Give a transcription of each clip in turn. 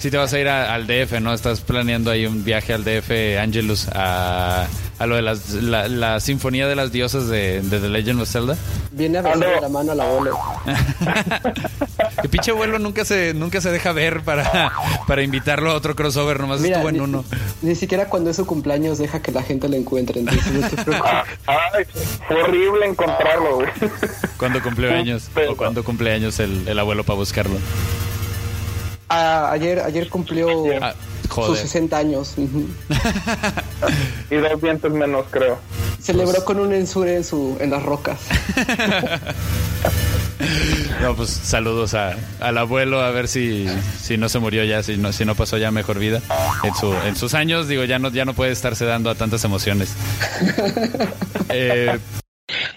Si te vas a ir a- al DF, ¿no? Estás planeando ahí un viaje al DF, Angelus, a, a lo de las, la, la Sinfonía de las Diosas de, de The Legend of Zelda. Viene a besarle la mano al abuelo. Que pinche abuelo nunca se, nunca se deja ver para, para invitarlo a otro crossover, nomás Mira, estuvo en ni, uno. ni siquiera cuando es su cumpleaños deja que la gente lo encuentre. Entonces no te preocupes. Ay, fue horrible encontrarlo, güey. Cuando cumple años, o cuando cumple años el, el abuelo para buscarlo. Ah, ayer, ayer cumplió Ah, sus joder. 60 años. Y dos dientes menos, creo. Celebró con un ensure en, su, en las rocas. No, pues saludos a, al abuelo a ver si, si no se murió ya, si no, si no pasó ya mejor vida. En, su, en sus años, digo, ya no, ya no puede estarse dando a tantas emociones. Eh,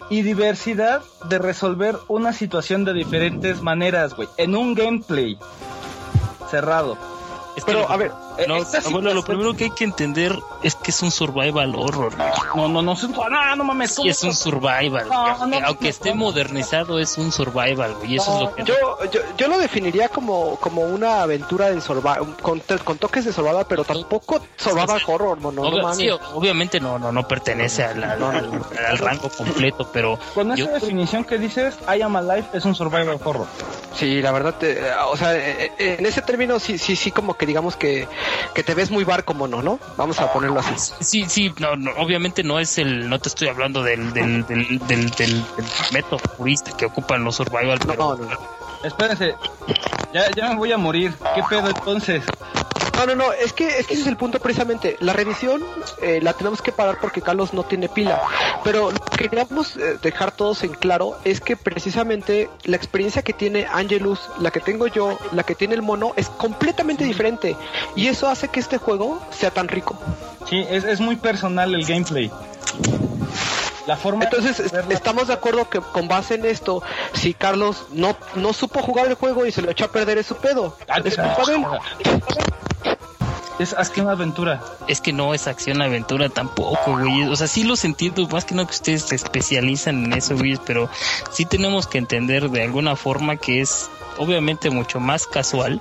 y diversidad de resolver una situación de diferentes maneras, güey, en un gameplay cerrado. Es que Pero, lo- a ver, no, esta abuelo, lo primero que hay que entender es que es un survival horror. No, no, no, no, no mames. Y es un survival. No, no, aunque, no, aunque no, esté no. modernizado, es un survival. Y eso es lo que. Yo, yo, yo lo definiría como, como una aventura de survival, con, con toques de survival, pero tampoco survival horror, no Obvio- mames. sí, obviamente no, no, no pertenece al, al- al- al rango completo, pero Con yo- esa definición que dices, I am alive es un survival horror. Sí, la verdad, te- o sea, eh, eh, en ese término sí, sí, sí, como que digamos que, que te ves muy barco mono, ¿no? Vamos a ponerlo así. Sí, sí, no, no, obviamente no es el, no te estoy hablando del, del, del, del, del- del método purista que ocupan los survival, No, pero no, no. Espérense, ya, ya me voy a morir. ¿Qué pedo entonces? No, no, no, es que, es que ese es el punto precisamente. La revisión eh, la tenemos que parar porque Carlos no tiene pila. Pero lo que queríamos eh, dejar todos en claro es que precisamente la experiencia que tiene Angelus, la que tengo yo, la que tiene el mono, es completamente diferente. Y eso hace que este juego sea tan rico. Sí, es, es muy personal el gameplay. La forma Entonces, de estamos de acuerdo que con base en esto, si Carlos no, no supo jugar el juego y se lo echó a perder, es su pedo. Ah, Es culpa de él. es una aventura. es que no es acción aventura tampoco, güey. O sea, sí los entiendo, más que no que ustedes se especializan en eso, güey, pero sí tenemos que entender de alguna forma que es obviamente mucho más casual.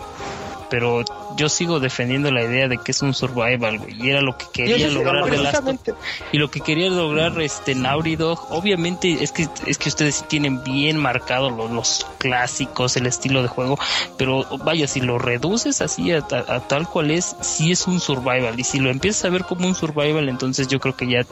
Pero yo sigo defendiendo la idea de que es un survival, güey. Y era lo que quería lograr de precisamente. Y lo que quería lograr este Naughty Dog, obviamente es que es que ustedes sí tienen bien marcados los, los clásicos, el estilo de juego, pero vaya, si lo reduces así a, a- a tal cual es, sí es un survival. Y si lo empiezas a ver como un survival, entonces yo creo que ya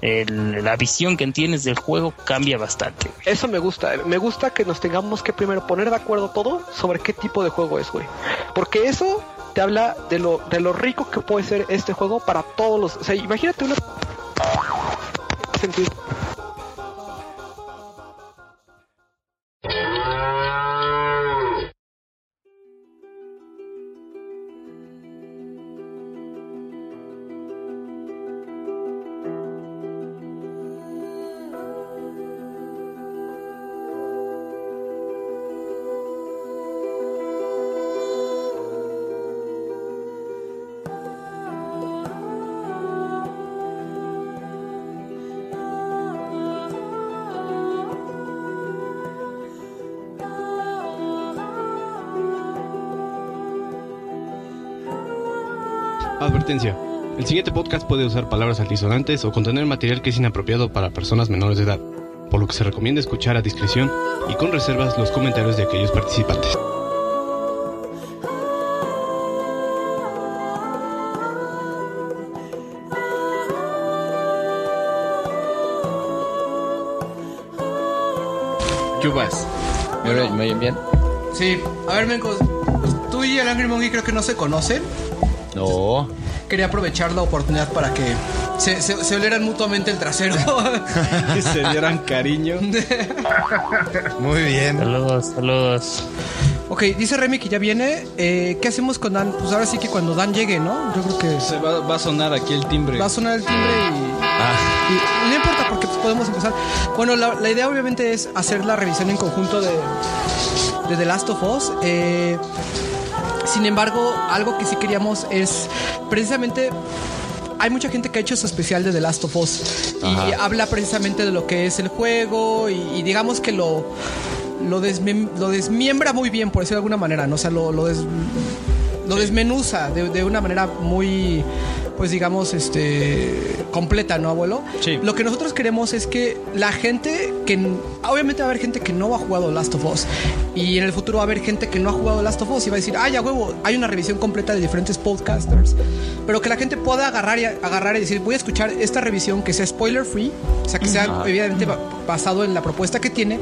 el- la visión que tienes del juego cambia bastante. güey. Eso me gusta. Me gusta que nos tengamos que primero poner de acuerdo todo sobre qué tipo de juego es, güey. Porque eso te habla de lo, de lo rico que puede ser este juego para todos los... O sea, imagínate una... Advertencia. El siguiente podcast puede usar palabras altisonantes o contener material que es inapropiado para personas menores de edad, por lo que se recomienda escuchar a discreción y con reservas los comentarios de aquellos participantes. Chubas. ¿Me oyen, me oyen bien? Sí, a ver, Mencos, tú y el Angry Monkey creo que no se conocen. No. Quería aprovechar la oportunidad para que se, se, se olieran mutuamente el trasero. se dieran cariño. Muy bien. Saludos, saludos. ok, dice Remy que ya viene. Eh, ¿Qué hacemos con Dan? Pues ahora sí que cuando Dan llegue, ¿no? Yo creo que Se va, va a sonar aquí el timbre. va a sonar el timbre y... Ah, Y, y no importa porque pues, podemos empezar. Bueno, la, la idea obviamente es hacer la revisión en conjunto de, de The Last of Us. Eh, sin embargo, algo que sí queríamos es precisamente... Hay mucha gente que ha hecho su especial de The Last of Us y Ajá. habla precisamente de lo que es el juego y, y digamos que lo, lo, desmem- lo desmiembra muy bien, por decirlo de alguna manera, ¿no? O sea, lo, lo des- lo desmenuza de, de una manera muy, pues digamos, este, completa, ¿no, abuelo? Sí. Lo que nosotros queremos es que la gente que, obviamente va a haber gente que no ha jugado Last of Us y en el futuro va a haber gente que no ha jugado Last of Us y va a decir, ay, a huevo, hay una revisión completa de diferentes podcasters, pero que la gente pueda agarrar y agarrar y decir, voy a escuchar esta revisión que sea spoiler free, o sea, que sea evidentemente ba- basado en la propuesta que tiene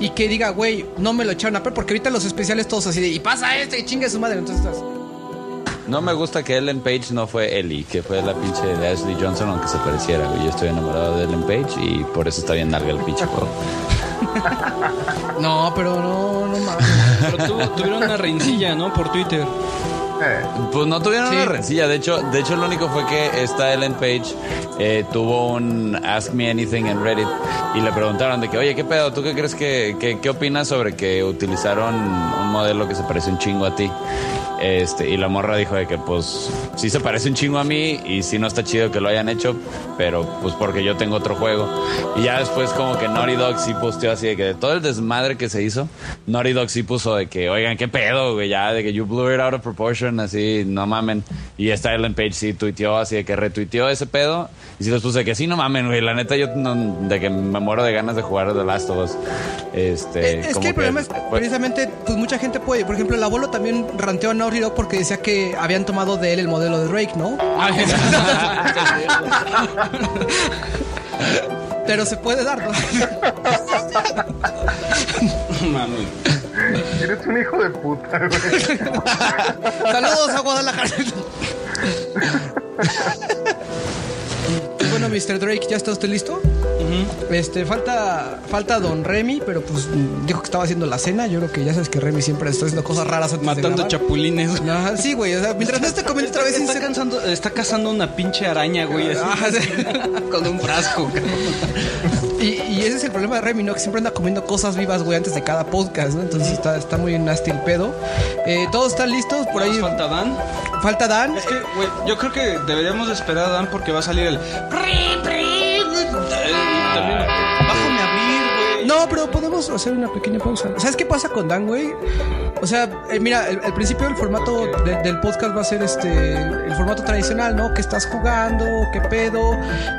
y que diga, güey, no me lo echaron a perder porque ahorita los especiales todos así de, y pasa este y chingue su madre, entonces estás- No me gusta que Ellen Page no fue Ellie, que fue la pinche de Ashley Johnson, aunque se pareciera, güey. Yo estoy enamorado de Ellen Page y por eso está bien larga el pinche juego. No, pero no, no mames. Pero tu- tuvieron una rencilla, ¿no? Por Twitter. Pues no tuvieron Sí. una rencilla. De hecho, de hecho, lo único fue que esta Ellen Page eh, tuvo un Ask Me Anything en Reddit y le preguntaron de que, oye, ¿qué pedo? ¿Tú qué crees que, que- qué opinas sobre que utilizaron un modelo que se parece un chingo a ti? Este, y la morra dijo de que pues sí se parece un chingo a mí y sí no está chido que lo hayan hecho, pero pues porque yo tengo otro juego. Y ya después como que Naughty Dog sí posteó así de que de todo el desmadre que se hizo, Naughty Dog sí puso de que, oigan, qué pedo, güey, ya, de que you blew it out of proportion, así, no mamen. Y esta Ellen Page sí tuiteó así de que retuiteó ese pedo y sí les puse que sí, no mamen, güey, la neta yo no- de que me muero de ganas de jugar The Last of Us. Este, Es como que el problema es fue- precisamente, pues mucha gente puede. Por ejemplo, el abuelo también ranteó a Naughty Dog porque decía que habían tomado de él el modelo de Drake, ¿no? Pero se puede dar, ¿no? Mami. Eres un hijo de puta, güey. Saludos a Guadalajara. Bueno, Mr. Drake, ¿ya está usted listo? Este, falta, falta Don Remy, pero pues dijo que estaba haciendo la cena. Yo creo que ya sabes que Remy siempre está haciendo cosas raras antes Matando chapulines. Ajá, sí, güey. O sea, mientras no esté comiendo otra vez, Está, se- cansando, está cazando una pinche araña, güey. así, Ajá, sí. con un frasco. Y, y ese es el problema de Remy, ¿no? Que siempre anda comiendo cosas vivas, güey, antes de cada podcast, ¿no? Entonces está, está muy nasty el pedo. Eh, Todos están listos, por ahí falta Dan. falta Dan. Es que, güey, yo creo que deberíamos de esperar a Dan porque va a salir el. No, pero podemos hacer una pequeña pausa. ¿Sabes qué pasa con Dan, güey? O sea, eh, mira, al el principio el formato de- del podcast va a ser este, el formato tradicional, ¿no? Que estás jugando, qué pedo.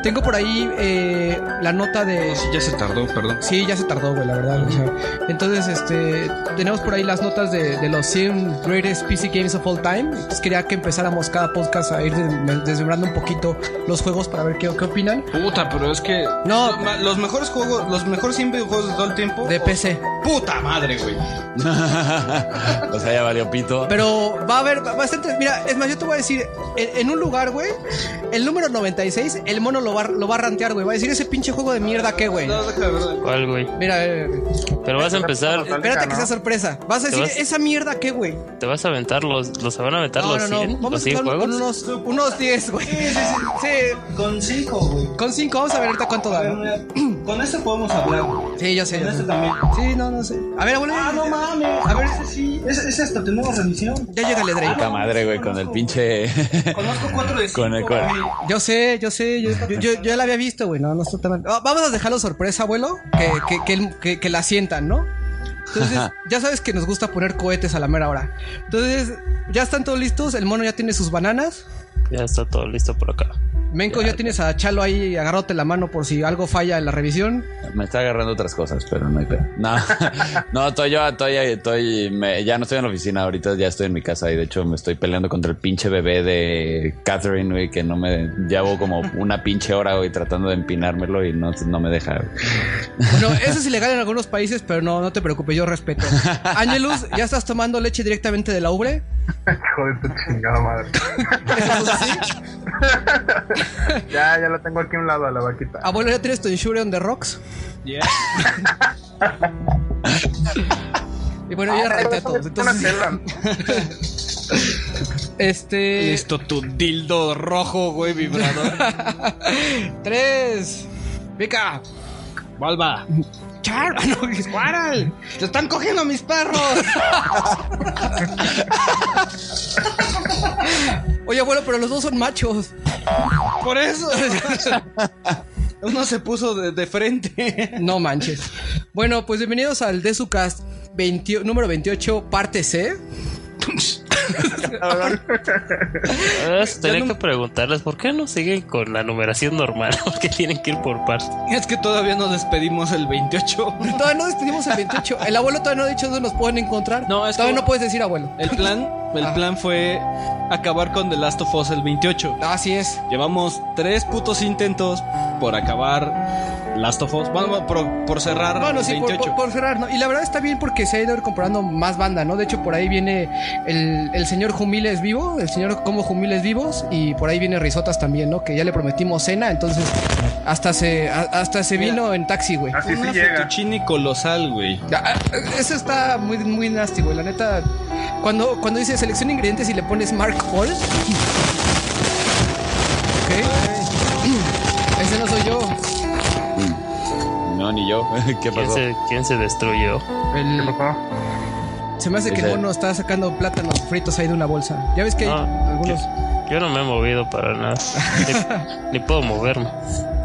Tengo por ahí eh, la nota de... No, sí, ya se tardó, perdón. Sí, ya se tardó, güey, la verdad. o sea. entonces, este, tenemos por ahí las notas de, de los 100 greatest PC games of all time. Entonces quería que empezáramos cada podcast a ir des- desmembrando un poquito los juegos para ver qué, qué opinan. Puta, pero es que. No. Los, los mejores juegos, los mejores 100 videojuegos de todo el tiempo. De o- PC. Puta madre, güey. o sea, ya valió pito. Pero va a haber bastante. Mira, es más, yo te voy a decir: en, en un lugar, güey, el número 96, el mono lo va, lo va a rantear, güey. Va a decir ese pinche juego de mierda, ¿qué, güey? No, deja de verdad. ¿Cuál, güey? Mira, eh, Pero vas a empezar, espérate que sea sorpresa. Vas a decir, vas- esa mierda, ¿qué, güey? te vas a aventar los, los van a aventar No, los no, no. 100, Vamos los a 100 empezar con juegos. unos, unos 10, güey. Sí, sí, sí. Con 5, güey. Con 5, vamos a ver ahorita cuánto da. Con este podemos hablar. Sí, yo sé. Yo este sé. también. Sí, no, no sé. A ver, abuelo. Ah, no mames. A ver, ese sí. Ese, ese hasta tenemos revisión. Ya llegale, Drake. Puta madre, güey, con el pinche. Conozco 4 de 5. Con el cual- Yo sé, yo sé, yo, yo, yo- yo ya la había visto, güey, no, no está tan mal. Ah, Vamos a dejarlo sorpresa, abuelo, que, que, que, el- que- que la sientan, ¿no? Entonces, ya sabes que nos gusta poner cohetes a la mera hora. Entonces, ya están todos listos, el mono ya tiene sus bananas. Ya está todo listo por acá. Menco, ya, tienes a Chalo ahí agarrándote la mano por si algo falla en la revisión. Me está agarrando otras cosas, pero no hay pedo. No, no, estoy yo, estoy, estoy, me- ya no estoy en la oficina, ahorita ya estoy en mi casa y de hecho me estoy peleando contra el pinche bebé de Catherine, güey, que no me, llevo como una pinche hora, güey, tratando de empinármelo y no, no me deja. güey. Bueno, eso es ilegal en algunos países, pero no, no te preocupes, yo respeto. Ángelus, ¿ya estás tomando leche directamente de la ubre? Hijo de tu chingada madre. Ya, ya la tengo aquí a un lado a la vaquita. Abuelo, ¿ya tienes tu Insure on the Rocks? Yeah. Y bueno, yo ya renté a todos. Una Entonces, este. Listo, tu dildo rojo, güey, vibrador. Tres. Pica. Valva. Char. Ah, no, Squirrel. Se están cogiendo mis perros. Oye, abuelo, pero los dos son machos. Por eso. Uno se puso de, de frente. No manches. Bueno, pues bienvenidos al Desucast 20 número 28, parte C. Es, tenía que preguntarles por qué no siguen con la numeración normal, porque tienen que ir por partes. Es que todavía nos despedimos el 28. Todavía no despedimos el 28. El abuelo todavía no ha dicho dónde nos pueden encontrar. No, es todavía no puedes decir abuelo. El plan, el Ah. plan fue acabar con The Last of Us el 28. Así es. Llevamos tres putos intentos por acabar Last of Us. Bueno, por, por cerrar Bueno, sí, por, 28. por- por cerrar, ¿no? Y la verdad está bien porque se ha ido incorporando más banda, ¿no? De hecho, por ahí viene el, el señor Jumiles vivo, el señor Como Jumiles vivos, y por ahí viene Risotas también, ¿no? Que ya le prometimos cena, entonces hasta se, a- hasta se vino en taxi, güey. Así Una sí llega. colosal, güey. Ah, Eso está muy, muy nasty, güey. La neta, cuando, cuando dice selección ingredientes y le pones Mark Hall. No, ni yo. ¿Qué ¿Quién pasó? se, quién se destruyó? El- ¿Qué pasó? se me hace que el mono está sacando plátanos fritos ahí de una bolsa. Ya ves que hay Ah, algunos. Yo no me he movido para nada. Ni, ni puedo moverme.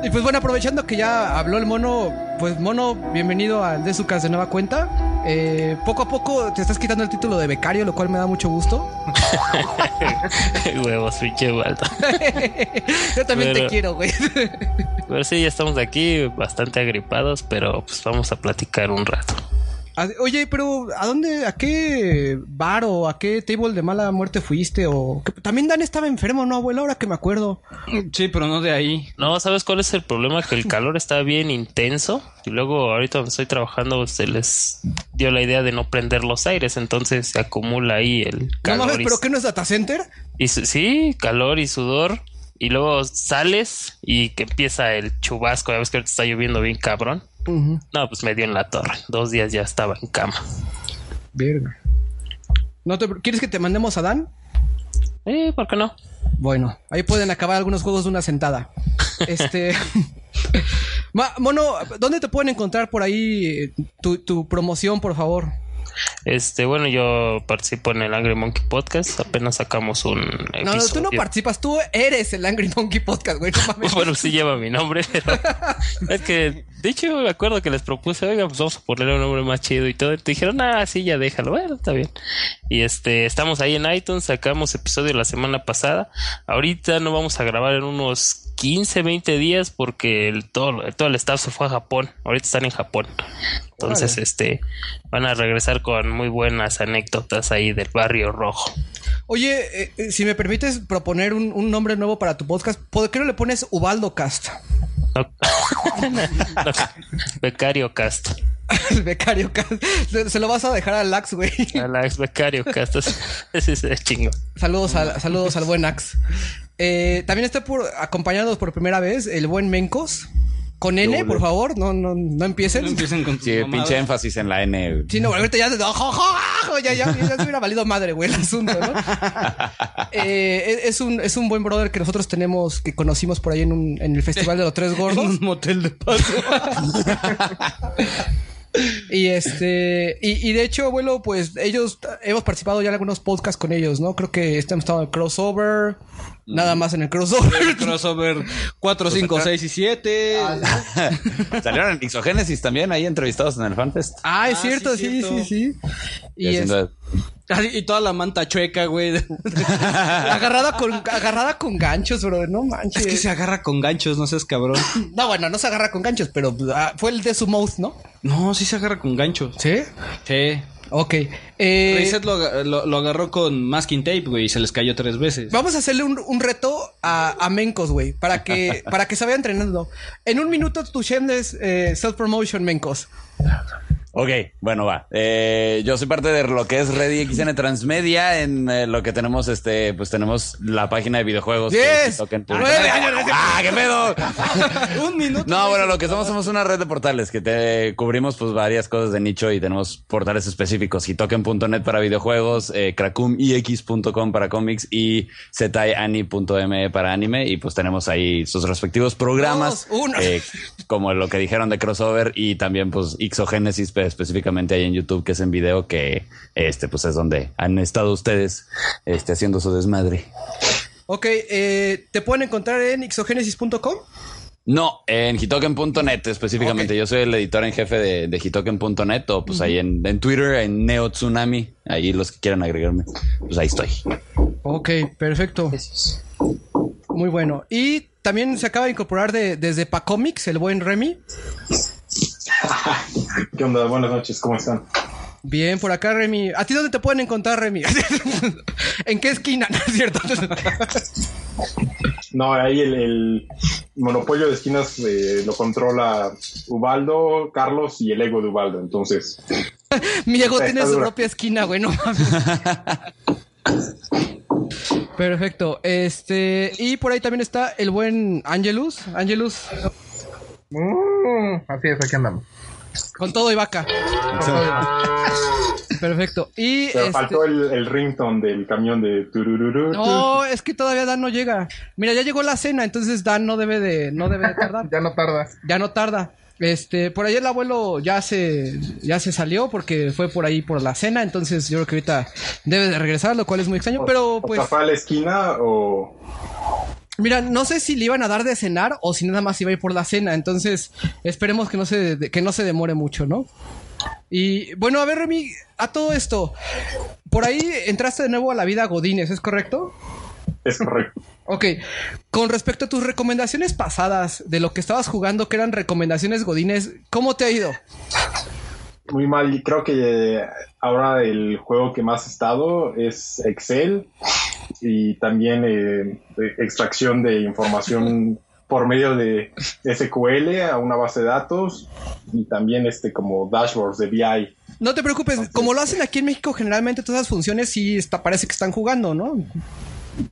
Y pues bueno, aprovechando que ya habló el mono, pues mono, bienvenido al Desucas de nueva cuenta. Eh, poco a poco te estás quitando el título de becario, lo cual me da mucho gusto. Huevos, pinche Waldo. Yo también te quiero, güey. Pero sí, ya estamos aquí bastante agripados, pero pues vamos a platicar un rato. Oye, pero ¿a dónde, a qué bar o a qué table de mala muerte fuiste? O también Dan estaba enfermo, ¿no, abuelo? Ahora que me acuerdo. Sí, pero no de ahí. No, ¿sabes cuál es el problema? Que el calor está bien intenso y luego ahorita donde estoy trabajando se les dio la idea de no prender los aires, entonces se acumula ahí el No calor. mames, y- pero ¿qué no es data center? Y su- sí, calor y sudor. Y luego sales y que empieza el chubasco. Ya ves que ahorita está lloviendo bien cabrón. No, pues me dio en la torre. Dos días ya estaba en cama. Verga. ¿No te, ¿Quieres que te mandemos a Dan? Eh, ¿por qué no? Bueno, ahí pueden acabar algunos juegos de una sentada. Este. Ma- Mono, ¿dónde te pueden encontrar por ahí eh, tu, tu promoción, por favor? Este, bueno, yo participo en el Angry Monkey Podcast. Apenas sacamos un No, no, tú no episodio. participas, tú eres el Angry Monkey Podcast, güey. No mames. Bueno, sí lleva mi nombre, pero es que, de hecho, me acuerdo que les propuse, oiga, pues vamos a ponerle un nombre más chido y todo. Y te dijeron, ah, sí, ya déjalo. Bueno, está bien. Y este, estamos ahí en iTunes, sacamos episodio la semana pasada. Ahorita no vamos a grabar en unos 15, 20 días porque el, todo, todo el staff se fue a Japón. Ahorita están en Japón. Entonces, este, van a regresar con muy buenas anécdotas ahí del barrio rojo. Oye, eh, eh, si me permites proponer un, un nombre nuevo para tu podcast, ¿por qué no le pones Ubaldo Cast? No. No, Becario Cast. El becario Cast. Se, lo vas a dejar al Lax, güey. Alex Becario Cast. Ese es el chingo. Saludos al, saludos al buen Ax. Eh, también está por, acompañados por primera vez el buen Mencos. Con N, por favor, no, no, no empiecen. No empiecen con Sí, mamadas. pinche énfasis en la N. güey. Sí, no, ahorita ya, ya, ya, ya se hubiera valido madre, güey, el asunto, ¿no? Eh, es, un, es un buen brother que nosotros tenemos, que conocimos por ahí en, un, en el Festival de los Tres En Gordos. un motel de paso. Y este, y, y de hecho, abuelo, pues ellos hemos participado ya en algunos podcasts con ellos, ¿no? Creo que este hemos estado en el crossover, nada más en el crossover. El crossover 4, 5, 6 y 7. Salieron en Ixogénesis también ahí entrevistados en el FanFest. Ah, es Ah, cierto, sí, sí, cierto. sí, sí. Y Y es, haciendo- Y toda la manta chueca, güey. agarrada con, agarrada con ganchos, bro, no manches. Es que se agarra con ganchos, no seas cabrón. No, bueno, no se agarra con ganchos, pero ah, fue el de su mouth, ¿no? No, sí se agarra con ganchos. Sí. Sí. Ok. Eh, Reset lo, lo- lo agarró con masking tape, güey, y se les cayó tres veces. Vamos a hacerle un, un reto a, a Mencos, güey, para que, para que se vaya entrenando. En un minuto tu shameless eh, self-promotion, Mencos. Ok, bueno, va. Eh, yo soy parte de lo que es Ready XN Transmedia. En eh, lo que tenemos, este, pues tenemos la página de videojuegos. que Yes. es Token Nueve Internet. años de- ¡Ah, qué pedo! un minuto. No, bueno, lo que somos somos una red de portales que te cubrimos pues varias cosas de nicho y tenemos portales específicos. Hitoken.net para videojuegos, eh, krakumix.com para cómics y zetaiani.me para anime y pues tenemos ahí sus respectivos programas Dos, uno. eh, como lo que dijeron de crossover y también pues Ixogénesis específicamente ahí en YouTube que es en video que este pues es donde han estado ustedes este haciendo su desmadre. Ok, eh, ¿te pueden encontrar en ixogenesis.com? No, en hitoken.net específicamente. Yo soy el editor en jefe de, de hitoken.net o pues ahí en, en Twitter, en Neo Tsunami. Ahí los que quieran agregarme, pues ahí estoy. Ok, perfecto. Muy bueno. Y también se acaba de incorporar de, desde Pacomics, el buen Remy. ¿Qué onda? Buenas noches, ¿cómo están? Bien, por acá, Remy. ¿A ti dónde te pueden encontrar, Remy? ¿En qué esquina? ¿No es cierto? No, ahí el, el monopolio de esquinas eh, lo controla Ubaldo, Carlos y el ego de Ubaldo. Entonces, Mi ego tiene su dura. propia esquina, güey, no mames. Perfecto. Este, y por ahí también está el buen Angelus. Angelus, Mm, así es, aquí andamos. con todo y vaca. Perfecto. Y pero este- faltó el, el ringtone del camión de turururu. No, es que todavía Dan no llega. Mira, ya llegó la cena, entonces Dan no debe de, no debe de tardar. ya no tarda. Ya no tarda. Este, por ahí el abuelo ya se, ya se salió porque fue por ahí por la cena, entonces yo creo que ahorita debe de regresar, lo cual es muy extraño, pero pues, la esquina o... mira, no sé si le iban a dar de cenar o si nada más iba a ir por la cena, entonces esperemos que no se, que no se demore mucho, ¿no? Y bueno, a ver, Remy, a todo esto, por ahí entraste de nuevo a la vida Godínez, ¿es correcto? Es correcto. Ok, con respecto a tus recomendaciones pasadas de lo que estabas jugando, que eran recomendaciones Godines, ¿cómo te ha ido? Muy mal. y Creo que ahora el juego que más he estado es Excel y también eh, extracción de información por medio de SQL a una base de datos y también este como dashboards de BI. No te preocupes, como lo hacen aquí en México, generalmente todas las funciones sí está, parece que están jugando, ¿no?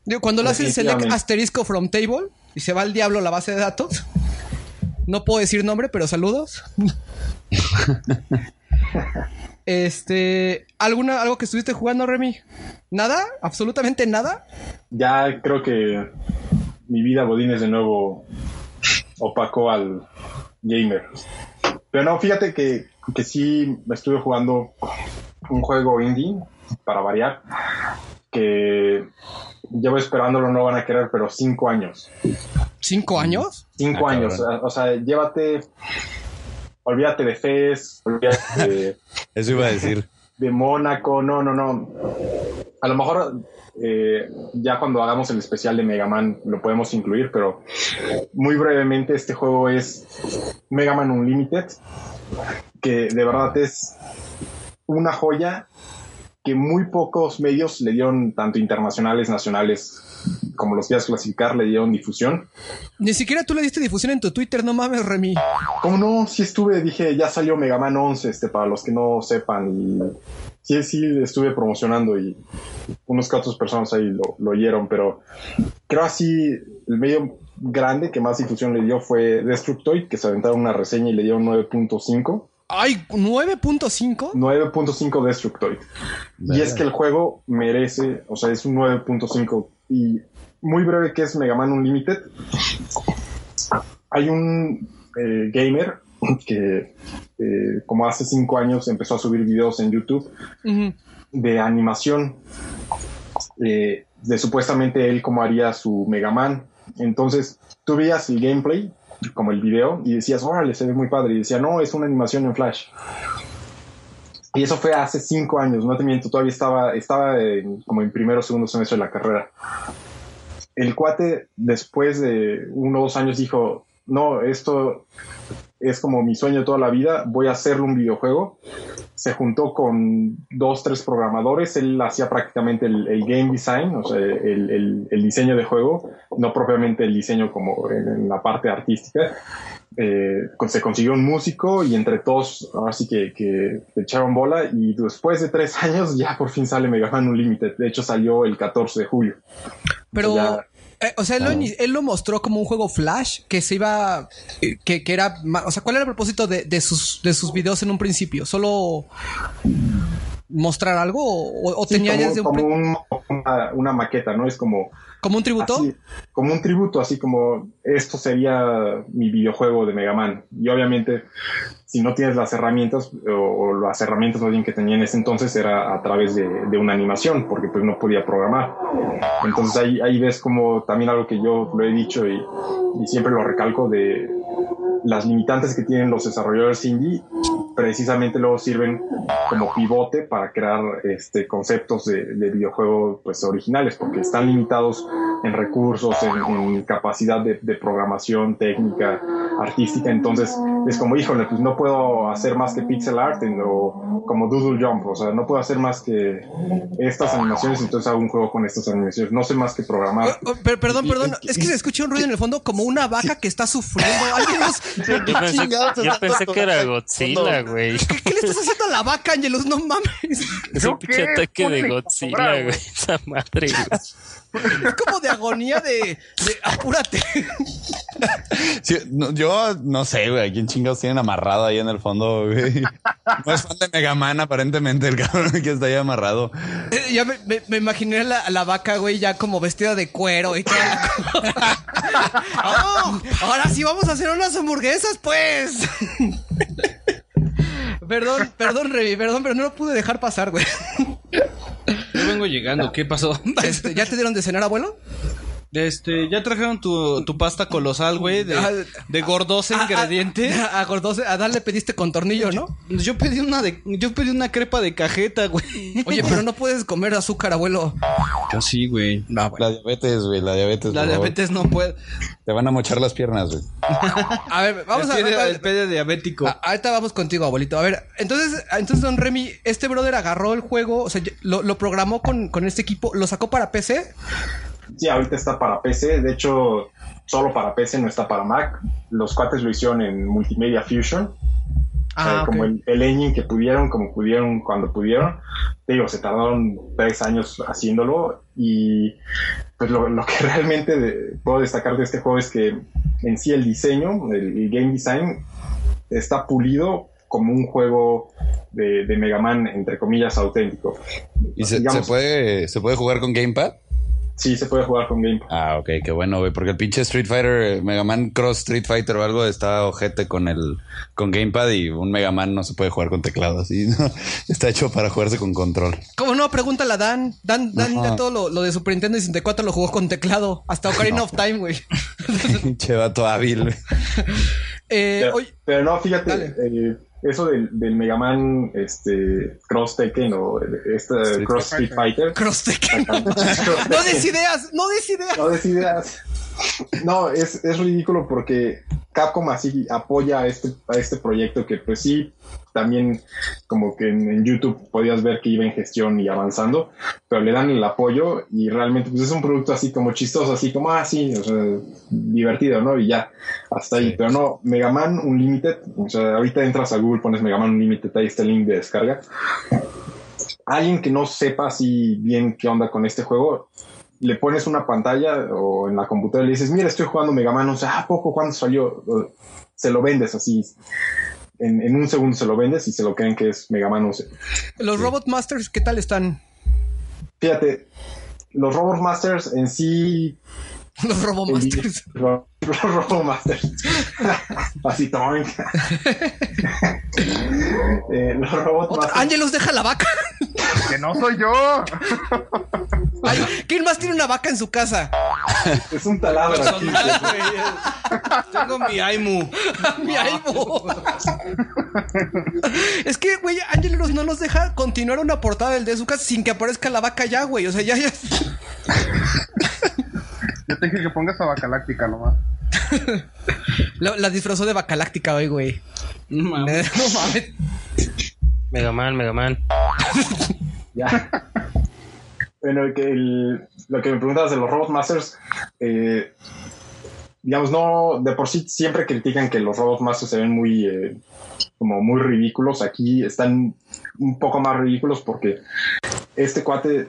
Digo, cuando lo hacen select asterisco from table y se va al diablo la base de datos. No puedo decir nombre, pero saludos. este, ¿alguna, algo que estuviste jugando, Remy? ¿Nada? ¿Absolutamente nada? Ya creo que mi vida Godínez de nuevo opacó al gamer. Pero no, fíjate que, que sí me estuve jugando un juego indie para variar que llevo esperándolo, no van a querer, pero cinco años. ¿Cinco años? Cinco Ah, años. cabrón. O sea, llévate. Olvídate de Fez, olvídate de, Eso iba a decir. de Mónaco. No, no, no. A lo mejor eh, ya cuando hagamos el especial de Mega Man lo podemos incluir, pero muy brevemente este juego es Mega Man Unlimited, que de verdad es una joya que muy pocos medios le dieron, tanto internacionales, nacionales, como los quieras clasificar, le dieron difusión. Ni siquiera tú le diste difusión en tu Twitter, no mames, Remy. ¿Cómo no? Sí estuve, dije, ya salió Mega Man 11, este, para los que no sepan. Y sí, sí, estuve promocionando y unos cuantos personas ahí lo, lo oyeron, pero creo así, el medio grande que más difusión le dio fue Destructoid, que se aventaron una reseña y le dieron 9.5. Ay, 9.5. 9.5 Destructoid. Y es que el juego merece, o sea, es un 9.5. Y muy breve que es Mega Man Unlimited. Hay un eh, gamer que eh, como hace cinco años empezó a subir videos en YouTube de animación eh, de supuestamente él cómo haría su Mega Man. Entonces tú veías el gameplay como el video y decías, órale, se ve muy padre. Y decía, no, es una animación en Flash. Y eso fue hace cinco años, no te miento, todavía estaba, estaba en- como en primero o segundo semestre de la carrera. El cuate, después de uno o dos años, dijo, no, esto es como mi sueño toda la vida, voy a hacerle un videojuego. Se juntó con dos, tres programadores, él hacía prácticamente el, el game design, o sea, el, el- el diseño de juego, no propiamente el diseño como en, en la parte artística. Eh, se consiguió un músico y entre todos, ahora sí que, que echaron bola y después de tres años ya por fin sale Mega Man Unlimited. De hecho salió el 14 de julio. Pero, Ya- eh, o sea, él, lo, ini- él lo mostró como un juego Flash que se iba, que, que era, o sea, ¿cuál era el propósito de, de sus, de sus videos en un principio? Solo, mostrar algo o, o Sí, tenía como, ya desde un como un- una, una maqueta, ¿no? Es como... como un tributo? así, como un tributo, así como esto sería mi videojuego de Mega Man. Y obviamente, si no tienes las herramientas, o, las herramientas bien que tenía en ese entonces era a través de, de una animación, porque pues no podía programar. Entonces ahí, ahí ves como también algo que yo lo he dicho y, y siempre lo recalco de las limitantes que tienen los desarrolladores indie precisamente luego sirven como pivote para crear este conceptos de, de videojuego pues originales porque están limitados en recursos en, en capacidad de, de programación técnica artística. Entonces es como híjole pues no puedo hacer más que pixel art en- o como doodle jump o sea no puedo hacer más que estas animaciones entonces hago un juego con estas animaciones. No sé más que programar. Oh, per- perdón, perdón, y- es que se escucha un ruido en el fondo como una vaca que está sufriendo. Alguien nos- Yo pensé, yo pensé que era Godzilla, güey. ¿Qué le estás haciendo a la vaca, Angelus? No mames. Es un pinche ataque de Godzilla, güey. Esa madre, güey. Es como de agonía de, de apúrate. Sí, no, yo no sé, güey. ¿A quién chingados tienen amarrado ahí en el fondo, güey? No es fan de Mega Man, aparentemente, el cabrón que está ahí amarrado. Eh, Ya me, me- me imaginé la, a la vaca, güey, ya como vestida de cuero y todo. ¡Oh! ahora sí vamos a hacer unas hamburguesas, pues. perdón, perdón, Revi, perdón, pero no lo pude dejar pasar, güey. Yo vengo llegando, ¿qué pasó? Este, ¿Ya te dieron de cenar, abuelo? Este, ya trajeron tu, tu pasta colosal, güey, de, Ah, de gordosa ingrediente. A, Gordose, a darle pediste con tornillo, ¿no? Yo pedí una de, yo pedí una crepa de cajeta, güey. Oye, pero no puedes comer azúcar, abuelo. Yo sí, güey. No, güey. La diabetes, güey, la diabetes. La diabetes no puede. Te van a mochar las piernas, güey. A ver, vamos el a ver. el pie de diabético. A- ahorita vamos contigo, abuelito. A ver, entonces, entonces Don Remy, este brother agarró el juego, o sea, lo, lo programó con, con este equipo, lo sacó para PC. Sí, ahorita está para PC. De hecho, solo para PC, no está para Mac. Los cuates lo hicieron en Multimedia Fusion. Ah, Eh, como el, el engine que pudieron, como pudieron, cuando pudieron. Te digo, se tardaron tres años haciéndolo. Y pues lo, lo que realmente de- puedo destacar de este juego es que en sí el diseño, el, el game design, está pulido como un juego de, de Mega Man, entre comillas, auténtico. ¿Y se, Digamos- se puede, se puede jugar con Gamepad? Sí, se puede jugar con Gamepad. Ah, ok, qué bueno, güey. Porque el pinche Street Fighter, eh, Mega Man Cross Street Fighter o algo está ojete con el con Gamepad y un Mega Man no se puede jugar con teclado así. ¿no? Está hecho para jugarse con control. ¿Cómo no? Pregúntale a Dan. Dan, Dan Ajá. de todo lo, lo de Super Nintendo 64 lo jugó con teclado. Hasta Ocarina of Time, güey. Pinche vato hábil, güey. Eh, Pero, no, fíjate, Dale. eh, eso del, del Mega Man este, Cross Tekken o este Street Cross Street Fighter. Cross Tekken. No des ideas, no des ideas. No des ideas. No, es, es ridículo porque Capcom así apoya a este, a este proyecto que pues sí, también como que en, en YouTube podías ver que iba en gestión y avanzando, pero le dan el apoyo y realmente pues es un producto así como chistoso, así como, ah, sí, o sea, divertido, ¿no? Y ya, hasta ahí. Pero no, Mega Man Unlimited, o sea, ahorita entras a Google, pones Mega Man Unlimited, ahí está el link de descarga. Alguien que no sepa así bien qué onda con este juego, le pones una pantalla o en la computadora y le dices, mira, estoy jugando Mega Man, o sea, ¿a poco cuándo salió? Se lo vendes así. En, en un segundo se lo vendes y se lo creen que es Mega Man 11. Los Robot Masters, ¿qué tal están? Fíjate, los Robot Masters en sí. Los Robot el- Masters. Los Robot Masters. así, toink. Eh, los Robot Masters. Ángelos, deja la vaca. Que no soy yo. Ay, ¿Quién más tiene una vaca en su casa? Es un taladro aquí. Tengo mi Aimu. Mi Aibo. es que, güey, Ángelos no nos deja continuar una portada del de su casa sin que aparezca la vaca ya, güey. O sea, ya, ya. Yo te dije que pongas a Bacaláctica nomás. La, la disfrazó de bacaláctica hoy, güey. No mames. No mames. Mega Man, Mega Man. Ya. Bueno, que lo que me preguntabas de los Robot Masters, eh, digamos, no, de por sí siempre critican que los Robot Masters se ven muy, eh, como muy ridículos. Aquí están un poco más ridículos porque este cuate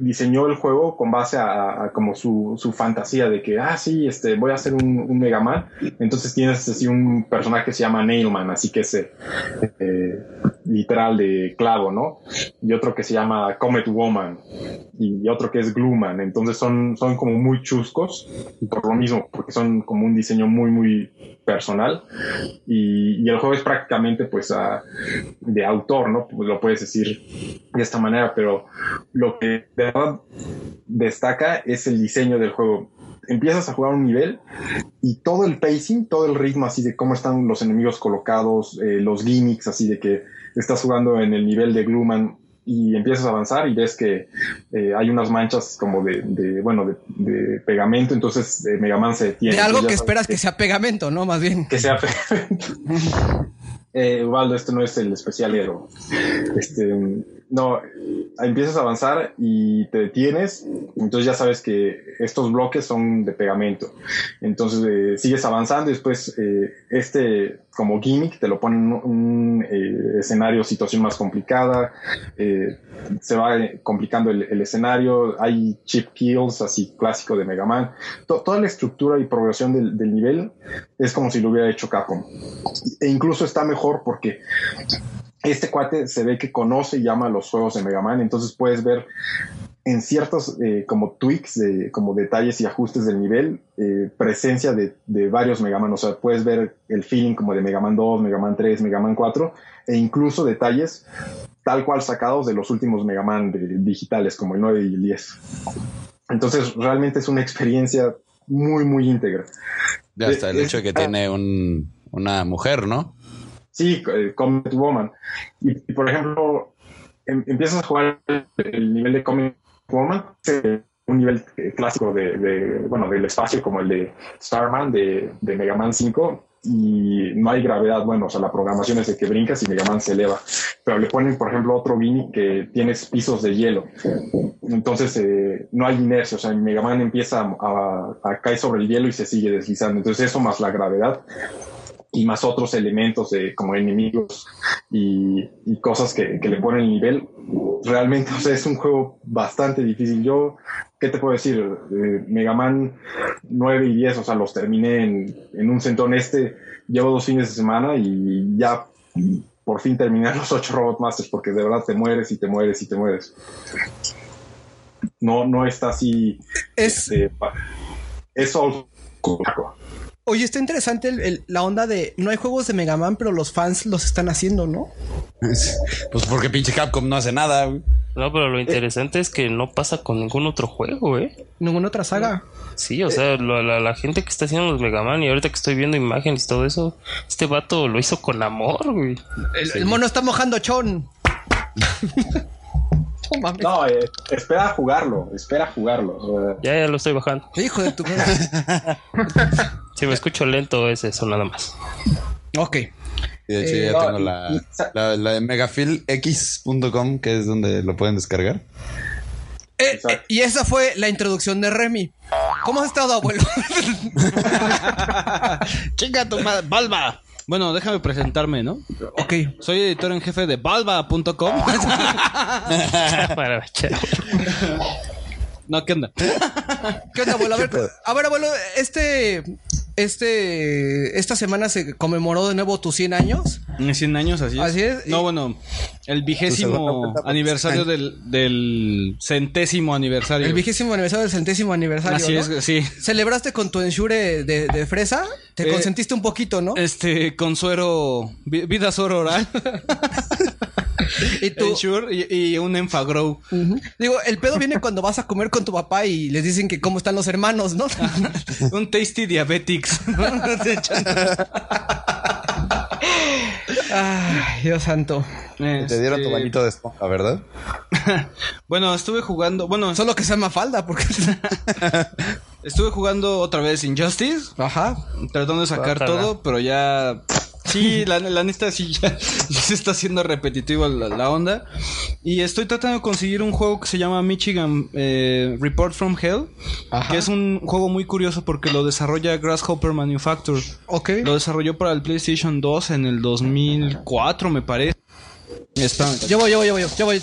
diseñó el juego con base a, como su, su fantasía de que, ah, sí, este, voy a hacer un, un Mega Man. Entonces tienes así un personaje que se llama Nailman, así que es eh, eh, literal de clavo, ¿no? Y otro que se llama Comet Woman y otro que es Gluman. Entonces son, son como muy chuscos por lo mismo, porque son como un diseño muy, muy personal y, y el juego es prácticamente pues a- de autor, ¿no? Pues lo puedes decir de esta manera, pero lo que de verdad destaca es el diseño del juego. Empiezas a jugar un nivel y todo el pacing, todo el ritmo así de cómo están los enemigos colocados, eh, los gimmicks así de que estás jugando en el nivel de Gluman y empiezas a avanzar y ves que eh, hay unas manchas como de, de, bueno, de, de pegamento, entonces eh, Mega Man se detiene. De algo Entonces que esperas que sea pegamento, ¿no? Más bien. que sea eh, Ubaldo, este no es el especial héroe. Este, no, empiezas a avanzar y te detienes, entonces ya sabes que estos bloques son de pegamento. Entonces eh, sigues avanzando y después eh, este como gimmick te lo ponen un, un, eh, escenario, situación más complicada, eh, se va eh, complicando el, escenario, hay chip kills así clásico de Mega Man. To- toda la estructura y progresión del, del nivel es como si lo hubiera hecho Capcom. E incluso está mejor porque este cuate se ve que conoce y llama los juegos de Mega Man, entonces puedes ver en ciertos eh, como tweaks, de, como detalles y ajustes del nivel, eh, presencia de, de varios Mega Man, o sea, puedes ver el feeling como de Mega Man 2, Mega Man 3, Mega Man 4, e incluso detalles tal cual sacados de los últimos Mega Man de- digitales, como el 9 y el 10. Entonces, realmente es una experiencia muy, muy íntegra. Ya hasta el Es- hecho de que ah, tiene un, una mujer, ¿no? Sí, eh, Comet Woman. Y, y, por ejemplo, em- empiezas a jugar el nivel de Comet Woman, un nivel eh, clásico de, de, bueno, del espacio como el de Starman de, de Mega Man 5 y no hay gravedad, bueno, o sea, la programación es de que brincas y Mega Man se eleva, pero le ponen, por ejemplo, otro gimmick que tienes pisos de hielo, entonces eh, no hay inercia, o sea, Mega Man empieza a, a- a caer sobre el hielo y se sigue deslizando, entonces eso más la gravedad y más otros elementos de como enemigos y, y cosas que, que le ponen el nivel. Realmente, o sea, es un juego bastante difícil. Yo, ¿qué te puedo decir? Eh, Mega Man 9 y 10, o sea, los terminé en, en un centón este. Llevo dos fines de semana y ya por fin terminé los ocho Robot Masters porque de verdad te mueres y te mueres y te mueres. No, no está así. Es, este, es school. Oye, está interesante el- el- la onda de no hay juegos de Mega Man, pero los fans los están haciendo, ¿no? Pues porque pinche Capcom no hace nada. güey. No, pero lo interesante es que no pasa con ningún otro juego, ¿eh? Ninguna otra saga. Sí, o sea, la gente que está haciendo los Mega Man y ahorita que estoy viendo imágenes y todo eso, este vato lo hizo con amor, güey. El, el mono está mojando chon. No mames. No, eh, espera a jugarlo, espera a jugarlo. Ya, ya lo estoy bajando. Hijo de tu Si me escucho lento es eso nada más. Ok. Y de hecho Eh, ya no, tengo y- la, y- la, la de megafilx.com, que es donde lo pueden descargar. Eh, eh, y esa fue la introducción de Remy. ¿Cómo has estado, abuelo? Chinga tu madre, Balba. Bueno, déjame presentarme, ¿no? ok. Soy editor en jefe de balba.com. Para echar. no, ¿qué onda? ¿Qué onda, abuelo? A ver, a ver, abuelo, este, este, esta semana se conmemoró de nuevo tus 100 años. En 100 años, así es. Así es, y- No, bueno, el vigésimo aniversario del, del centésimo aniversario. El vigésimo aniversario del centésimo aniversario. Así ¿no? es, sí. ¿Celebraste con tu ensure de, de fresa? Te Eh, consentiste un poquito, ¿no? Este, con suero, vi- vida suero oral. y tú, Ensure y, y un Enfagrow. Digo, el pedo viene cuando vas a comer con tu papá y les dicen que cómo están los hermanos, ¿no? un Tasty Diabetics. Ay, Dios santo. Te dieron tu Este, bañito de esponja, ¿verdad? Bueno, estuve jugando, bueno, Solo que sea falda, porque. estuve jugando otra vez Injustice, Ajá. tratando de sacar todo, pero ya sí, la, la neta sí ya, ya se está haciendo repetitivo la, la onda. Y estoy tratando de conseguir un juego que se llama Michigan eh, Report from Hell, Ajá. que es un juego muy curioso porque lo desarrolla Grasshopper Manufacture. Ok. Lo desarrolló para el PlayStation 2 en el 2004, me parece. Espérame. Yo voy, yo voy, yo voy, yo voy.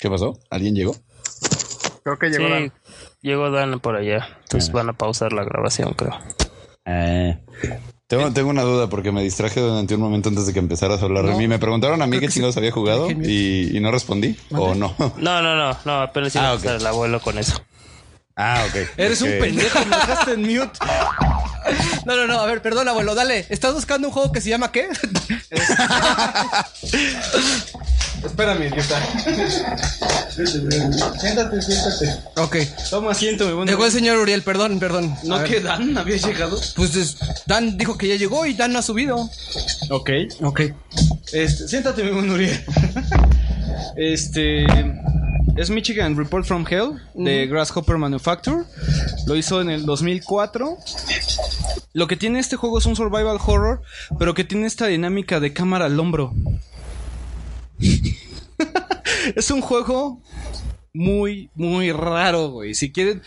¿Qué pasó? ¿Alguien llegó? Creo que llegó Sí, la... Llegó Dan por allá. Entonces van a pausar la grabación, creo. Eh, tengo, tengo una duda porque me distraje durante un momento antes de que empezaras a hablar de No. mí. Me preguntaron a mí qué que sí. chingados había jugado y, y no respondí. ¿O no? No, no, no, no, apenas iba Ah, a ok. pasar el abuelo con eso. Ah, ok. Eres un pendejo, me dejaste en mute. No, no, no, a ver, perdón, abuelo, dale. ¿Estás buscando un juego que se llama qué? Espérame, idiota. Siéntate, siéntate. Ok. Toma asiento, mi buen Llegó el señor Uriel, perdón, perdón. ¿No A ver. que Dan había llegado? Pues es- Dan dijo que ya llegó y Dan no ha subido. Ok. Ok. Este, siéntate, mi buen Uriel. Este. Es Michigan Report from Hell de Grasshopper Manufacture. Lo hizo en el 2004. Lo que tiene este juego es un survival horror, pero que tiene esta dinámica de cámara al hombro. es un juego muy, muy raro, güey. Si quieren.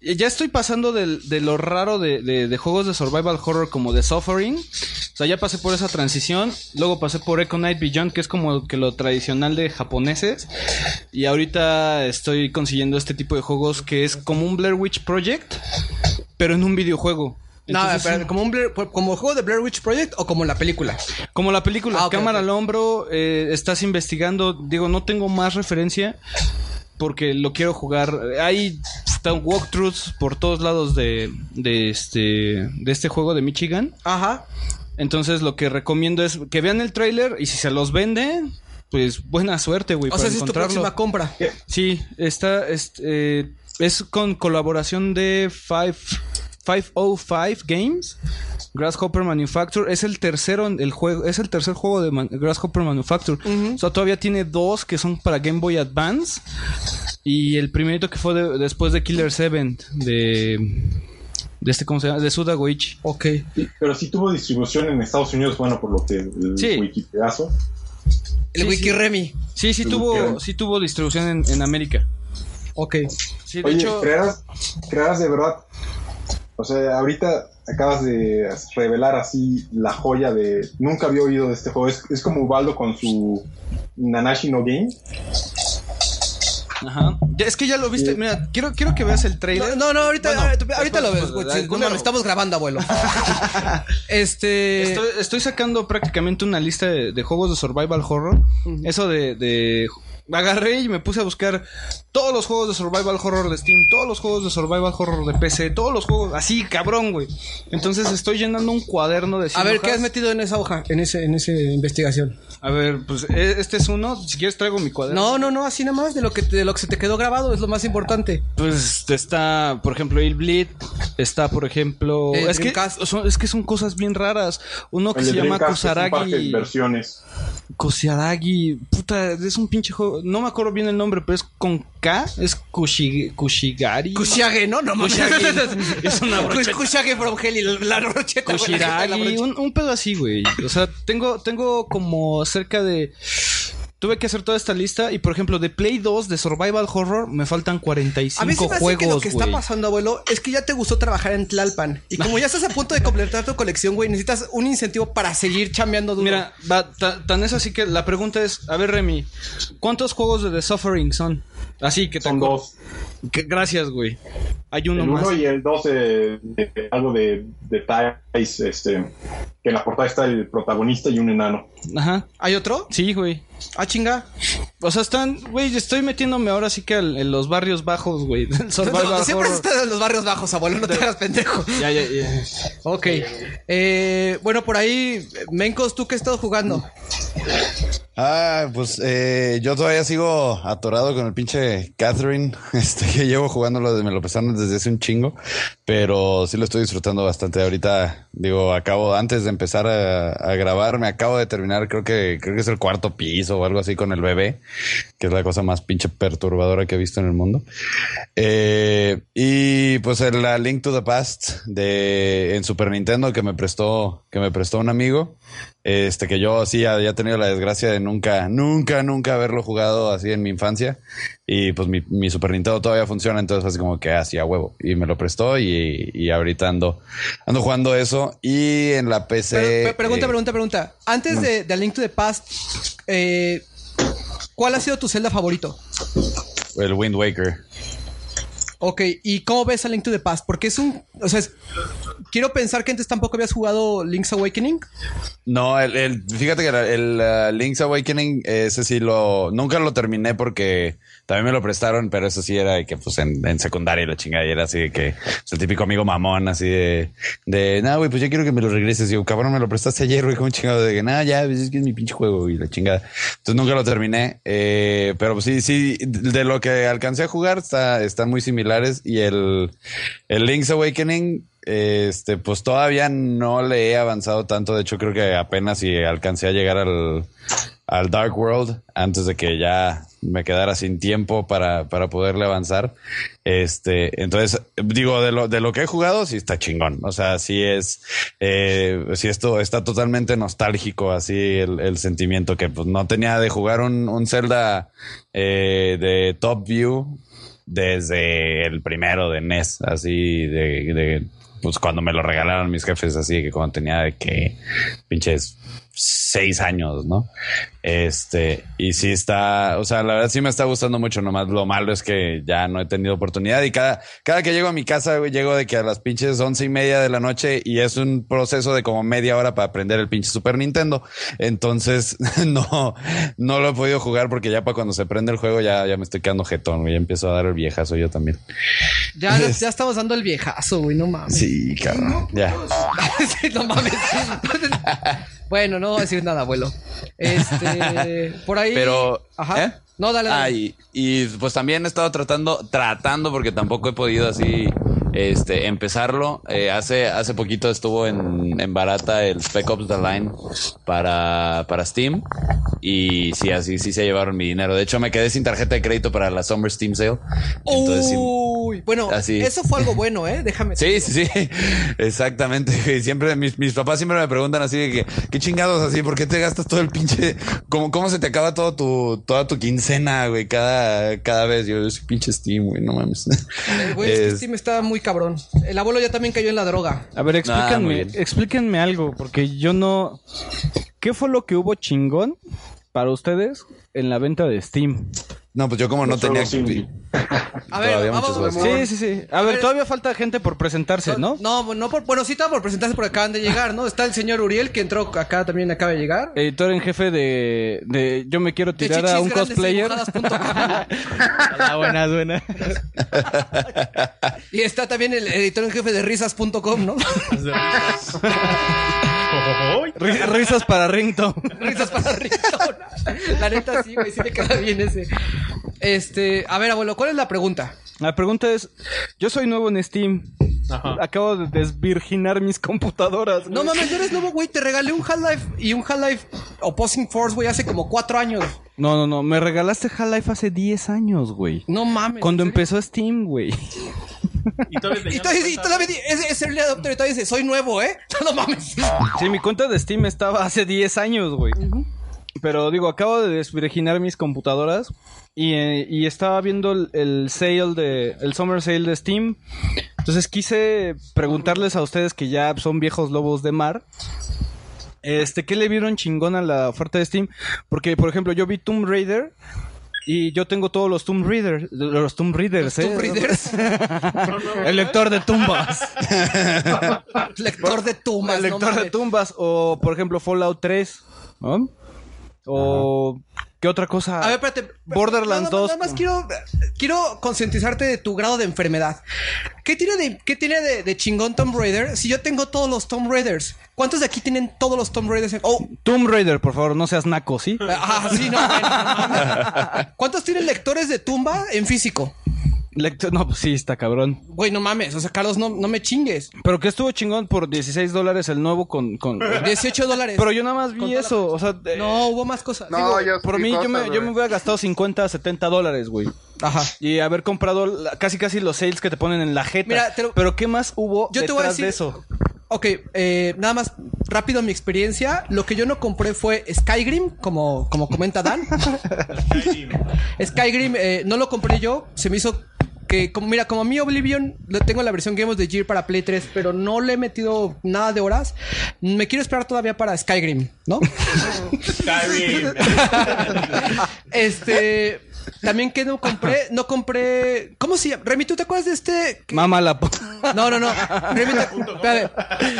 Ya estoy pasando del- de, lo raro de, de- de juegos de survival horror como The Suffering. O sea, ya pasé por esa transición. Luego pasé por Echo Night Beyond, que es como que lo tradicional de japoneses. Y ahorita estoy consiguiendo este tipo de juegos que es como un Blair Witch Project, pero en un videojuego. No, Entonces, pero como un Blair- como juego de Blair Witch Project o como la película. como la película, Ah, cámara al hombro, eh, estás investigando. Digo, no tengo más referencia porque lo quiero jugar. Hay están walkthroughs por todos lados de, de este de este juego de Michigan. Ajá. Entonces lo que recomiendo es que vean el trailer y si se los vende, pues buena suerte, güey. O para sea, esa es tu próxima compra. Sí, está, este, eh, es con colaboración de Five, 505 Games, Grasshopper Manufacture. Es el tercero, en el juego, es el tercer juego de Man- Grasshopper Manufacture. O sea, todavía tiene dos que son para Game Boy Advance. Y el primerito que fue de- después de Killer 7 de, de este, ¿cómo se llama? De Suda Goichi. Ok. Pero sí tuvo distribución en Estados Unidos, bueno, por lo que el Sí. Wikipedazo. El Sí, Wikiremi. Sí, sí El tuvo, Wikiremi. sí tuvo distribución en, en América. Ok. Sí, de Oye, hecho, creerás, creerás de verdad. O sea, ahorita acabas de revelar así la joya de. Nunca había oído de este juego. Es, es como Ubaldo con su Nanashi no Game. Ajá. Ya, es que ya lo viste. Mira, quiero, quiero que veas el trailer. No, no, ahorita, Bueno, ahorita, ahorita lo ves, güey. no, estamos grabando, abuelo. este. Estoy, estoy sacando prácticamente una lista de, de juegos de survival horror. Eso de, de- Agarré y me puse a buscar todos los juegos de survival horror de Steam, todos los juegos de survival horror de PC, todos los juegos así, cabrón, güey. Entonces estoy llenando un cuaderno de A 100 ver, ¿qué has metido en esa hoja? En ese, en esa investigación. A ver, pues e- este es uno. Si quieres traigo mi cuaderno. No, no, no, así nada más de lo que de lo que se te quedó grabado es lo más importante. Pues está, por ejemplo, Il Bleed. Está, por ejemplo. Eh, es, que son, es que son cosas bien raras. Uno que El se llama Kusaragi. Kusaragi. Puta, es un pinche juego. No me acuerdo bien el nombre, pero es con K. Es Kushi, Kushigari. Kushiage, ¿no? No mames. Es una brocheta. Kushiage from Hell y la brocheta. güey, la Kushiragi, brocheta. un, un pedo así, güey. O sea, tengo, tengo como cerca de. Tuve que hacer toda esta lista y, por ejemplo, de Play 2 de Survival Horror me faltan 45 A mí se me hace juegos, que lo que está pasando, abuelo, es que ya te gustó trabajar en Tlalpan. Y como ya estás a punto de completar tu colección, güey, necesitas un incentivo para seguir chambeando duro. Mira, va, ta- tan es así que la pregunta es, a ver Remy, ¿cuántos juegos de The Suffering son? Así que Son dos. Que- gracias, güey. Hay uno el más. 1 y el 2 de, de- algo de detalles, este, que en la portada está el protagonista y un enano. Ajá. ¿Hay otro? Sí, güey. Ah, chinga. O sea, están, güey, estoy metiéndome ahora sí que al- en los barrios bajos, güey. Survival Siempre estás en los barrios bajos, abuelo, no te hagas pendejo. Ya, ya, ya. Ok. Eh, bueno, por ahí, Mencos, ¿tú qué has estado jugando? Ah, pues eh, yo todavía sigo atorado con el pinche Catherine, este que llevo jugándolo me lo pasaron desde hace un chingo, pero sí lo estoy disfrutando bastante. Ahorita, digo, acabo, antes de empezar a, a grabar, me acabo de terminar, creo que, creo que es el cuarto piso o algo así con el bebé, que es la cosa más pinche perturbadora que he visto en el mundo. Eh, y pues el Link to the Past de en Super Nintendo que me prestó, que me prestó un amigo. Este que yo sí había tenido la desgracia de nunca, nunca, nunca haberlo jugado así en mi infancia. Y pues mi, mi Super Nintendo todavía funciona, entonces fue así como que hacía huevo. Y me lo prestó y, y ahorita ando, ando jugando eso. Y en la PC. Pre- pregunta, eh, pregunta, pregunta. Antes de, de A Link to the Past, eh, ¿cuál ha sido tu celda favorito? El Wind Waker. Ok, ¿y cómo ves a Link to the Past? Porque es un... O sea, es- quiero pensar que antes tampoco habías jugado Link's Awakening. No, el, el- fíjate que el, Link's Awakening, ese sí lo, nunca lo terminé porque también me lo prestaron, pero eso sí era que pues en, en secundaria y la chingada y era así de que es el típico amigo mamón, así de, de, no, güey, pues ya quiero que me lo regreses. Y yo, cabrón, me lo prestaste ayer, güey, como chingado, de que, nada, ya, pues es que es mi pinche juego y la chingada. Entonces nunca lo terminé, eh, pero pues sí, sí, de lo que alcancé a jugar está, están muy similares y el, el Link's Awakening, este, pues todavía no le he avanzado tanto. De hecho, creo que apenas si alcancé a llegar al, al Dark World antes de que ya me quedara sin tiempo para, para poderle avanzar. Este, entonces, digo, de lo, de lo que he jugado, sí está chingón. O sea, sí es, eh, sí esto está totalmente nostálgico, así el, el sentimiento que pues no tenía de jugar un, un Zelda eh, de Top View desde el primero de NES, así de, de pues cuando me lo regalaron mis jefes, así que cuando tenía de que pinches seis años, ¿no? Este, y sí está, o sea, la verdad sí me está gustando mucho, nomás lo malo es que ya no he tenido oportunidad y cada, cada que llego a mi casa, güey, llego de que a las pinches once y media de la noche y es un proceso de como media hora para aprender el pinche Super Nintendo. Entonces, no, no lo he podido jugar porque ya para cuando se prende el juego ya, ya me estoy quedando jetón, güey, ya empiezo a dar el viejazo yo también. Ya, ya estamos dando el viejazo, güey, no mames. Sí, cabrón, ya. Sí, no mames. bueno, no voy a decir nada, abuelo. Este, por ahí. Pero, Ajá. ¿eh? No, dale, dale. Ah, y, y, pues también he estado tratando, tratando, porque tampoco he podido así este, empezarlo. Eh, hace, hace poquito estuvo en, en barata el Spec Ops The Line para, para Steam. Y sí, así sí se llevaron mi dinero. De hecho, me quedé sin tarjeta de crédito para la Summer Steam Sale. Entonces, sí- Uy, bueno, Así. eso fue algo bueno, ¿eh? Déjame. Sí, sí, sí, exactamente. Siempre mis, mis papás siempre me preguntan así de que, ¿qué chingados así? ¿Por qué te gastas todo el pinche? ¿Cómo, cómo se te acaba todo tu, toda tu quincena, güey? Cada, cada vez. Yo, soy pinche Steam, güey, no mames. Güey, es que Steam está muy cabrón. El abuelo ya también cayó en la droga. A ver, Ah, explíquenme, explíquenme algo, porque yo no... ¿Qué fue lo que hubo chingón para ustedes en la venta de Steam? No, pues yo como no Los juegos tenía... A ver, Todavía vamos. Sí, sí, sí. A, ver, todavía falta gente por presentarse, ¿no? No, no, por- bueno, sí estaba por presentarse porque acaban de llegar, ¿no? Está el señor Uriel que entró acá también acaba de llegar. Editor en jefe de, de Yo me quiero tirar a un cosplayer. Ah, buenas, buenas. Y está también el editor en jefe de risas.com, ¿no? Ri- Risas para Rington. risas para Ringtone. La neta sí, güey, sí me queda bien ese. Este, a ver, abuelo, ¿cuál es la pregunta? La pregunta es, yo soy nuevo en Steam. Acabo de desvirginar mis computadoras. No güey. mames, no eres nuevo, güey. Te regalé un Half-Life y un Half-Life Opposing Force, güey, hace como cuatro años. No, no, no. Me regalaste Half-Life hace 10 años, güey. No mames. Cuando empezó Steam, güey. Y todavía Y todavía, y todavía es, es early adopter y todavía dice, soy nuevo, ¿eh? No mames. Sí, mi cuenta de Steam estaba hace 10 años, güey. Pero digo, acabo de desvirginar mis computadoras y, eh, y estaba viendo el, el sale de el summer sale de Steam. Entonces quise preguntarles a ustedes que ya son viejos lobos de mar. Este, ¿qué le vieron chingón a la oferta de Steam? Porque, por ejemplo, yo vi Tomb Raider y yo tengo todos los Tomb Raiders, los Tomb Raiders, ¿eh? Tomb Raiders. el lector de tumbas. Lector de tumbas, El no lector de tumbas. O, por ejemplo, Fallout 3. ¿no? O. ¿Qué otra cosa? A ver, espérate. Borderlands nada, 2. Nada más quiero, quiero concientizarte de tu grado de enfermedad. ¿Qué tiene de, qué tiene de, de chingón Tomb Raider si yo tengo todos los Tomb Raiders? ¿Cuántos de aquí tienen todos los Tomb Raiders? en- Oh, Tomb Raider, por favor, no seas naco, ¿sí? ah, sí, no. bueno, no mames. ¿Cuántos tienen lectores de tumba en físico? Lector- No, pues sí, está cabrón. Güey, no mames. O sea, Carlos, no, no me chingues. Pero que estuvo chingón por 16 dólares el nuevo con. con... 18 dólares. Pero yo nada más vi eso. O sea, eh, No, hubo más cosas. No, Digo, yo por sí mí, yo cosas, me, yo güey. me hubiera gastado 50, 70 dólares, güey. Ajá. Y haber comprado la- casi casi los sales que te ponen en la jeta. Mira, te lo- Pero ¿qué más hubo Yo te voy a detrás decir- de eso? Ok, eh, nada más rápido mi experiencia. Lo que yo no compré fue Skyrim, como, como comenta Dan. Skyrim eh, no lo compré yo. Se me hizo que, como mira, como a mí Oblivion, lo tengo la versión Game of the Year para Play 3, pero no le he metido nada de horas. Me quiero esperar todavía para Skyrim, ¿no? Skyrim. Este. También que no compré, no compré. ¿Cómo se llama? Remy, ¿tú te acuerdas de este? que- Mamá la No, no, no. Remy, te- espérame.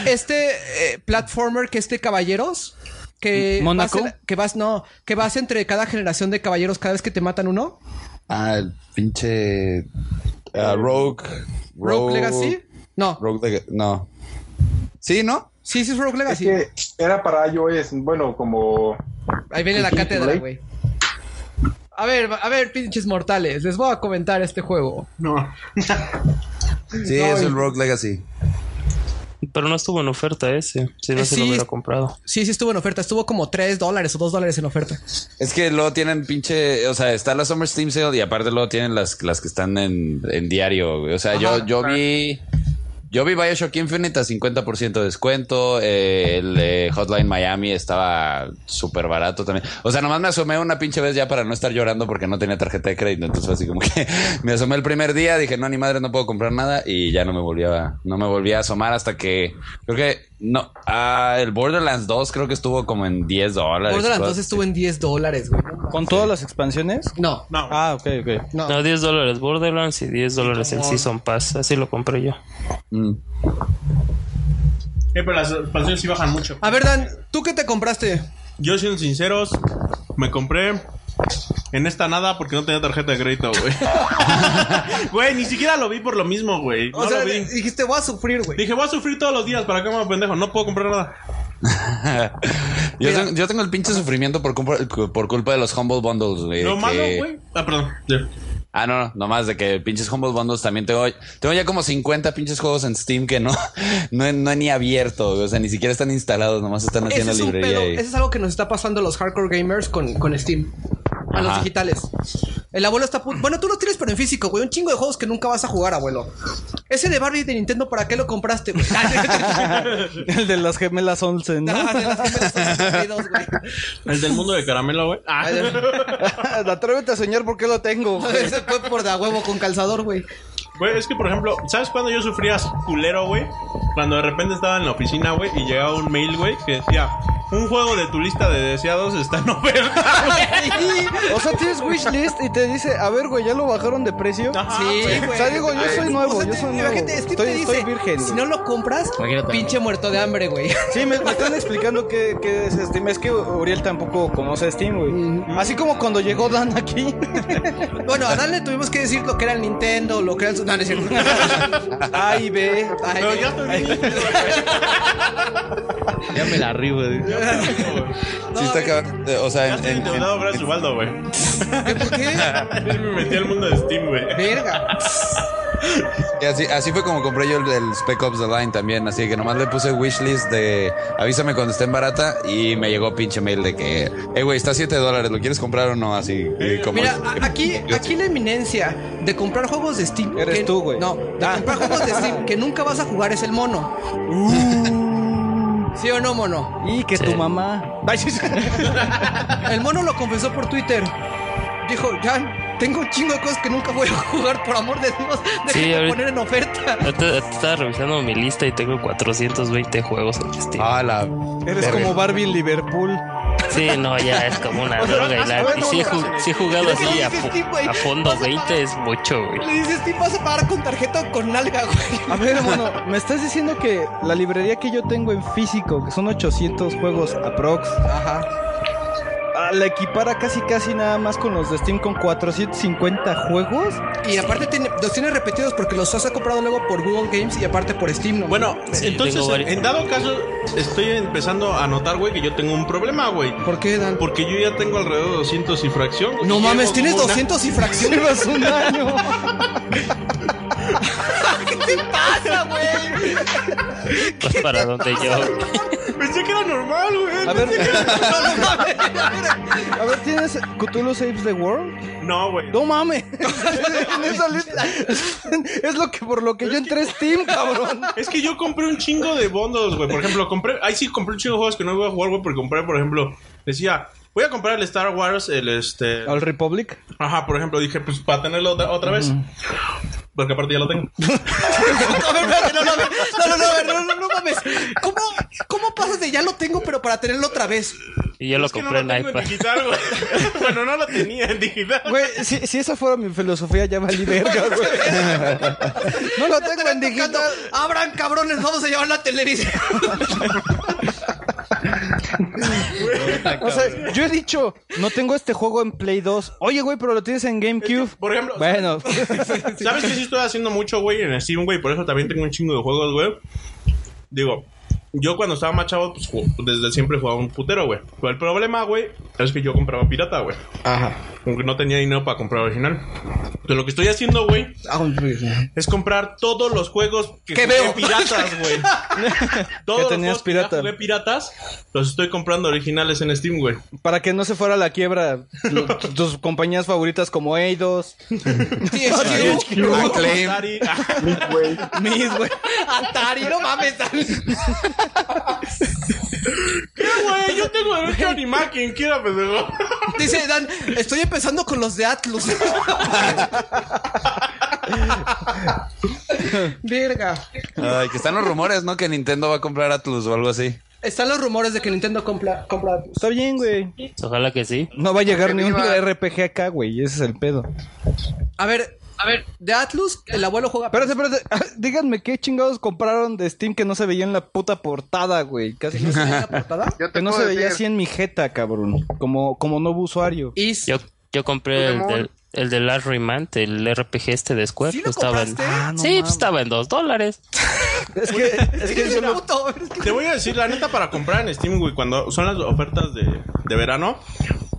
Este eh, platformer que es de caballeros. Que ¿Mónaco? vas en- que vas, no, que vas entre cada generación de caballeros cada vez que te matan uno. Ah, el pinche. ah, Rogue. Rogue Legacy. No. Rogue No. Sí, ¿no? Sí, sí es Rogue Es Legacy. que era para iOS, bueno, como... Ahí viene la cátedra, güey. A ver, a ver, pinches mortales. Les voy a comentar este juego. No. Sí, es el Rogue Legacy. Pero no estuvo en oferta ese. Si no Eh, se lo hubiera comprado. Sí, sí estuvo en oferta. Estuvo como 3 dólares o 2 dólares en oferta. Es que luego tienen pinche, o sea, está la Summer Steam Sale y aparte luego tienen las, las que están en, en diario, güey. O sea, yo, yo vi, yo vi Bioshock Infinite a 50% de descuento, eh, el Hotline Miami estaba súper barato también. O sea, nomás me asomé una pinche vez ya para no estar llorando porque no tenía tarjeta de crédito, entonces así como que me asomé el primer día, dije, no, ni madre, no puedo comprar nada y ya no me volví a, no me volví a asomar hasta que, creo que, no, ah, el Borderlands 2 creo que estuvo como en 10 dólares. Borderlands cosas 2 estuvo en 10 dólares, güey. ¿Con todas las expansiones? No. No. Ah, ok, ok. No. No, 10 dólares Borderlands y 10 dólares el Season Pass. Así lo compré yo. Mm. Eh, pero las expansiones sí bajan mucho. A ver, Dan, ¿tú qué te compraste? Yo, siendo sinceros, me compré en esta nada porque no tenía tarjeta de crédito, güey. Güey, ni siquiera lo vi por lo mismo, güey. No o sea, lo vi. dijiste, voy a sufrir, güey. Dije, voy a sufrir todos los días para que me pendejo. No puedo comprar nada. yo, tengo, yo tengo el pinche sufrimiento por, compra- por culpa de los Humble Bundles, güey. Lo que- malo, güey. Ah, perdón. Ah, no, no, nomás de que pinches Humble Bundles también tengo. Tengo ya como 50 pinches juegos en Steam que no, no, he- no he ni abierto, güey. O sea, ni siquiera están instalados, nomás están Ese haciendo es un pedo. Ese es algo que nos está pasando a los hardcore gamers con, con Steam. A los digitales. El abuelo está... pu- Bueno, tú lo tienes pero en físico, güey. Un chingo de juegos que nunca vas a jugar, abuelo. Ese de Barbie de Nintendo, ¿para qué lo compraste, güey? El de las gemelas Olsen, ¿no? Ah, de las gemelas son 62, güey. El del mundo de caramelo, güey. Ah. Atrévete a soñar porque lo tengo. güey. Ese fue por de a huevo con calzador, güey. Güey, es que por ejemplo, ¿sabes cuándo yo sufría culero, güey? Cuando de repente estaba en la oficina, güey, y llegaba un mail, güey, que decía, un juego de tu lista de deseados está en oferta. O sea, tienes wishlist y te dice, a ver, güey, ¿ya lo bajaron de precio? Ajá, Sí, güey. O sea, digo, yo soy nuevo, O sea, yo soy nuevo. imagínate, Steam Estoy, te dice, estoy virgen. si no lo compras, Imagínate. pinche muerto de hambre, güey. Sí, me, me están explicando qué, qué es Steam. Es que Uriel tampoco conoce Steam, güey. Así como cuando llegó Dan aquí. Bueno, a Dan le tuvimos que decir lo que era el Nintendo, lo que era el... No, no es cierto. A y B. Ay, Pero güey. ya estoy bien. Ya me la arribo. güey. No, sí, está a. Eh, O sea, Ya en, estoy en- en- endeudado gracias a Ubaldo, güey. ¿qué, ¿Por qué? Él me metí al mundo de Steam, güey. Verga. Y así, así fue como compré yo el, el Spec Ops The Line también. Así que nomás le puse wishlist de avísame cuando esté en barata y me llegó pinche mail de que, eh, güey, está a 7 dólares, ¿lo quieres comprar o no? Así y como. Mira, a- aquí, aquí la eminencia de comprar juegos de Steam. Eres que- tú, güey. No, de comprar juegos de Steam que nunca vas a jugar es el mono. ¿Sí o no, mono? Y que tu mamá. Sí, sí. El mono lo confesó por Twitter. Dijo, Jan, tengo un chingo de cosas que nunca voy a jugar, por amor de Dios. Sí, Déjenme ahorita- poner en oferta. Ahorita- Estaba revisando mi lista y tengo 420 juegos en Steam. Ah, la. Eres verga. como Barbie en Liverpool. Sí, no, ya es como una droga. Y, la- y sí, he ju- sí he jugado así a, sí, a fondo 20, es mucho, güey. Le dices, Steam, vas a pagar con tarjeta o con nalga, güey. A ver, hermano, me estás diciendo que la librería que yo tengo en físico, que son 800 juegos aprox, Ajá. La equipara casi casi nada más con los de Steam con 450 juegos. Y aparte tiene, los tiene repetidos porque los has comprado luego por Google Games y aparte por Steam, ¿no? Bueno, Sí, entonces, en dado caso, estoy empezando a notar, güey, que yo tengo un problema, güey. ¿Por qué, Dan? Porque yo ya tengo alrededor de 200 y fracción. No mames, tienes como una- 200 y fracción. Llevas un año. ¿Qué te pasa, güey? Pues para donde yo. Pensé que era normal, güey. A ver, a ver, ¿tienes Cthulhu Saves the World? No, güey. No mames. En esa lista. Es lo que por lo que yo entré a Steam, cabrón. Es que yo compré un chingo de bundles, güey. Por ejemplo, compré. Ahí sí compré un chingo de juegos que no voy a jugar, güey. Porque compré, por ejemplo, decía. Voy a comprar el Star Wars, el este. Al Republic. Ajá, por ejemplo, dije, pues para tenerlo otra, otra vez. Porque aparte ya lo tengo. No, no, no, no, no, no, no, no, no, mames. ¿Cómo, ¿Cómo pasas de ya lo tengo, pero para tenerlo otra vez? Y yo lo Es que no compré lo en iPad. digital, güey. bueno, no lo tenía en digital. Güey, si, si esa fuera mi filosofía, ya valí verga, güey. No lo tengo en digital. Abran cabrones, vamos a llevar la televisión. O sea, yo he dicho, no tengo este juego en Play 2. Oye, güey, pero lo tienes en GameCube. Por ejemplo, Bueno, ¿Sabes que sí estoy haciendo mucho, güey, en Steam, güey? Por eso también tengo un chingo de juegos, güey. Digo, yo cuando estaba más chavo, pues desde siempre jugaba un putero, güey. Pero el problema, güey, es que yo compraba pirata, güey. Ajá. Aunque no tenía dinero para comprar original. Entonces lo que estoy haciendo, güey, es comprar todos los juegos que ¿Qué jugué veo? piratas, güey. todos los tenías juegos que ya pirata? jugué piratas, los estoy comprando originales en Steam, güey. para que no se fuera a la quiebra lo- tus compañías favoritas como Eidos, Acclaim. Atari, Midway. Mis, güey. Atari, no mames. ¿Qué, güey? Yo tengo derecho a animar quien quiera, pendejo. Dice Dan, estoy empezando con los de Atlus. Verga. Ay, que están los rumores, ¿no? Que Nintendo va a comprar Atlus o algo así. Están los rumores de que Nintendo compra, compra Atlus. Está bien, güey. Ojalá que sí. No va a llegar ni un. RPG acá, güey. Ese es el pedo. A ver, a ver, de Atlus, el abuelo juega. Espérate, espérate. Ah, Díganme qué chingados compraron de Steam que no se veía en la puta portada, güey. Casi no se veía. la portada. Que no se veía decir, así en mi jeta, cabrón. Como, como nuevo usuario. Is. Yo, yo compré el del, el de Last Remand, el RPG este de Square. ¿Sí lo estaba en, compraste? Ah, no sí, pues estaba en dos dólares. Es que, es que yo lo- Te voy a decir, la neta, para comprar en Steam, güey, cuando son las ofertas de, de verano,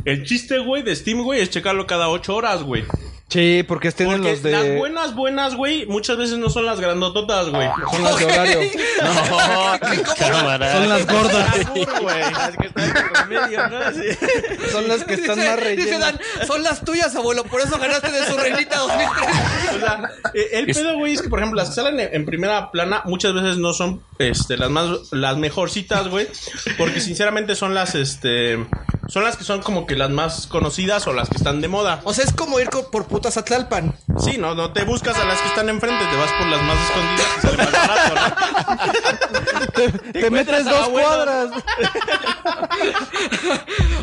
el chiste, güey, de Steam, güey, es checarlo cada 8 horas, güey. Sí, porque tienen Porque los de. las buenas, buenas, güey, muchas veces no son las grandototas, güey. Son las de horario. No, cámara. Son las gordas. Las que están en medio, ¿no? Son las que están Dice- más Dice rellenas. Dan, son las tuyas, abuelo, por eso ganaste de su reinita 2003. O sea, eh, el pedo, güey, es que, por ejemplo, las que salen en, en primera plana muchas veces no son este, las más, las mejorcitas, güey. Porque sinceramente son las, este, son las que son como que las más conocidas o las que están de moda. O sea, es como ir co- por putas a Tlalpan. Sí, no, no te buscas a las que están enfrente, te vas por las más escondidas y sale más barato, ¿no? Te metes dos abuelo. cuadras.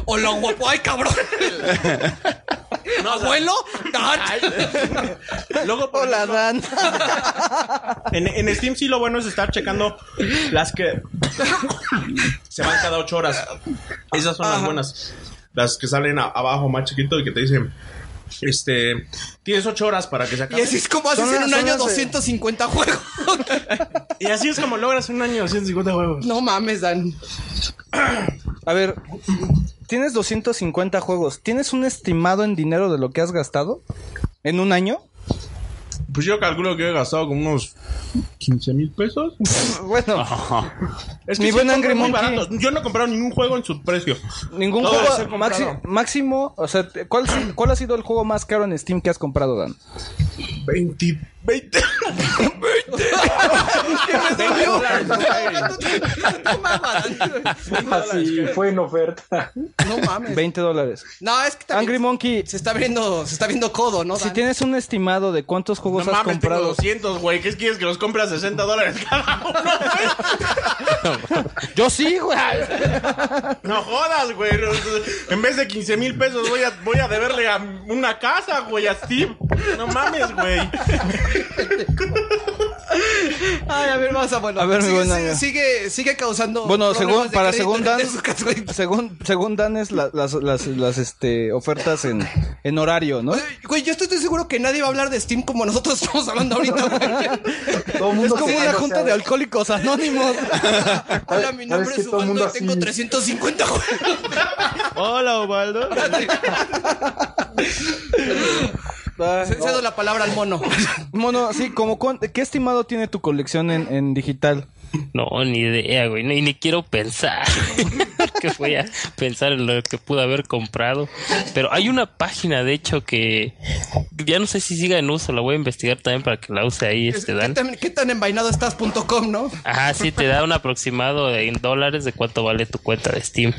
Hola, guapo, ay, cabrón. abuelo. Luego, por ejemplo, Dan. En, en Steam sí lo bueno es estar checando las que se van cada ocho horas. Esas son las buenas. Las que salen a- abajo más chiquito y que te dicen, este, tienes ocho horas para que se Y acabe. así es como haces en un año las de- 250 juegos. Y así es como logras un año 150 juegos. no mames, Dan. A ver, tienes 250 juegos. ¿Tienes un estimado en dinero de lo que has gastado? ¿En un año? Pues yo calculo que he gastado como unos 15 mil pesos. Bueno, Es Mi sí buen Angry muy Monkey. Yo no he comprado ningún juego en su precio. ningún Todo juego maxi- máximo. O sea, ¿cuál, ¿cuál ha sido el juego más caro en Steam que has comprado, Dan? 20, 20. Así fue en oferta. No mames. 20 dólares. No, es que también Angry Monkey, se está viendo, se está viendo codo, ¿no? si tienes un estimado de cuántos No juegos has mames, tengo comprado. 200, güey. ¿Qué quieres que los compre a 60 dólares cada uno, güey? Yo sí, güey. No jodas, güey. En vez de 15 mil pesos voy a, voy a deberle a una casa, güey, a Steve. No mames, güey. Ay, a ver, vamos a bueno. A ver, mi sigue, buen sigue, Angry. sigue, sigue causando. Bueno, según, para según Dan, según, según Dan es la- las, las, las, este, ofertas en, en horario, ¿no? Oye, Güey, yo estoy, estoy seguro que nadie va a hablar de Steam como nosotros estamos hablando ahorita, güey. Todo el Es como una junta sea, de alcohólicos anónimos. Hola, mi ¿Sabes nombre es Ubaldo mundo y tengo así- 350 juegos. Hola, Cedo la palabra al mono. Mono, sí, como ¿qué estimado tiene tu colección en, en digital? No, ni idea, güey. Ni, ni quiero pensar. que voy a pensar en lo que pude haber comprado. Pero hay una página, de hecho, que ya no sé si siga en uso. La voy a investigar también para que la use ahí, este ¿Qué tan, qué tan envainado estás.com, no? Ajá, sí, te da un aproximado en dólares de cuánto vale tu cuenta de Steam.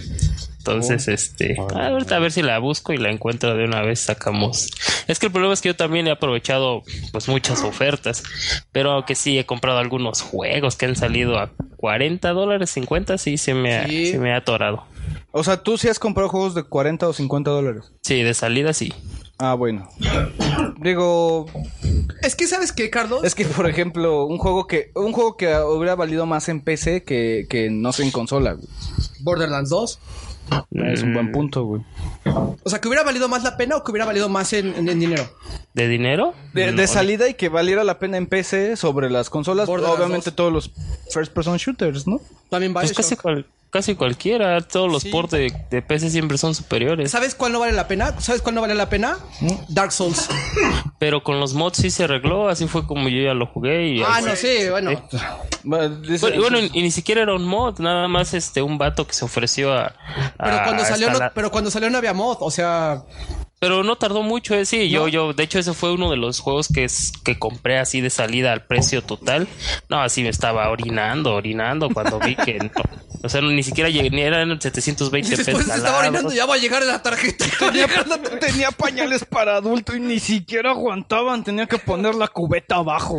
Entonces, este, ahorita a ver si la busco y la encuentro de una vez, sacamos. Es que el problema es que yo también he aprovechado pues muchas ofertas, pero aunque sí he comprado algunos juegos que han salido a 40 dólares, 50, sí se me ha, Sí. se me ha atorado. O sea, tú sí has comprado juegos de 40 o 50 dólares. Sí, de salida sí. Ah, bueno. Digo, Es que, ¿sabes qué, Carlos? es que por ejemplo, un juego que un juego que hubiera valido más en PC que, que no sé en consola. Borderlands 2. Es un buen punto, güey. O sea, que hubiera valido más la pena o que hubiera valido más en, en- en dinero. ¿De dinero? De, No, de salida y que valiera la pena en PC sobre las consolas, Borderlands obviamente todos los first person shooters, ¿no? También Pues Bioshock. casi, cual- casi cualquiera. Todos los Sí. ports de, de PC siempre son superiores. ¿Sabes cuál no vale la pena? ¿Sabes cuál no vale la pena? Dark Souls. Pero con los mods sí se arregló. Así fue como yo ya lo jugué. Y ah, no, sí, bueno. Bueno, y ni siquiera era un mod, nada más este un vato que se ofreció a. Pero a cuando salió, no, pero cuando salió no había mod, o sea, Pero no tardó mucho, eh, sí. Yo, yo, de hecho, ese fue uno de los juegos que, es, que compré así de salida al precio total. No, así me estaba orinando, orinando cuando vi que no. O sea, ni siquiera llegué, ni eran 720 pesos. después se estaba orinando, ya va a llegar la tarjeta. Tenía, tenía pañales para adulto y ni siquiera aguantaban, tenía que poner la cubeta abajo.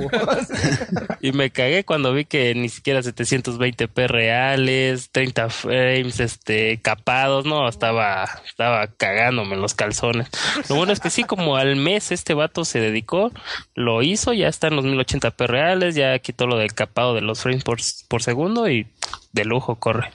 Y me cagué cuando vi que ni siquiera 720p reales, 30 frames, este, capados, no, estaba, estaba cagándome en los calzones. Lo bueno es que sí, como al mes este vato se dedicó, lo hizo, ya está en los 1080p reales, ya quitó lo del capado de los frames por, por segundo y de lujo corre.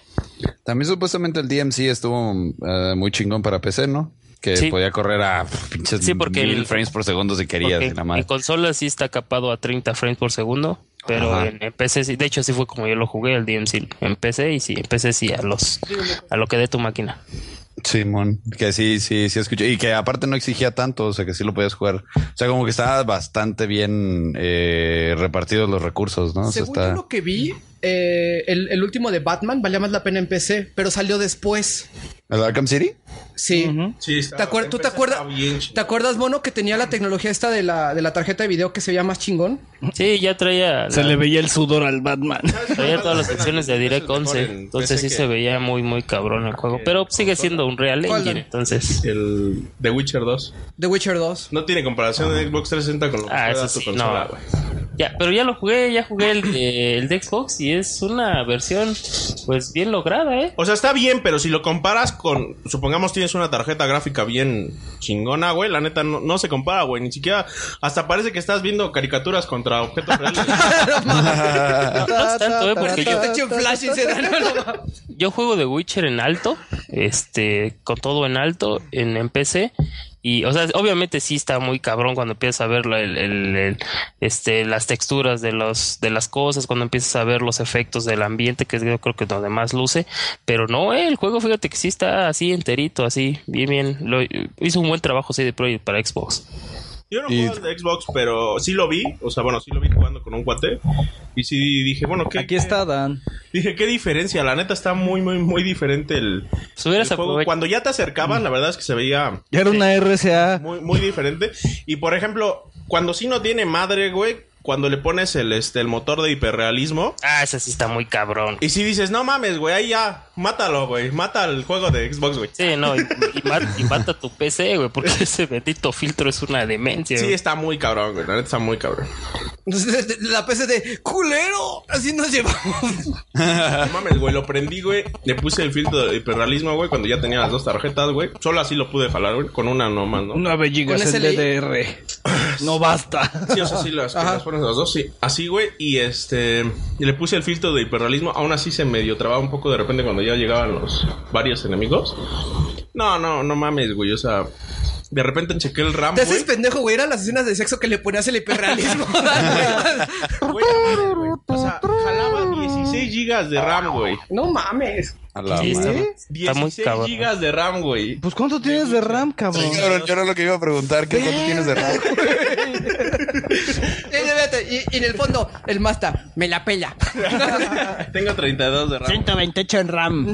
También supuestamente el DMC estuvo eh, muy chingón para PC, ¿no? Que Sí. podía correr a pinches Sí, porque mil el- frames por segundo si querías. Y la en consola sí está capado a 30 frames por segundo, pero en, en PC sí, de hecho así fue como yo lo jugué el DMC en PC y sí, en PC sí a los a lo que dé tu máquina. Simón, que sí, sí, sí escuché. Y que aparte no exigía tanto, o sea que sí lo podías jugar. O sea, como que estaba bastante bien eh, repartidos los recursos, ¿no? O sea, Según está... yo lo que vi, eh, el, el último de Batman valía más la pena en PC, pero salió después. ¿El Arkham City? Sí. Sí, está- ¿Te acuer- ¿Tú te acuerdas? ¿Te acuerdas, mono, que tenía la tecnología esta de la, de la tarjeta de video que se veía más chingón? Sí, ya traía Se le veía el sudor al Batman. traía todas las opciones de Direct mejor 11, en entonces sí que- se veía muy muy cabrón el juego, pero sigue siendo un Real. Engine, entonces El The Witcher 2. The Witcher 2. No tiene comparación de Xbox 360 con lo que Ah, eso tu sí, consola, no. güey. Ya, pero ya lo jugué, ya jugué el de, el de Xbox y es una versión pues bien lograda, ¿eh? O sea, está bien, pero si lo comparas con, supongamos tienes una tarjeta gráfica bien chingona, güey, la neta no, no se compara, güey, ni siquiera, hasta parece que estás viendo caricaturas contra objetos reales. No, no es tanto, ¿eh? Porque yo, Te eché un flash y se da. yo juego de Witcher en alto, este, con todo en alto, en, en PC. Y, o sea, obviamente sí está muy cabrón cuando empiezas a ver el, este, las texturas de los, de las cosas, cuando empiezas a ver los efectos del ambiente, que es yo creo que donde más luce. Pero no, eh, el juego, fíjate que sí está así enterito, así, bien, bien. Lo, hizo un buen trabajo CD Projekt para Xbox. Yo no Y- juego al de Xbox, pero sí lo vi, o sea, bueno, sí lo vi jugando con un cuate. Y sí dije, bueno, ¿qué? Aquí está Dan. Dije, qué diferencia, la neta está muy, muy, muy diferente el, el juego. Cuando ya te acercabas, la verdad es que se veía Ya era una RCA. muy, muy diferente. Y por ejemplo, cuando sí no tiene madre, güey, cuando le pones el, este, el motor de hiperrealismo. Ah, ese sí está muy cabrón. Y si dices, no mames, güey, ahí ya, mátalo, güey, mata el juego de Xbox, güey. Sí, no, y, y mat- y mata tu PC, güey, porque ese bendito filtro es una demencia. Sí, güey. está muy cabrón, güey, la neta está muy cabrón. La PC de culero. Así nos llevamos. No mames, güey, lo prendí, güey. Le puse el filtro de hiperrealismo, güey, cuando ya tenía las dos tarjetas, güey. Solo así lo pude jalar, güey, con una nomás, ¿no? 9 gigas ¿Con en SLI? DDR. No basta. Sí, o sea, sí, las, Ajá. las pones las dos, sí. Así, güey, y este... Y le puse el filtro de hiperrealismo. Aún así se medio trababa un poco de repente cuando ya llegaban los varios enemigos. No, no, no mames, güey, o sea... De repente chequé el RAM, Te haces pendejo, güey. Eran las escenas de sexo que le ponías el hiperrealismo. Güey, güey, O sea, jalaba 16 gigas de RAM, güey. no mames. A la está, madre. está muy 16 cabrón. gigas de RAM, güey. Pues ¿cuánto tienes de RAM, cabrón? Sí, cabrón, yo era lo que iba a preguntar. ¿Qué cuánto tienes de RAM? Y, y- y en el fondo, el Masta, me la pela. Tengo 32 de RAM. 128 en RAM.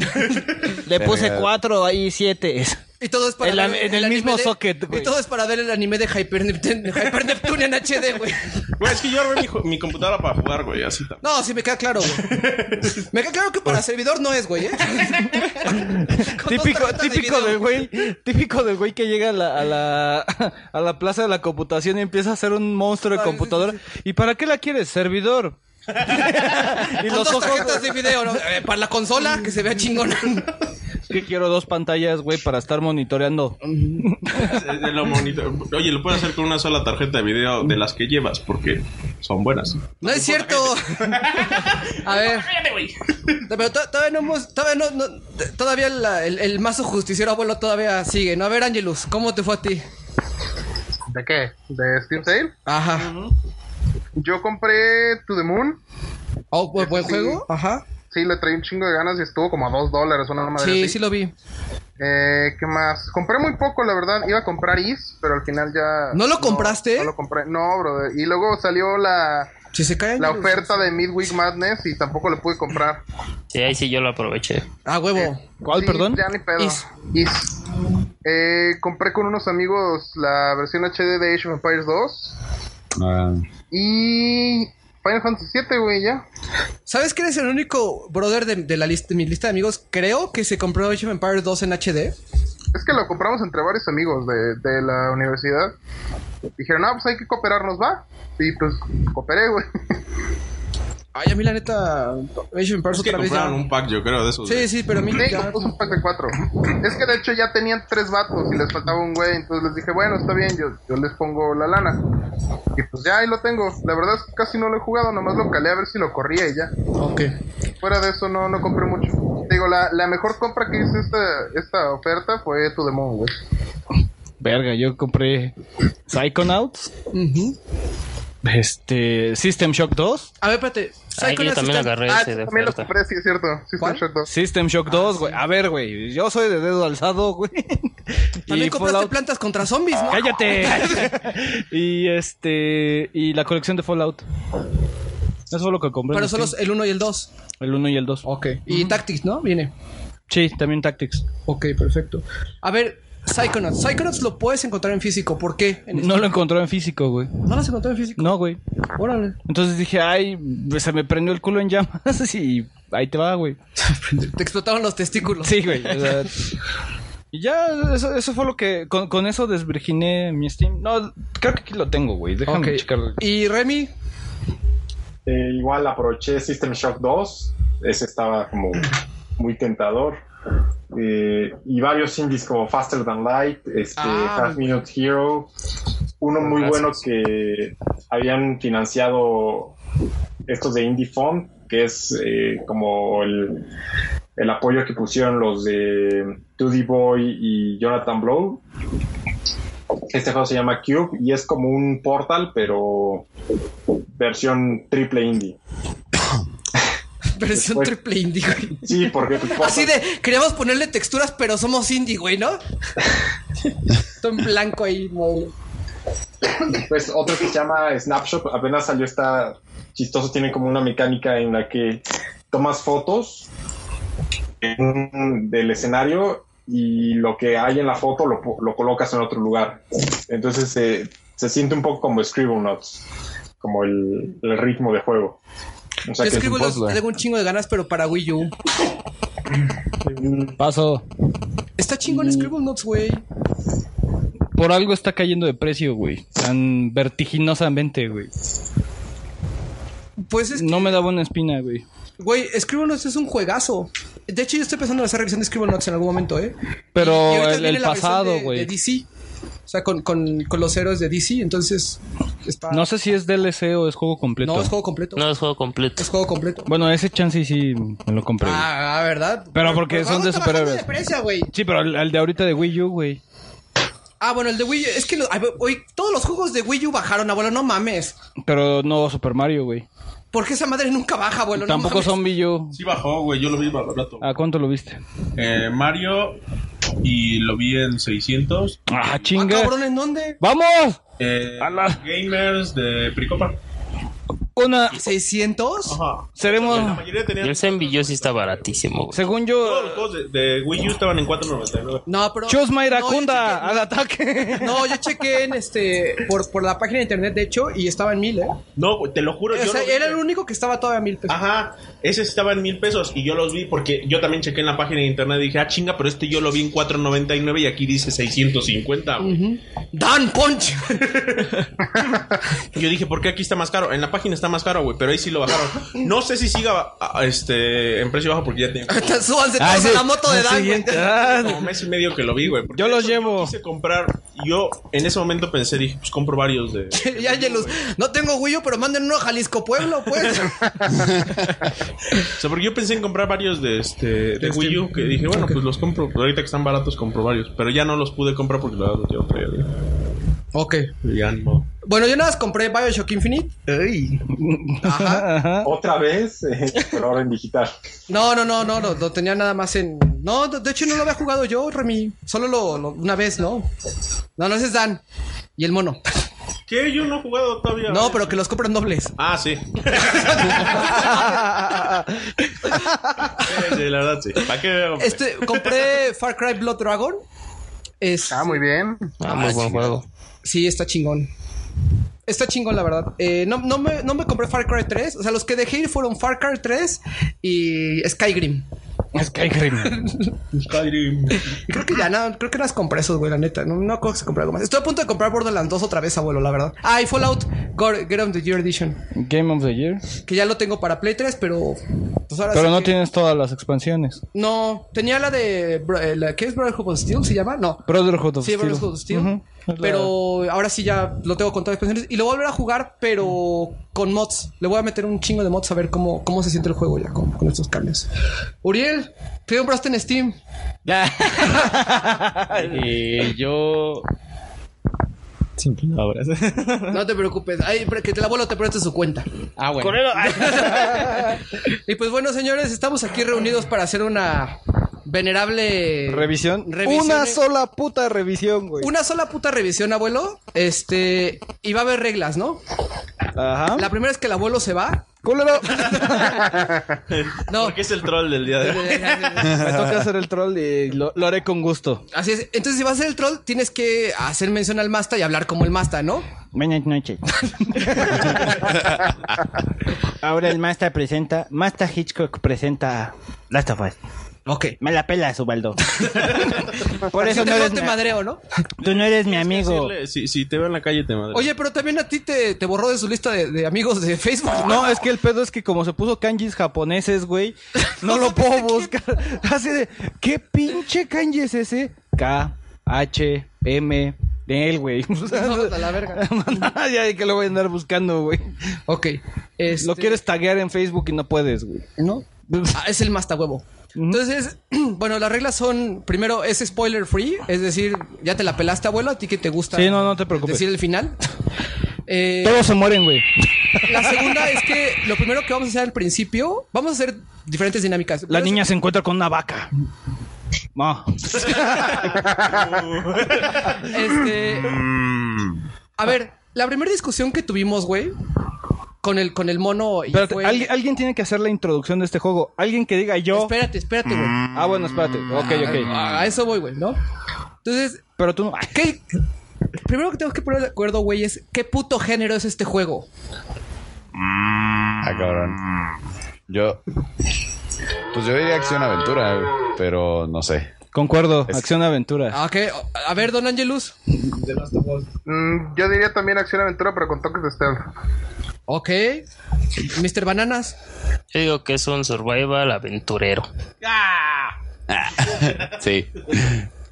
Le puse 4 ahí 7. Y todo es para En la- ver en el mismo anime de- socket, güey. Y todo es para ver el anime de Hyper Neptune, Hyper Neptune en HD, güey. Güey, es que yo armé mi, mi computadora para jugar, güey, así está. No, sí me queda claro, güey. Me queda claro que para servidor no es, güey, ¿eh? Con Típico, de típico video. del güey, típico del güey que llega a la, a la, a la plaza de la computación y empieza a hacer un monstruo de computadora. ¿Y para qué la quieres? Servidor. y los dos ojos. tarjetas de video, ¿no? Eh, para la consola, que se vea chingona. que quiero dos pantallas, güey, para estar monitoreando. De lo monitor- Oye, lo puedes hacer con una sola tarjeta de video de las que llevas, porque son buenas. No es cierto. A ver. Pero to- todavía no hemos. Todavía no. no- todavía la- el, el mazo justiciero abuelo todavía sigue. ¿no? A ver, Angelus, ¿cómo te fue a ti? ¿De qué? ¿De Steam Sale? Ajá. Yo compré To The Moon. Oh, buen, buen juego. Ajá. Sí, le traí un chingo de ganas y estuvo como a dos dólares, una madre Sí, así. sí lo vi. Eh, ¿Qué más? Compré muy poco, la verdad. Iba a comprar Is, pero al final ya... ¿No lo compraste? No, lo compré. No, brother. Y luego salió la... Si se cae La oferta de Midweek Madness y tampoco le pude comprar. Sí, ahí sí yo lo aproveché. Ah, huevo. ¿Cuál, Sí, perdón? Ya ni pedo. Is. Is. Eh, compré con unos amigos la versión HD de Age of Empires 2. Ah. Y... Final Fantasy 7, güey, ya. ¿Sabes que eres el único brother de, de la lista, de mi lista de amigos? Creo que se compró Age of Empires 2 en HD. Es que lo compramos entre varios amigos de, de la universidad. Dijeron, no, pues hay que cooperarnos, va. Y pues cooperé, güey. Ay, a mí la neta. Age of Empires Es que otra vez ya. compraron un pack, yo creo, de esos. Sí, sí, pero a mí Sí, ya. puse un pack de cuatro. Es que de hecho ya tenían tres vatos y les faltaba un güey. Entonces les dije, bueno, está bien, yo, yo les pongo la lana. Y pues ya ahí lo tengo. La verdad es que casi no lo he jugado, nomás lo calé a ver si lo corría y ya. Ok. Fuera de eso no, no compré mucho. Te Digo, la, la mejor compra que hice esta, esta oferta fue To The Moon, güey. Verga, yo compré Psychonauts, Ujú. este, System Shock 2. A ver, espérate. Ay, yo también está- agarré Ah, ese de también lo compré, sí, es cierto. Sí, ¿Cuál? es cierto. System Shock 2, güey. A ver, güey, yo soy de dedo alzado, güey. También Y compraste Fallout- plantas contra zombies, ¿no? ¡Cállate! y este, y la colección de Fallout. Eso fue lo que compré. Pero solo Steam. el 1 y el 2. El 1 y el 2. Ok. Y Tactics, ¿no? Viene. Sí, también Tactics. Ok, perfecto. A ver, Psychonauts. Psychonauts lo puedes encontrar en físico. ¿Por qué? En No lo encontró en físico, güey. ¿No lo has encontrado en físico? No, güey. Órale. Entonces dije, ay, se me prendió el culo en llamas y ahí te va, güey. Te explotaron los testículos. Sí, güey. o sea, y ya, eso, eso fue lo que. Con, con eso desvirginé mi Steam. No, creo que aquí lo tengo, güey. Déjame Ok. checarlo. ¿Y Remy? Eh, igual aproveché System Shock 2. Ese estaba como muy tentador. Eh, y varios indies como Faster Than Light, este, Ah, Half Minute Hero. Uno muy Gracias. bueno que habían financiado estos de Indie Fund, que es eh, como el, el apoyo que pusieron los de 2D Boy y Jonathan Blow. Este juego se llama Cube y es como un portal, pero versión triple indie. Versión Después- triple indie, güey. Sí, porque Así de, queríamos ponerle texturas, pero somos indie, güey, ¿no? Todo en blanco ahí, no. Pues otro que se llama Snapshot, apenas salió esta chistoso, tiene como una mecánica en la que tomas fotos en- del escenario y lo que hay en la foto lo, lo colocas en otro lugar. Entonces eh, se siente un poco como Scribblenauts, como el, el ritmo de juego. O sea Yo que escribo los, tengo un chingo de ganas, pero para Wii U. Paso. Está chingón Scribble Notes, güey. Por algo está cayendo de precio, güey. Tan vertiginosamente, güey. Pues es No me da buena espina, güey. Güey, Scribble Notes es un juegazo. De hecho, yo estoy pensando en hacer revisión de Scribble Notes en algún momento, ¿eh? Pero Y- y el, el pasado, de- güey. De DC. O sea, con, con, con los héroes de DC, entonces. Está... No sé si es DLC o es juego completo. No, es juego completo. No, es juego completo. Es juego completo. Bueno, ese chance sí me lo compré. güey. Ah, ¿verdad? Pero porque Pero son de superhéroes. Sí, pero el, el de ahorita de Wii U, güey. Ah, bueno, el de Wii U. Es que lo- hoy todos los juegos de Wii U bajaron, abuelo, no mames. Pero no Super Mario, güey. ¿Por qué esa madre nunca baja, abuelo? No Tampoco mames. son Wii U. Sí bajó, güey. Yo lo vi barato. ¿A cuánto lo viste? Eh, Mario y lo vi en 600. ¡Ah, Ah, chinga! cabrón, ¿en dónde? ¡Vamos! Eh, A la- Gamers de Pricopa. Una. ¿600? Ajá. Seremos. La mayoría Y tenían. el Zenvillo sí está baratísimo, güey. Según Todos los yo. juegos de, de Wii U estaban en 4.99. No, pero. Chusma No, yo Iracunda, chequé- al ataque. No, yo chequé en este. Por, por la página de internet, de hecho, y estaba en mil, ¿eh? No, te lo juro. O yo sea, lo era el único que estaba todavía a mil pesos. Ajá, ese estaba en mil pesos y yo los vi porque yo también chequé en la página de internet y dije, ah, chinga, pero este yo lo vi en 4.99 y aquí dice 650. güey. Dan Punch. Yo dije, ¿por qué aquí está más caro? En la página están está más caro, güey. Pero ahí sí lo bajaron. No sé si siga a- a- este, en precio bajo porque ya tiene. Súbanse Ah, todos sí. a la moto de Dan, güey. Ah, Como mes y medio que lo vi, güey. Yo los llevo. quise comprar. Yo en ese momento pensé, dije, pues compro varios de. Y Angelus, no tengo Wii U, pero manden uno a Jalisco Pueblo, pues. O sea, porque yo pensé en comprar varios de este de Wii U, que dije, bueno, pues los compro. Pero ahorita que están baratos, compro varios. Pero ya no los pude comprar porque la verdad los llevo traído. ok. Ya modo. Bueno, yo nada más compré Bioshock Infinite. Ajá. Otra vez, eh, pero ahora en digital. No, no, no, no, lo, lo tenía nada más en. No, de hecho no lo había jugado yo, Remy. Solo lo, lo- una vez, ¿no? No, no, ese es Dan. Y el mono. ¿Qué? Yo no he jugado todavía. No, pero que los compran dobles. Ah, sí. Sí, sí, la verdad sí. ¿Para qué veo? Este, compré Far Cry Blood Dragon. Es, Ah, muy bien. Ah, muy buen juego. Sí, está chingón. Está chingón, la verdad. Eh, no, no, me, no me compré Far Cry 3. O sea, los que dejé ir fueron Far Cry 3 y Skyrim. Skyrim. Skyrim. Y creo que ya no, creo que las compré esos, güey, la neta. No, no creo que se compré algo más. Estoy a punto de comprar Borderlands 2 otra vez, abuelo, la verdad. Ah, y Fallout Get on the Year Edition. Game of the Year. Que ya lo tengo para Play 3, pero. pues ahora Pero sí no que- tienes todas las expansiones. No, tenía la de. eh, La, ¿Qué es Brotherhood of Steel? ¿Se llama? No. Brotherhood of Sí, Steel. Brotherhood of Steel. Pero ahora sí ya lo tengo con todas las expansiones. Y lo voy a volver a jugar, pero con mods. Le voy a meter un chingo de mods a ver cómo, cómo se siente el juego ya con, con estos cambios. Uriel, ¿qué compraste en Steam? Y yo. Sin palabras. No te preocupes. Ay, que el abuelo te preste su cuenta. Ah, bueno. y pues bueno, señores, estamos aquí reunidos para hacer una venerable Revisión. Una sola puta revisión, güey. Una sola puta revisión, abuelo. Este. Y va a haber reglas, ¿no? Ajá. La primera es que el abuelo se va. Cólero. No. Porque es el troll del día de hoy. Me toca hacer el troll y lo, lo haré con gusto. Así es. Entonces, si vas a ser el troll, tienes que hacer mención al Masta y hablar como el Masta, ¿no? Buenas noches. Ahora el Masta presenta, Masta Hitchcock presenta Last of Us. Ok. Me la pela, Ubaldo. Por eso no te, eres, te mi, madreo, ¿no? tú no eres mi amigo. Decirle, Si, si te veo en la calle, te madre. Oye, pero también a ti te, te borró de su lista de, de amigos de Facebook. No, es que el pedo es que como se puso kanjis japoneses, güey, no lo puedo buscar. Así de, ¿qué pinche kanji es ese? K, H, M, de él, güey. O sea, Vamos a la verga. ya que lo voy a andar buscando, güey. Ok. Este- Lo quieres taguear en Facebook y no puedes, güey. ¿No? Ah, es el Masta huevo. Entonces, bueno, las reglas son, primero, es spoiler free, es decir, ya te la pelaste, abuelo, a ti que te gusta Sí, no, no te preocupes. decir el final. Eh, Todos se mueren, güey. la segunda es que lo primero que vamos a hacer al principio, vamos a hacer diferentes dinámicas. La niña se encuentra con una vaca. No. Este. A ver, la primera discusión que tuvimos, güey, con el, con el mono. y Espérate, fue- alguien, alguien tiene que hacer la introducción de este juego. Alguien que diga yo. Espérate, espérate, güey. Ah, bueno, espérate. Ok, ok. A, a eso voy, güey, ¿no? Entonces, Pero tú no. ¿qué? Primero que tengo que poner de acuerdo, güey, es qué puto género es este juego. Ah, cabrón. Yo. Pues yo diría acción-aventura, güey, pero no sé. Concuerdo, Es- acción-aventura. Ah, Ok, a ver, don Angelus. Mm, yo diría también acción-aventura, pero con toques de stealth. Ok. Mr. Bananas. Yo digo que es un survival aventurero. Sí.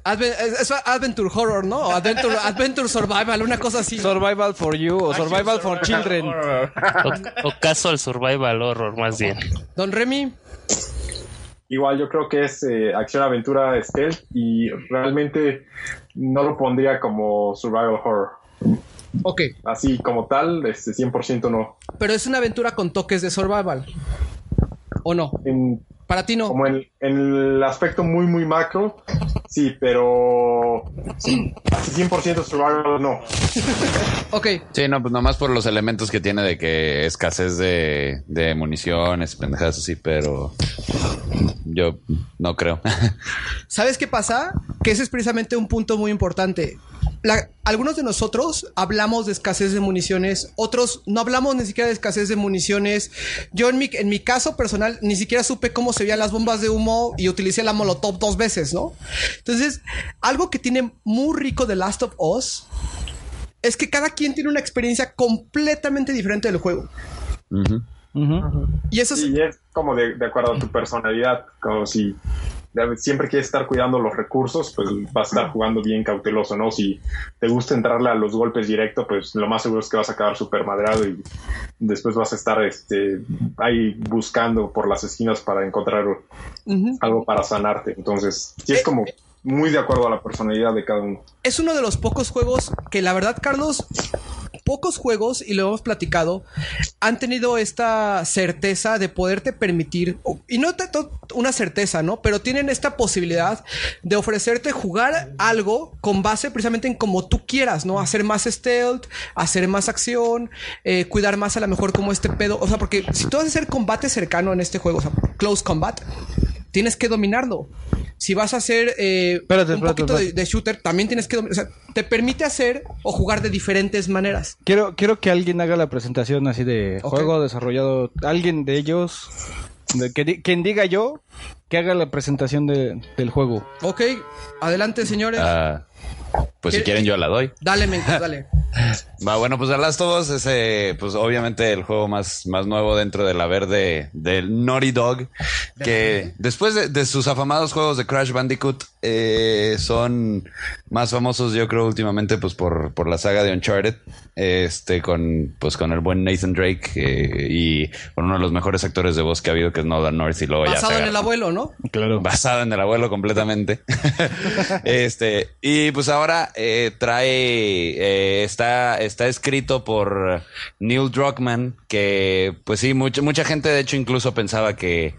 Adven- es, es Adventure Horror, ¿no? Adventure, Adventure Survival, una cosa así. Survival for you o Survival for children. O, o casual survival horror, más bien. Don Remy. Igual yo creo que es eh, acción aventura stealth y realmente no lo pondría como survival horror. Ok. Así como tal, este 100% no. Pero es una aventura con toques de survival. ¿O no? En, Para ti no. como en, en el aspecto muy muy macro, sí, pero sí, así 100% survival no. Ok. Sí, no, pues nomás por los elementos que tiene de que escasez de, de municiones, pendejadas así, pero yo no creo. ¿Sabes qué pasa? Que ese es precisamente un punto muy importante. La- algunos de nosotros hablamos de escasez de municiones, otros no hablamos ni siquiera de escasez de municiones. Yo en mi, en mi caso personal ni siquiera supe cómo se veían las bombas de humo y utilicé la molotov dos veces, ¿no? Entonces, algo que tiene muy rico de Last of Us es que cada quien tiene una experiencia completamente diferente del juego. Y eso es... Sí, es como de, de acuerdo a tu personalidad, como si siempre quieres estar cuidando los recursos, pues vas a estar jugando bien cauteloso, ¿no? Si te gusta entrarle a los golpes directo, pues lo más seguro es que vas a acabar súper madrado y después vas a estar este, ahí buscando por las esquinas para encontrar algo para sanarte. Entonces, sí Eh, es como muy de acuerdo a la personalidad de cada uno. es uno de los pocos juegos que la verdad, Carlos, pocos juegos, y lo hemos platicado, han tenido esta certeza de poderte permitir, y no tanto una certeza, ¿no? Pero tienen esta posibilidad de ofrecerte jugar algo con base precisamente en como tú quieras, ¿no? Hacer más stealth, hacer más acción, eh, cuidar más a lo mejor como este pedo. O sea, porque si tú vas a hacer combate cercano en este juego, o sea, close combat, tienes que dominarlo. Si vas a hacer eh, Espérate, un espérate, poquito de, espérate. de shooter, también tienes que dominar. O sea, te permite hacer o jugar de diferentes maneras. Quiero, quiero que alguien haga la presentación así de juego desarrollado. Alguien de ellos, de que quien diga yo, que haga la presentación de- del juego. Ok, adelante, señores. Ah, pues si quieren yo la doy. Dale, men, dale. Va, bueno, pues The Last of Us es, eh, pues obviamente el juego más, más nuevo dentro de la verde del Naughty Dog, que después de, de sus afamados juegos de Crash Bandicoot, eh, son más famosos yo creo últimamente pues por, por la saga de Uncharted, este, con, pues con el buen Nathan Drake eh, y con uno de los mejores actores de voz que ha habido que es Nolan North y luego ya se en el agarró- abuelo, ¿no? Claro. Basado en el abuelo completamente. este, y pues ahora eh, trae, eh, está, está escrito por Neil Druckmann, que pues sí, mucha, mucha gente de hecho incluso pensaba que,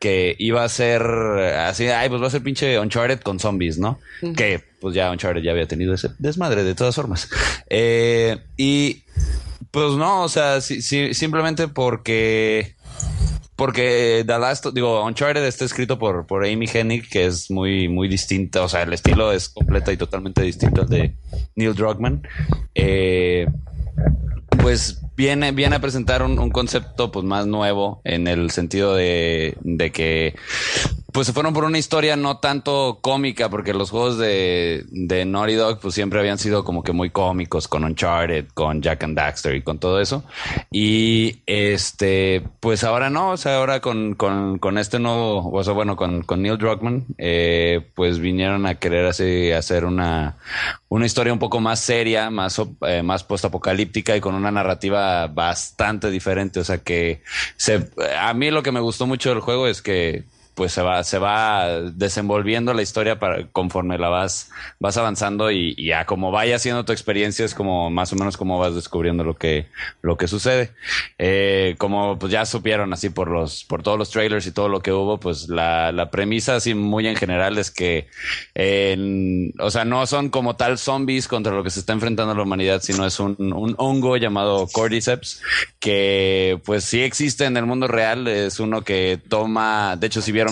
que iba a ser así, ay, pues va a ser pinche Uncharted con zombies, ¿no? Ujú. Que pues ya Uncharted ya había tenido ese desmadre de todas formas. Eh, y pues no, o sea, sí- sí, simplemente porque porque The Last, digo, Uncharted está escrito por, por Amy Hennig, que es muy, muy distinta, o sea, el estilo es completa y totalmente distinto al de Neil Druckmann. Eh, pues viene, viene a presentar un, un concepto pues más nuevo en el sentido de, de que pues se fueron por una historia no tanto cómica, porque los juegos de, de Naughty Dog pues siempre habían sido como que muy cómicos, con Uncharted, con Jack and Daxter y con todo eso. Y este, pues ahora no, o sea, ahora con, con, con este nuevo, o sea, bueno, con, con Neil Druckmann, eh, pues vinieron a querer así, hacer una, una historia un poco más seria, más, eh, más post-apocalíptica y con una narrativa bastante diferente. O sea que a mí lo que me gustó mucho del juego es que pues se va, se va desenvolviendo la historia para, conforme la vas, vas avanzando y, y ya como vaya siendo tu experiencia es como más o menos como vas descubriendo lo que, lo que sucede. Eh, como pues ya supieron así por los, por todos los trailers y todo lo que hubo, pues la, la premisa así muy en general es que, o sea, no son como tal zombies contra lo que se está enfrentando la humanidad, sino es un, un hongo llamado Cordyceps que pues sí existe en el mundo real, es uno que toma, de hecho si vieron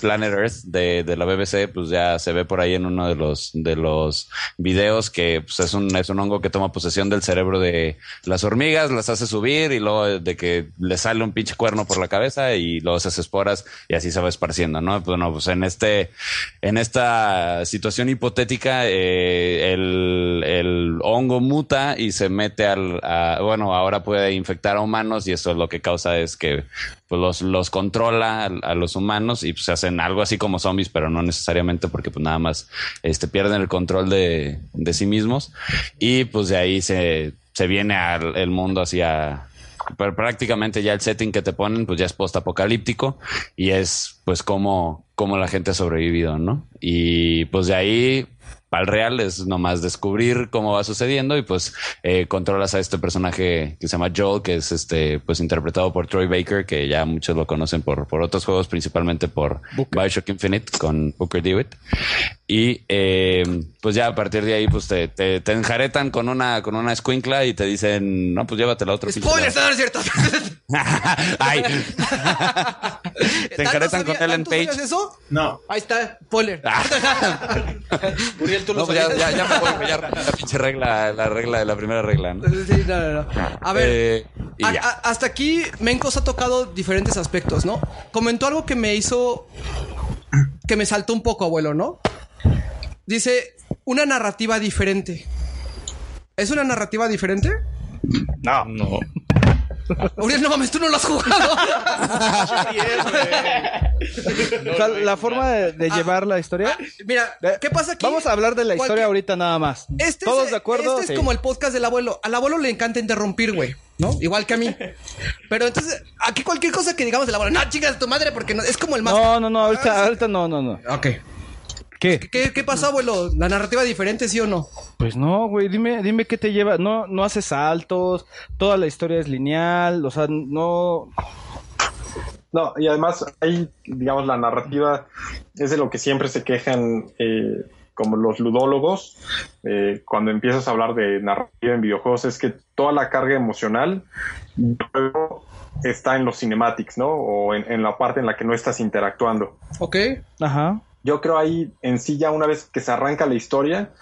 Planet Earth de, de la BBC, pues ya se ve por ahí en uno de los, de los videos que pues, es un, es un hongo que toma posesión del cerebro de las hormigas, las hace subir y luego de que le sale un pinche cuerno por la cabeza y luego se esporas y así se va esparciendo, ¿no? Pues no, pues en este, en esta situación hipotética, eh, el, el hongo muta y se mete al, a- bueno, ahora puede infectar a humanos y eso lo que causa es que pues los, los controla a, a los humanos y pues hacen algo así como zombies, pero no necesariamente porque pues nada más este, pierden el control de, de sí mismos y pues de ahí se, se viene al el mundo hacia pero prácticamente ya el setting que te ponen pues ya es post apocalíptico y es pues como, como la gente ha sobrevivido, ¿no? Y pues de ahí para el real es nomás descubrir cómo va sucediendo y pues eh, controlas a este personaje que se llama Joel, que es este pues interpretado por Troy Baker, que ya muchos lo conocen por, por otros juegos, principalmente por Bioshock Infinite con Booker DeWitt. Y eh, pues ya a partir de ahí pues te, te, te enjaretan con una, con una escuincla y te dicen, no, pues llévatela a otro Spoilers, lado". no, no es cierto. Ay. te enjaretan ¿Tanto con Ellen ¿tanto Page. sabías eso? No. Ahí está, spoiler. Uriel, tú lo ya, ya, ya me voy, ya la pinche regla, la regla, la primera regla, ¿no? Sí, no, no, no. A ver, Eh, a- a- hasta aquí Mencos ha tocado diferentes aspectos, ¿no? Comentó algo que me hizo. que me saltó un poco, abuelo, ¿no? Dice una narrativa diferente. ¿Es una narrativa diferente? No. No. Uriel, no mames, tú no lo has jugado. O sea, la forma de, de llevar la historia. Mira, ¿qué pasa aquí? Vamos a hablar de la Cualquier- historia ahorita nada más. Este ¿Todos es, de acuerdo? Este es Sí. como el podcast del abuelo. Al abuelo le encanta interrumpir, güey. ¿No? Igual que a mí. Pero entonces, aquí cualquier cosa que digamos del abuelo, no chingas tu madre porque no, es como el más. No, no, no, ahorita, ahorita no, no, no. Ok. ¿Qué? ¿Qué, ¿Qué pasó, abuelo? ¿La narrativa diferente, sí o no? Pues no, güey, dime, dime qué te lleva. No, no haces saltos, toda la historia es lineal, o sea, no. No, y además ahí, digamos, la narrativa es de lo que siempre se quejan eh, como los ludólogos eh, cuando empiezas a hablar de narrativa en videojuegos, es que toda la carga emocional luego está en los cinematics, ¿no? O en, en la parte en la que no estás interactuando. Ok. Ajá. Yo creo ahí en sí ya una vez que se arranca la historia,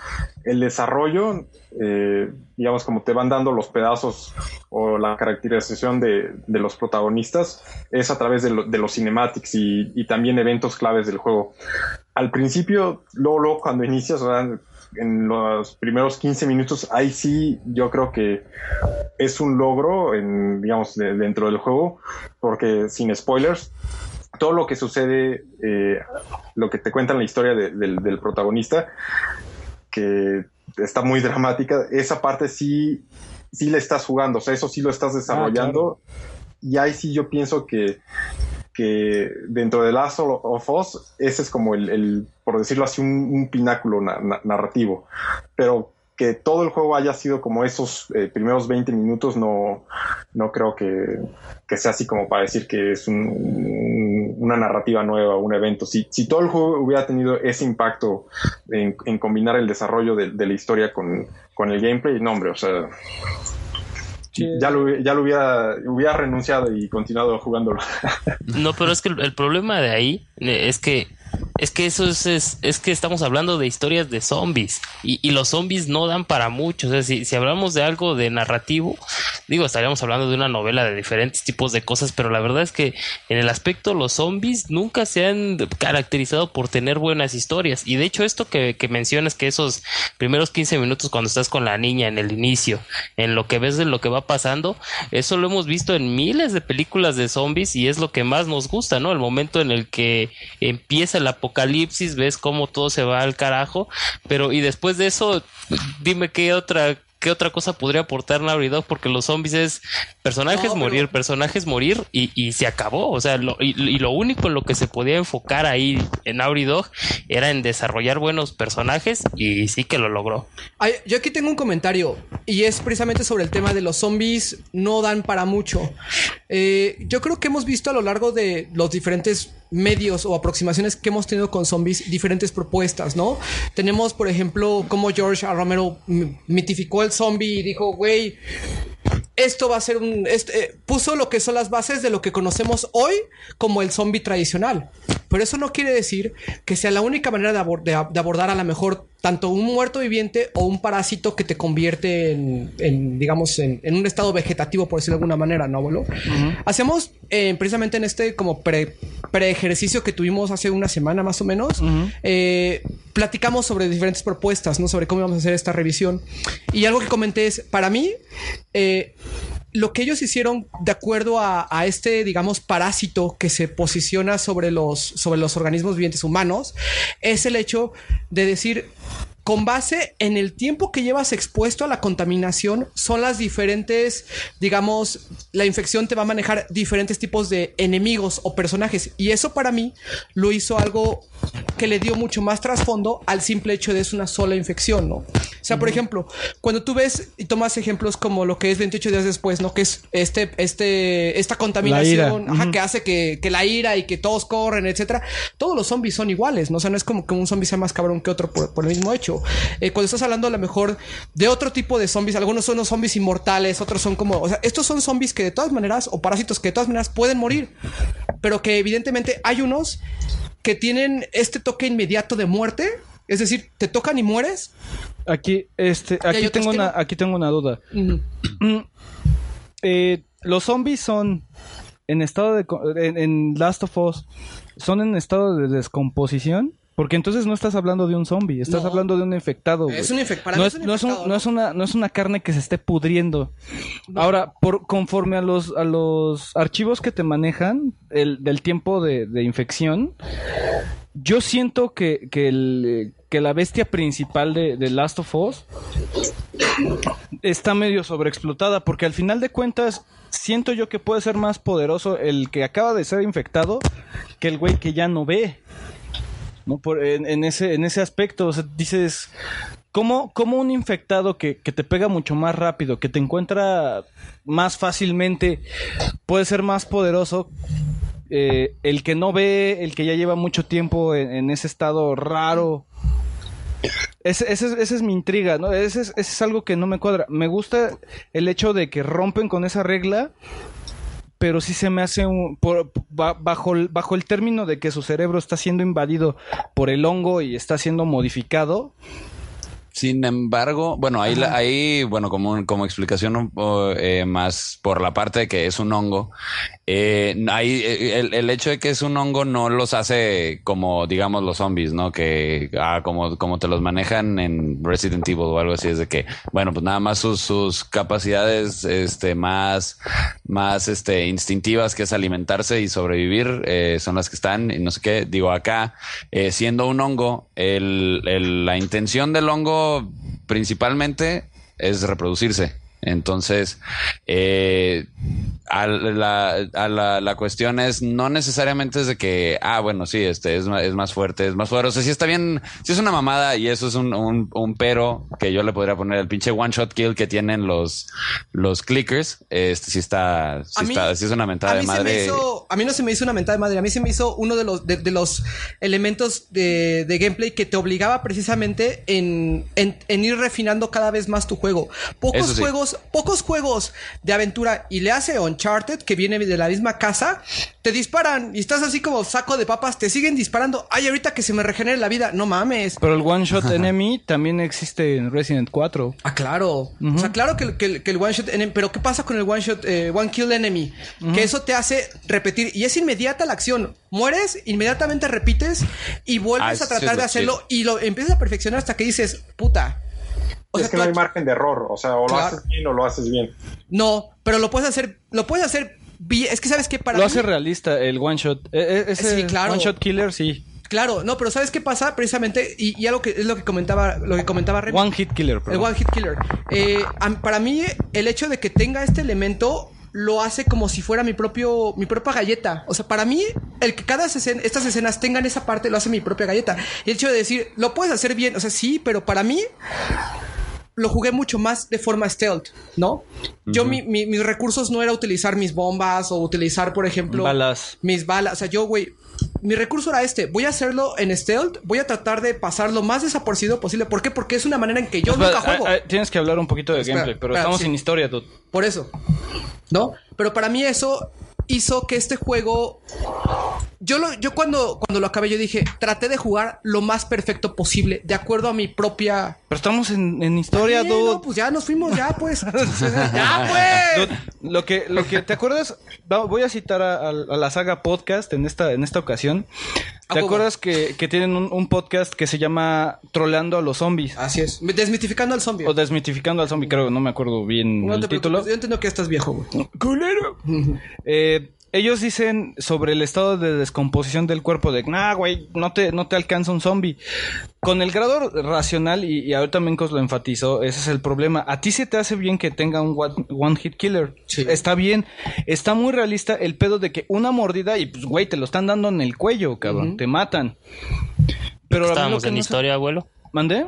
el desarrollo, eh, digamos como te van dando los pedazos o la caracterización de, de los protagonistas, es a través de, lo- de los cinematics y, también eventos claves del juego. Al principio, luego, luego cuando inicias, en los primeros 15 minutos, ahí sí yo creo que es un logro, en, digamos, de- dentro del juego, porque sin spoilers, todo lo que sucede, eh, lo que te cuentan la historia de- del, del protagonista, que está muy dramática, esa parte sí, sí le estás jugando, o sea, eso sí lo estás desarrollando. Y ahí sí yo pienso que, que dentro de Last of Us, ese es como el, el, por decirlo así, un, un pináculo na- na- narrativo. Pero que todo el juego haya sido como esos eh, primeros 20 minutos, no, no creo que, que sea así como para decir que es un- un- una narrativa nueva, un evento. Si, si todo el juego hubiera tenido ese impacto en, en combinar el desarrollo de, de la historia con, con el gameplay, no, hombre, o sea, ya lo, ya lo hubiera, hubiera renunciado y continuado jugándolo. No, pero es que el, el problema de ahí eh, es que es que eso es, es, es que estamos hablando de historias de zombies y, los zombies no dan para mucho. O sea, si, si hablamos de algo de narrativo, digo, estaríamos hablando de una novela de diferentes tipos de cosas, pero la verdad es que en el aspecto los zombies nunca se han caracterizado por tener buenas historias. Y de hecho esto que, que mencionas, que esos primeros 15 minutos cuando estás con la niña en el inicio, en lo que ves de lo que va pasando, eso lo hemos visto en miles de películas de zombies y es lo que más nos gusta, ¿no? El momento en el que empieza el apocalipsis, ves cómo todo se va al carajo, pero y después de eso, dime qué otra qué otra cosa podría aportar Naughty Dog porque los zombies es personajes morir, personajes morir y, y se acabó, o sea, lo, y, y lo único en lo que se podía enfocar ahí en Naughty Dog era en desarrollar buenos personajes y sí que lo logró. Ay, yo aquí tengo un comentario y es precisamente sobre el tema de los zombies no dan para mucho. Eh, yo creo que hemos visto a lo largo de los diferentes medios o aproximaciones que hemos tenido con zombies diferentes propuestas, ¿no? Tenemos, por ejemplo, como George. Romero mitificó el zombie y dijo, güey, esto va a ser un... eh, puso lo que son las bases de lo que conocemos hoy como el zombie tradicional. Pero eso no quiere decir que sea la única manera de, de abordar a lo mejor tanto un muerto viviente o un parásito que te convierte en, en, digamos, en, en un estado vegetativo, por decirlo de alguna manera, ¿no, abuelo? Hacemos eh, precisamente en este como pre, ejercicio que tuvimos hace una semana más o menos, eh, platicamos sobre diferentes propuestas, ¿no? Sobre cómo vamos a hacer esta revisión. Y algo que comenté es, para mí, eh, lo que ellos hicieron de acuerdo a, a este, digamos, parásito que se posiciona sobre los, sobre los organismos vivientes humanos, es el hecho de decir, con base en el tiempo que llevas expuesto a la contaminación, son las diferentes, digamos, la infección te va a manejar diferentes tipos de enemigos o personajes. Y eso para mí lo hizo algo que le dio mucho más trasfondo al simple hecho de es una sola infección, ¿no? O sea, por ejemplo, cuando tú ves y tomas ejemplos como lo que es 28 días después, ¿no? Que es este, este, esta contaminación, que hace que, que la ira y que todos corren, etcétera. Todos los zombies son iguales, ¿no? O sea, no es como que un zombie sea más cabrón que otro por, por el mismo hecho. Eh, cuando estás hablando a lo mejor de otro tipo de zombies, algunos son los zombies inmortales, otros son como, o sea, estos son zombies que de todas maneras, o parásitos que de todas maneras pueden morir, pero que evidentemente hay unos que tienen este toque inmediato de muerte, es decir, te tocan y mueres. Aquí, este, aquí tengo una, aquí tengo una duda. Eh, los zombies son en estado de en Last of Us son en estado de descomposición Porque entonces no estás hablando de un zombie, estás No. hablando de un infectado. güey. Es un para no es, es un no es un- no es una no es una carne que se esté pudriendo. Ahora, por conforme a los a los archivos que te manejan el, del tiempo de, de infección, yo siento que, que, el, que la bestia principal de, de Last of Us está medio sobreexplotada porque al final de cuentas siento yo que puede ser más poderoso el que acaba de ser infectado que el güey que ya no ve. ¿No? Por, en, ese, en ese aspecto, o sea, dices, ¿cómo, cómo un infectado que, que te pega mucho más rápido, que te encuentra más fácilmente, puede ser más poderoso? eh, el que no ve, el que ya lleva mucho tiempo en, ese estado raro. Ese es- esa es mi intriga, ¿no? Ese es, ese es algo que no me cuadra. Me gusta el hecho de que rompen con esa regla, pero sí se me hace un, por- ba- bajo, el, bajo el término de que su cerebro está siendo invadido por el hongo y está siendo modificado. Sin embargo, bueno, ahí, la- ahí bueno, como, como explicación eh, más por la parte de que es un hongo, eh, ahí, eh, el, el hecho de que es un hongo no los hace como, digamos, los zombies, ¿no? Que, ah, como, como te los manejan en Resident Evil o algo así, es de que, bueno, pues nada más sus, sus capacidades, este, más, más, este, instintivas, que es alimentarse y sobrevivir, eh, son las que están, y no sé qué, digo, acá, eh, siendo un hongo, el- la intención del hongo principalmente es reproducirse. Entonces, eh, a la, a la, la cuestión es no necesariamente es de que, ah, bueno, sí, este es, es más fuerte, es más fuerte. O sea, sí está bien, sí es una mamada y eso es un, un, un pero que yo le podría poner el pinche one shot kill que tienen los, los clickers. Este sí está, sí mí- está, sí es una mentada a de mí, se me madre. hizo, a mí no se me hizo una mentada de madre, a mí se me hizo uno de los, de, de los elementos de, de gameplay que te obligaba precisamente en, en- en ir refinando cada vez más tu juego. Pocos sí. juegos, pocos juegos de aventura, y le hace Uncharted, que viene de la misma casa, te disparan y estás así como saco de papas, te siguen disparando. Ay, ahorita que se me regenere la vida, no mames. Pero el One Shot Enemy también existe en Resident 4. Ah, claro. O sea, claro que, el- que el- que el one shot enemy. Pero ¿qué pasa con el one shot, eh, one kill enemy? Que eso te hace repetir. Y es inmediata la acción. Mueres, inmediatamente repites y vuelves Ah, a tratar de hacerlo. chido. Y lo empiezas a perfeccionar hasta que dices, puta. O es sea, que no hay margen de error, o sea, o lo Claro. haces bien o lo haces bien. No, pero lo puedes hacer. Lo puedes hacer bien. Es que sabes que para Lo mí- hace realista el One Shot. Eh, eh, ese Sí, claro. One Shot Killer, sí. Claro, no, pero ¿sabes qué pasa? Precisamente, y, y algo que es lo que comentaba, lo que comentaba Remy. One Hit Killer, El perdón. One Hit Killer. Eh, para mí, el hecho de que tenga este elemento lo hace como si fuera mi propio mi propia galleta. O sea, para mí, el que cada escena- estas escenas tengan esa parte lo hace mi propia galleta. Y el hecho de decir, lo puedes hacer bien, o sea, sí, pero para mí lo jugué mucho más de forma stealth, ¿no? Yo, mi- mi- mis recursos no era utilizar mis bombas o utilizar, por ejemplo, Balas. mis balas. O sea, yo, güey, mi recurso era este. Voy a hacerlo en stealth. Voy a tratar de pasar lo más desapercibido posible. ¿Por qué? Porque es una manera en que yo Espera, nunca juego. ah, ah, tienes que hablar un poquito de Espera, gameplay, pero espera, estamos sí. sin historia, dude. Por eso. ¿No? Pero para mí eso hizo que este juego. Yo lo, yo cuando, cuando lo acabé, yo dije, traté de jugar lo más perfecto posible, de acuerdo a mi propia. Pero estamos en, en historia, Sí, dude. no, pues ya nos fuimos, ya pues. ya pues. Dude, Lo que, lo que te acuerdas, voy a citar a, a- a la saga podcast en esta, en esta ocasión. ¿Te acuerdas que, que tienen un, un podcast que se llama Troleando a los zombies? Así es. Desmitificando al zombie. O Desmitificando al zombie, creo, no me acuerdo bien No el te título. yo entiendo que estás viejo, güey. ¡Culero! Eh, ellos dicen sobre el estado de descomposición del cuerpo de, nah, güey, no te, no te alcanza un zombie. Con el grado racional, y, y ahorita Mencos lo enfatizó, ese es el problema. A ti se te hace bien que tenga un one, one hit killer. Está bien. Está muy realista el pedo de que una mordida y pues, güey, te lo están dando en el cuello, cabrón. Te matan. Pero lo estábamos que en no historia, abuelo. ¿Mandé?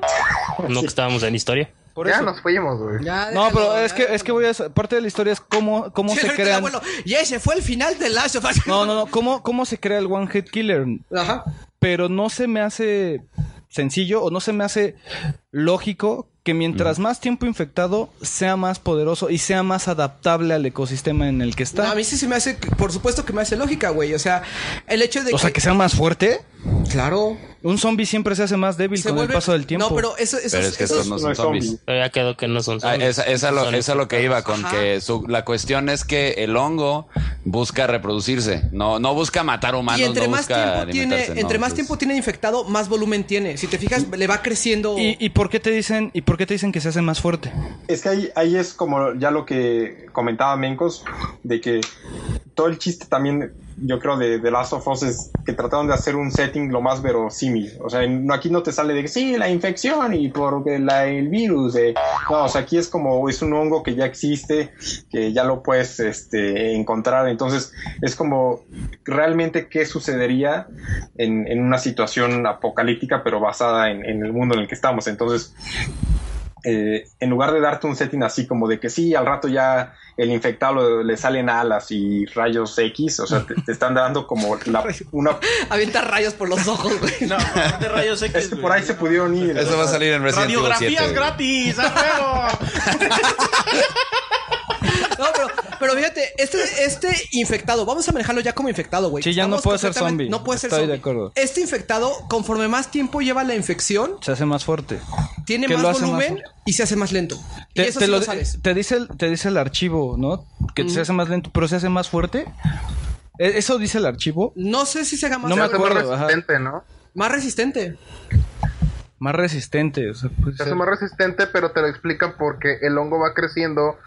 No que estábamos en historia. Por ya eso. nos fuimos, güey. No, pero es que, es que voy a... Parte de la historia es cómo, cómo Sí, se crean... abuelo, Y ese fue el final de Last of Us. No, no, no. ¿Cómo, cómo se crea el One Hit Killer? Ajá. Pero no se me hace sencillo o no se me hace lógico que mientras más tiempo infectado sea más poderoso y sea más adaptable al ecosistema en el que está. No, a mí sí se me hace, por supuesto que me hace lógica, güey. O sea, el hecho de o sea, que sea más fuerte. Claro. Un zombie siempre se hace más débil con el paso del tiempo. No, pero eso, eso Pero es que estos no son zombies. Pero ya quedó que no son Ah, zombies. esa, esa lo, esa lo que iba con Ajá. que su- la cuestión es que el hongo busca reproducirse, no, no busca matar humanos, y entre no más busca tiempo tiene, alimentarse, entre no, más pues- tiempo tiene infectado, más volumen tiene. Si te fijas, le va creciendo. ¿Y, y por qué te dicen y por qué te dicen que se hace más fuerte? Es que ahí, ahí es como ya lo que comentaba Mencos, de que todo el chiste también, yo creo, de Last of Us es que trataron de hacer un setting lo más verosímil. O sea, aquí no te sale de que sí, la infección y por la, el virus. eh. No, o sea, aquí es como, es un hongo que ya existe, que ya lo puedes este, encontrar. Entonces, es como realmente qué sucedería en, en una situación apocalíptica, pero basada en, en el mundo en el que estamos. Entonces, eh, en lugar de darte un setting así como de que sí, al rato ya el infectado le salen alas y rayos X, o sea, te, te están dando como la- una... Avienta rayos por los ojos, güey. No, de rayos X. Es que por ahí se pudieron ir. Eso va a salir en Resident Evil 7. Radiografías gratis, a. No, pero, pero fíjate, este, este infectado, vamos a manejarlo ya como infectado, güey. Sí, ya no puede ser zombie. No puede ser Estoy zombie. de acuerdo. Este infectado, conforme más tiempo lleva la infección, Se hace más fuerte. tiene ¿Qué más lo hace más volumen fuerte? y se hace más lento. y eso te sí lo- lo sabes. te dice el, te dice el archivo, ¿no? Que se hace más lento, pero se hace más fuerte. ¿E- ¿Eso dice el archivo? No sé si se haga más No me acuerdo, ajá. resistente, ¿no? Más resistente. Más resistente. o sea, hace ser. más resistente, pero te lo explican porque el hongo va creciendo,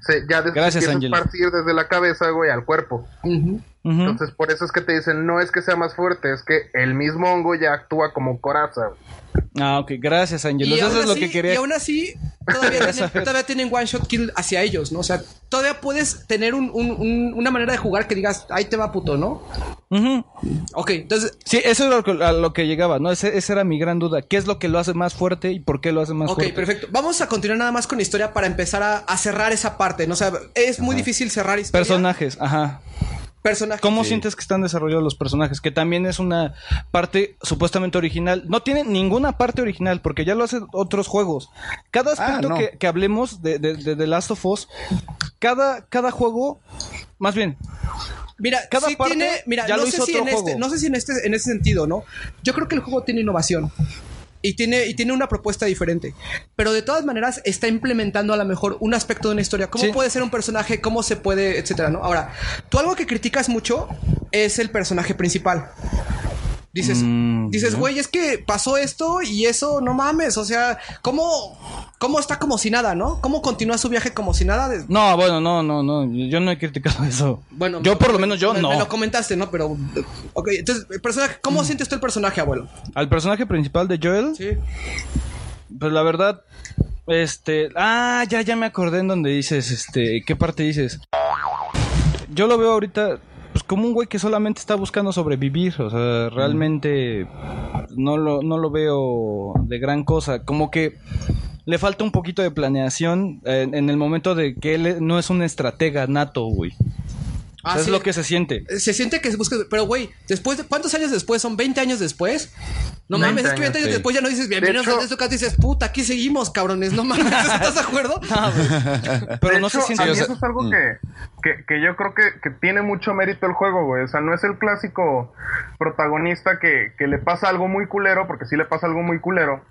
se, ya des- Gracias, empieza a esparcir desde la cabeza, güey, al cuerpo. Entonces, por eso es que te dicen, no es que sea más fuerte, es que el mismo hongo ya actúa como coraza. Ah, ok. Gracias, Angelos. Y Eso aún es lo así- que quería. Y aún así, todavía tienen, todavía tienen one shot kill hacia ellos, ¿no? O sea, todavía puedes tener un- un- un- una manera de jugar que digas, ahí te va puto, ¿no? Ujú. Ok, entonces, Sí, eso es lo que, a lo que llegaba, ¿no? Ese- esa era mi gran duda. ¿Qué es lo que lo hace más fuerte y por qué lo hace más ok, fuerte? perfecto. Vamos a continuar nada más con la historia para empezar a, a cerrar esa parte, ¿no? O sea, es muy difícil cerrar historia. Personajes, ajá. Personajes. ¿Cómo sientes que están desarrollados los personajes? Que también es una parte supuestamente original. No tiene ninguna parte original, porque ya lo hacen otros juegos. Cada aspecto no. que, que hablemos de, de, de The Last of Us, cada, cada juego, más bien, Mira, Cada sí parte tiene, mira, ya no lo sé hizo si otro en este, no sé si en este, en ese sentido, ¿no? Yo creo que el juego tiene innovación. Y tiene, y tiene una propuesta diferente. Pero de todas maneras está implementando a lo mejor un aspecto de una historia. ¿Cómo Sí. puede ser un personaje? ¿Cómo se puede? Etcétera, ¿no? Ahora, tú algo que criticas mucho es el personaje principal. Dices, Mm, dices, güey, es que pasó esto y eso, no mames. O sea, ¿cómo, cómo está como si nada, no? ¿Cómo continúa su viaje como si nada? De- No, bueno, no, no, no. Yo no he criticado eso. Bueno, yo me- por lo menos yo me- no. Me lo comentaste, ¿no? Pero. Ok, entonces, personaje, ¿cómo sientes tú el personaje, abuelo? Al personaje principal de Joel, Sí. pues la verdad, este, ah, ya, ya me acordé en donde dices, este, ¿qué parte dices? Yo lo veo ahorita, pues como un güey que solamente está buscando sobrevivir, o sea, realmente no lo, no lo veo de gran cosa, como que le falta un poquito de planeación en, en el momento de que él no es un estratega nato, güey. O sea, Ah, es lo que se siente. Se siente que se busca. Pero, güey, después de. ¿Cuántos años después? ¿Son 20 años después? No 20 mames, es que 20 años sí. después ya no dices bienvenidos De hecho- a tu casa, dices puta, aquí seguimos, cabrones. No mames, ¿estás de acuerdo? Pero de no hecho, se siente... a mí o sea, eso es algo mm. que, que, que yo creo que, que tiene mucho mérito el juego, güey. O sea, no es el clásico protagonista que, que le pasa algo muy culero, porque sí le pasa algo muy culero,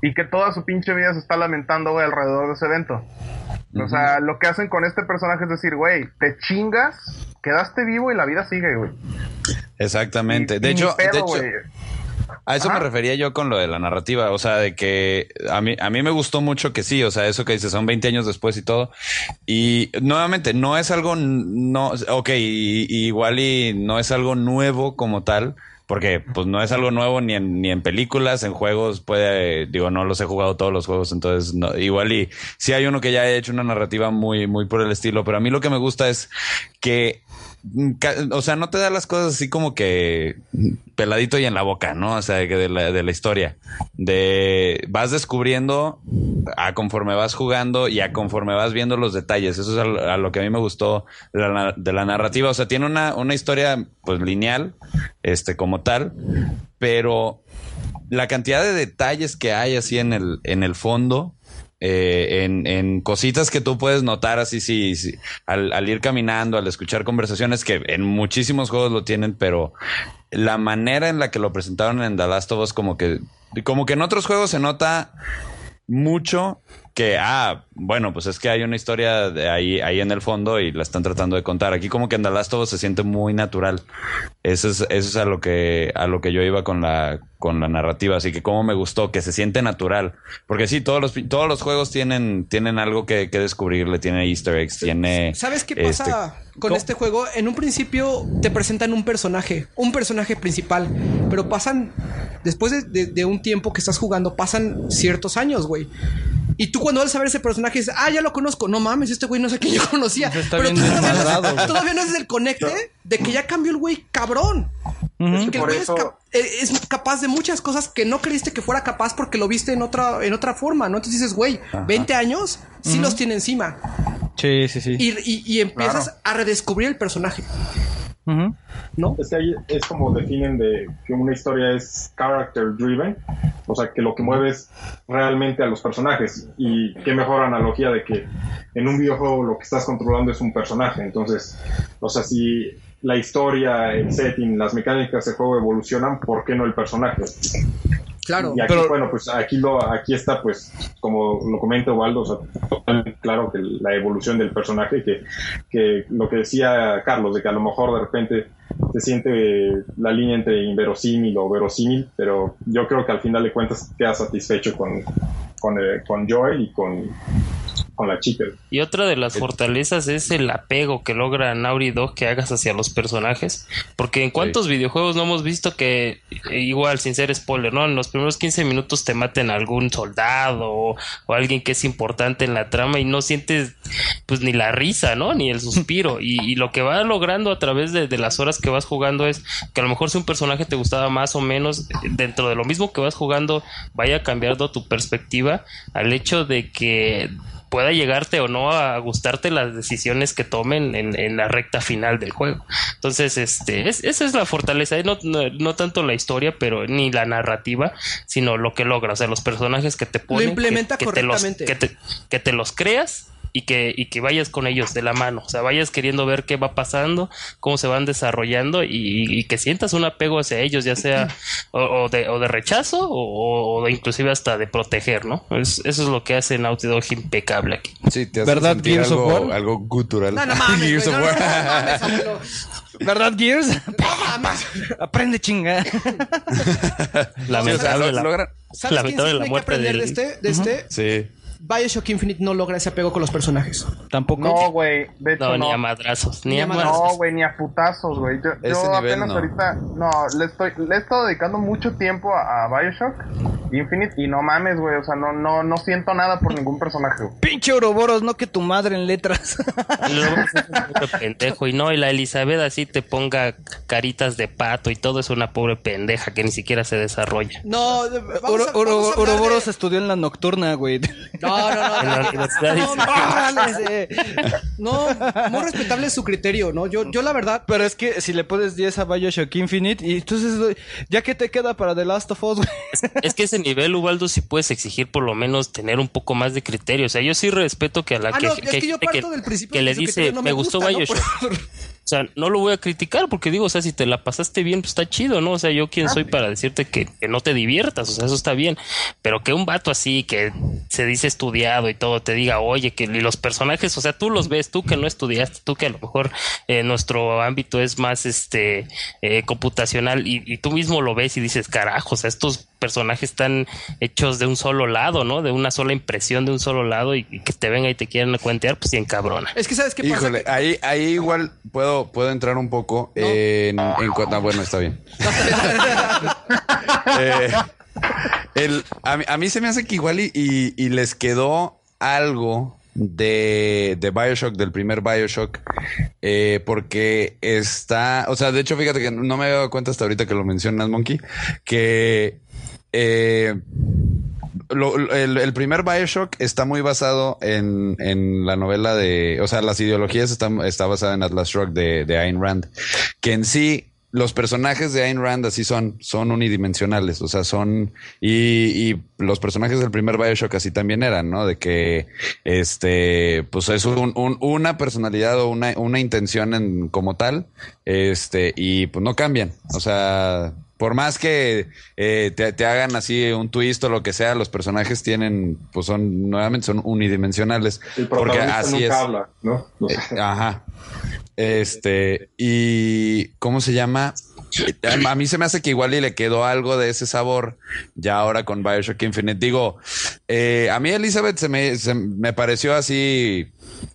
y que toda su pinche vida se está lamentando, güey, alrededor de ese evento. O sea, lo que hacen con este personaje es decir, güey, te chingas, quedaste vivo y la vida sigue, güey. Exactamente. Y- De y ni hecho, pedo, de hecho, güey. A eso Ajá. me refería yo con lo de la narrativa, o sea, de que a mí, a mí me gustó mucho que sí, o sea, eso que dices, son 20 años después y todo. Y nuevamente, no es algo, no, ok, y- y igual y no es algo nuevo como tal, porque pues no es algo nuevo ni en, ni en películas, en juegos, puede, digo, no los he jugado todos los juegos, entonces no, igual y sí hay uno que ya ha hecho una narrativa muy, muy por el estilo, pero a mí lo que me gusta es que o sea, no te da las cosas así como que peladito y en la boca, ¿no? O sea, de, la, historia. De vas descubriendo a conforme vas jugando y a conforme vas viendo los detalles. Eso es a, lo- que a mí me gustó de la, de la narrativa. O sea, tiene una, una historia pues lineal, este, como tal, pero la cantidad de detalles que hay así en el, en el fondo, eh, en, en cositas que tú puedes notar así, sí, sí, al, al ir caminando, al escuchar conversaciones que en muchísimos juegos lo tienen, pero la manera en la que lo presentaron en The Last of Us como que, como que en otros juegos se nota mucho que, ah, bueno, pues es que hay una historia de ahí, ahí en el fondo y la están tratando de contar. Aquí como que en The Last of Us se siente muy natural. Eso es, eso es a lo que, a lo que yo iba con la, con la narrativa. Así que como me gustó, que se siente natural. Porque sí, todos los, todos los juegos tienen, tienen algo que, que descubrirle, tiene easter eggs, tiene... ¿Sabes qué este, pasa con este juego? En un principio te presentan un personaje, un personaje principal, pero pasan, después de, de- de un tiempo que estás jugando, pasan ciertos años, güey. Y tú cuando vas a ver ese personaje dices, ah, ya lo conozco. No mames, este güey no sé quién yo conocía. Está Pero bien todavía, no, güey. todavía no es el conecte de que ya cambió el güey cabrón. Y que el Por güey eso- es, cap- eh, es capaz de muchas cosas que no creíste que fuera capaz porque lo viste en otra, en otra forma, ¿no? Entonces dices, güey, 20 años sí los tiene encima. Sí, sí, sí. Y, y- y empiezas a redescubrir el personaje. ¿No? Es que ahí es como definen de que una historia es character driven, o sea, que lo que mueve es realmente a los personajes. Y qué mejor analogía de que en un videojuego lo que estás controlando es un personaje. Entonces, o sea, si la historia, el setting, las mecánicas del juego evolucionan, ¿por qué no el personaje? Claro. Y aquí, bueno, pues aquí lo, aquí está, pues, como lo comenta Waldo, o sea, totalmente claro que la evolución del personaje, que, que lo que decía Carlos, de que a lo mejor de repente se siente la línea entre inverosímil o verosímil, pero yo creo que al final de cuentas quedas satisfecho con, con, eh, con Joel y con, con la chica. Y otra de las fortalezas es el apego que logra Naughty Dog que hagas hacia los personajes. Porque en cuántos videojuegos no hemos visto que, eh, igual, sin ser spoiler, ¿no? En los primeros 15 minutos te maten a algún soldado o, o alguien que es importante en la trama y no sientes, pues, ni la risa, ¿no? Ni el suspiro. Y, y lo que va logrando a través de, de las horas que vas jugando es que a lo mejor si un personaje te gustaba más o menos, dentro de lo mismo que vas jugando, vaya cambiando tu perspectiva al hecho de que pueda llegarte o no a gustarte las decisiones que tomen en, en la recta final del juego. Entonces, este, es- esa es la fortaleza, ¿eh? no, no, no tanto la historia, pero ni la narrativa, sino lo que logra, o sea, los personajes que te ponen, que- implementa que, te los, correctamente. que, te, que te los creas y que, y que vayas con ellos de la mano, o sea, vayas queriendo ver qué va pasando, cómo se van desarrollando y, y que sientas un apego hacia ellos, ya sea o, o de, o de rechazo o, o de inclusive hasta de proteger, ¿no? Es- eso es lo que hace Naughty Dog impecable aquí. Sí, te hace ¿Verdad, sentir Gears of algo, War? algo gutural. No, no mames, Gears of no, no, War. no abuelo. ¿Verdad, Gears? Aprende chinga. Lamentable, la, logra- ¿Sabes quién lamentable sí la tiene que muerte aprender del... de este? De este? Sí. Bioshock Infinite no logra ese apego con los personajes. Tampoco. No, güey. De hecho, No, no. ni a madrazos, ni, Ni a madrazos. No, güey, ni a putazos, güey. Yo, Ese yo nivel apenas no. ahorita, no, le estoy, le he estado dedicando mucho tiempo a, a Bioshock Infinite y no mames, güey, o sea, no, no, no siento nada por ningún personaje. güey. Pinche Ouroboros, no que tu madre en letras. Y luego es un pobre pendejo y no, y la Elizabeth así te ponga caritas de pato y todo es una pobre pendeja que ni siquiera se desarrolla. No, Ouroboros de- estudió en la nocturna, güey. No, no, En la no. universidad No, eh. No, muy respetable su criterio, ¿no? Yo, yo la verdad, Pero es que si le pones 10 a Bioshock Infinite, y entonces, ya que te queda para The Last of Us, güey. Es que ese nivel, Ubaldo, sí puedes exigir por lo menos tener un poco más de criterio. O sea, yo sí respeto que a la Ah, que, no, es que yo parto del principio que le que dice, no me, me gustó gusta, ¿no? O sea, no lo voy a criticar porque digo, o sea, si te la pasaste bien, pues está chido, ¿no? O sea, yo quién soy para decirte que, que no te diviertas, o sea, eso está bien. Pero que un vato así, que se dice estudiado y todo, te diga, oye, que los personajes, o sea, tú los ves, tú que no estudiaste, tú que a lo mejor eh, nuestro ámbito es más este eh, computacional y, y tú mismo lo ves y dices, carajo, o sea, estos personajes están hechos de un solo lado, ¿no? De una sola impresión de un solo lado y, y que te venga y te quieran cuentear, pues bien cabrona. es que sabes qué pasa. Híjole, ahí, ahí igual puedo, puedo entrar un poco en, en cuanto. ah, bueno, está bien. Eh, el, a, mí, a mí se me hace que igual y, y- y les quedó algo de, de Bioshock, del primer Bioshock, eh, porque está, o sea, de hecho, fíjate que no me había dado cuenta hasta ahorita que lo mencionas, Monkey, que eh, el, primer Bioshock está muy basado en, en la novela de, o sea, las ideologías están está en Atlas Shrugged de, de Ayn Rand, que en sí los personajes de Ayn Rand así son, son unidimensionales, o sea, son, y, y los personajes del primer Bioshock así también eran, ¿no? De que, este, pues es un, un- una personalidad o una, una intención en, como tal, este, y pues no cambian, o sea, por más que eh, te, te hagan así un twist o lo que sea, los personajes tienen, pues son, nuevamente son unidimensionales. El porque protagonista así nunca es. habla, ¿no? Eh, Ajá. Este, y ¿cómo se llama? A mí se me hace que igual y le quedó algo de ese sabor ya ahora con Bioshock Infinite. Digo, eh, a mí Elizabeth se me, se me pareció así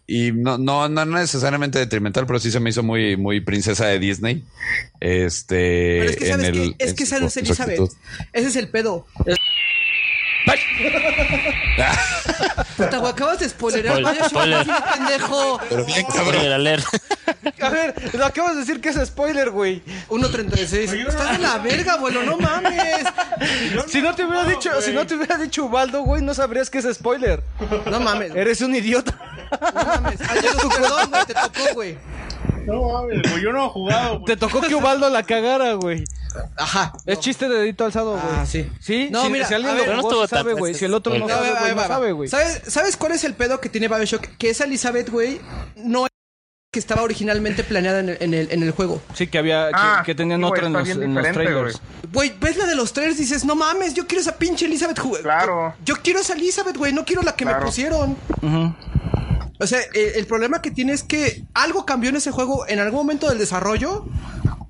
y no, no, no necesariamente detrimental, pero sí se me hizo muy, muy princesa de Disney. Este, Pero es que, ¿sabes el- que es en su Elizabeth. Ese es el pedo. Puta, güey, acabas de spoilerar. Spoiler, Bioshock, spoiler. de pendejo. Pero bien, Spoiler alert. A ver, lo acabas de decir que es spoiler, güey. 1.36. Estás de la verga, abuelo, no mames. Si no te hubiera dicho, si no te hubiera dicho Ubaldo, güey, no sabrías que es spoiler. No mames. Eres un idiota. No mames. Ay, Dios, perdón, güey, te tocó, güey. No mames, güey, yo no he jugado. güey. Te tocó que Ubaldo la cagara, güey. Ajá. Es chiste de dedito alzado, güey. Ah, sí. Sí, No, si, mira, si alguien a lo no jugó, sí sabe, tan- güey. Si el otro no sabe, güey, va, no sabe, güey. ¿Sabes, ¿Sabes cuál es el pedo que tiene Bioshock? Que esa Elizabeth, güey, no es que estaba originalmente planeada en el, en el, en el juego. Sí, que había, que, Ah, que tenían sí, güey, otra en los, en los trailers. Güey, ves la de los trailers y dices, no mames, yo quiero esa pinche Elizabeth. ju- Claro. Yo quiero esa Elizabeth, güey, no quiero la que me pusieron. Ujú. O sea, el, el problema que tiene es que algo cambió en ese juego en algún momento del desarrollo.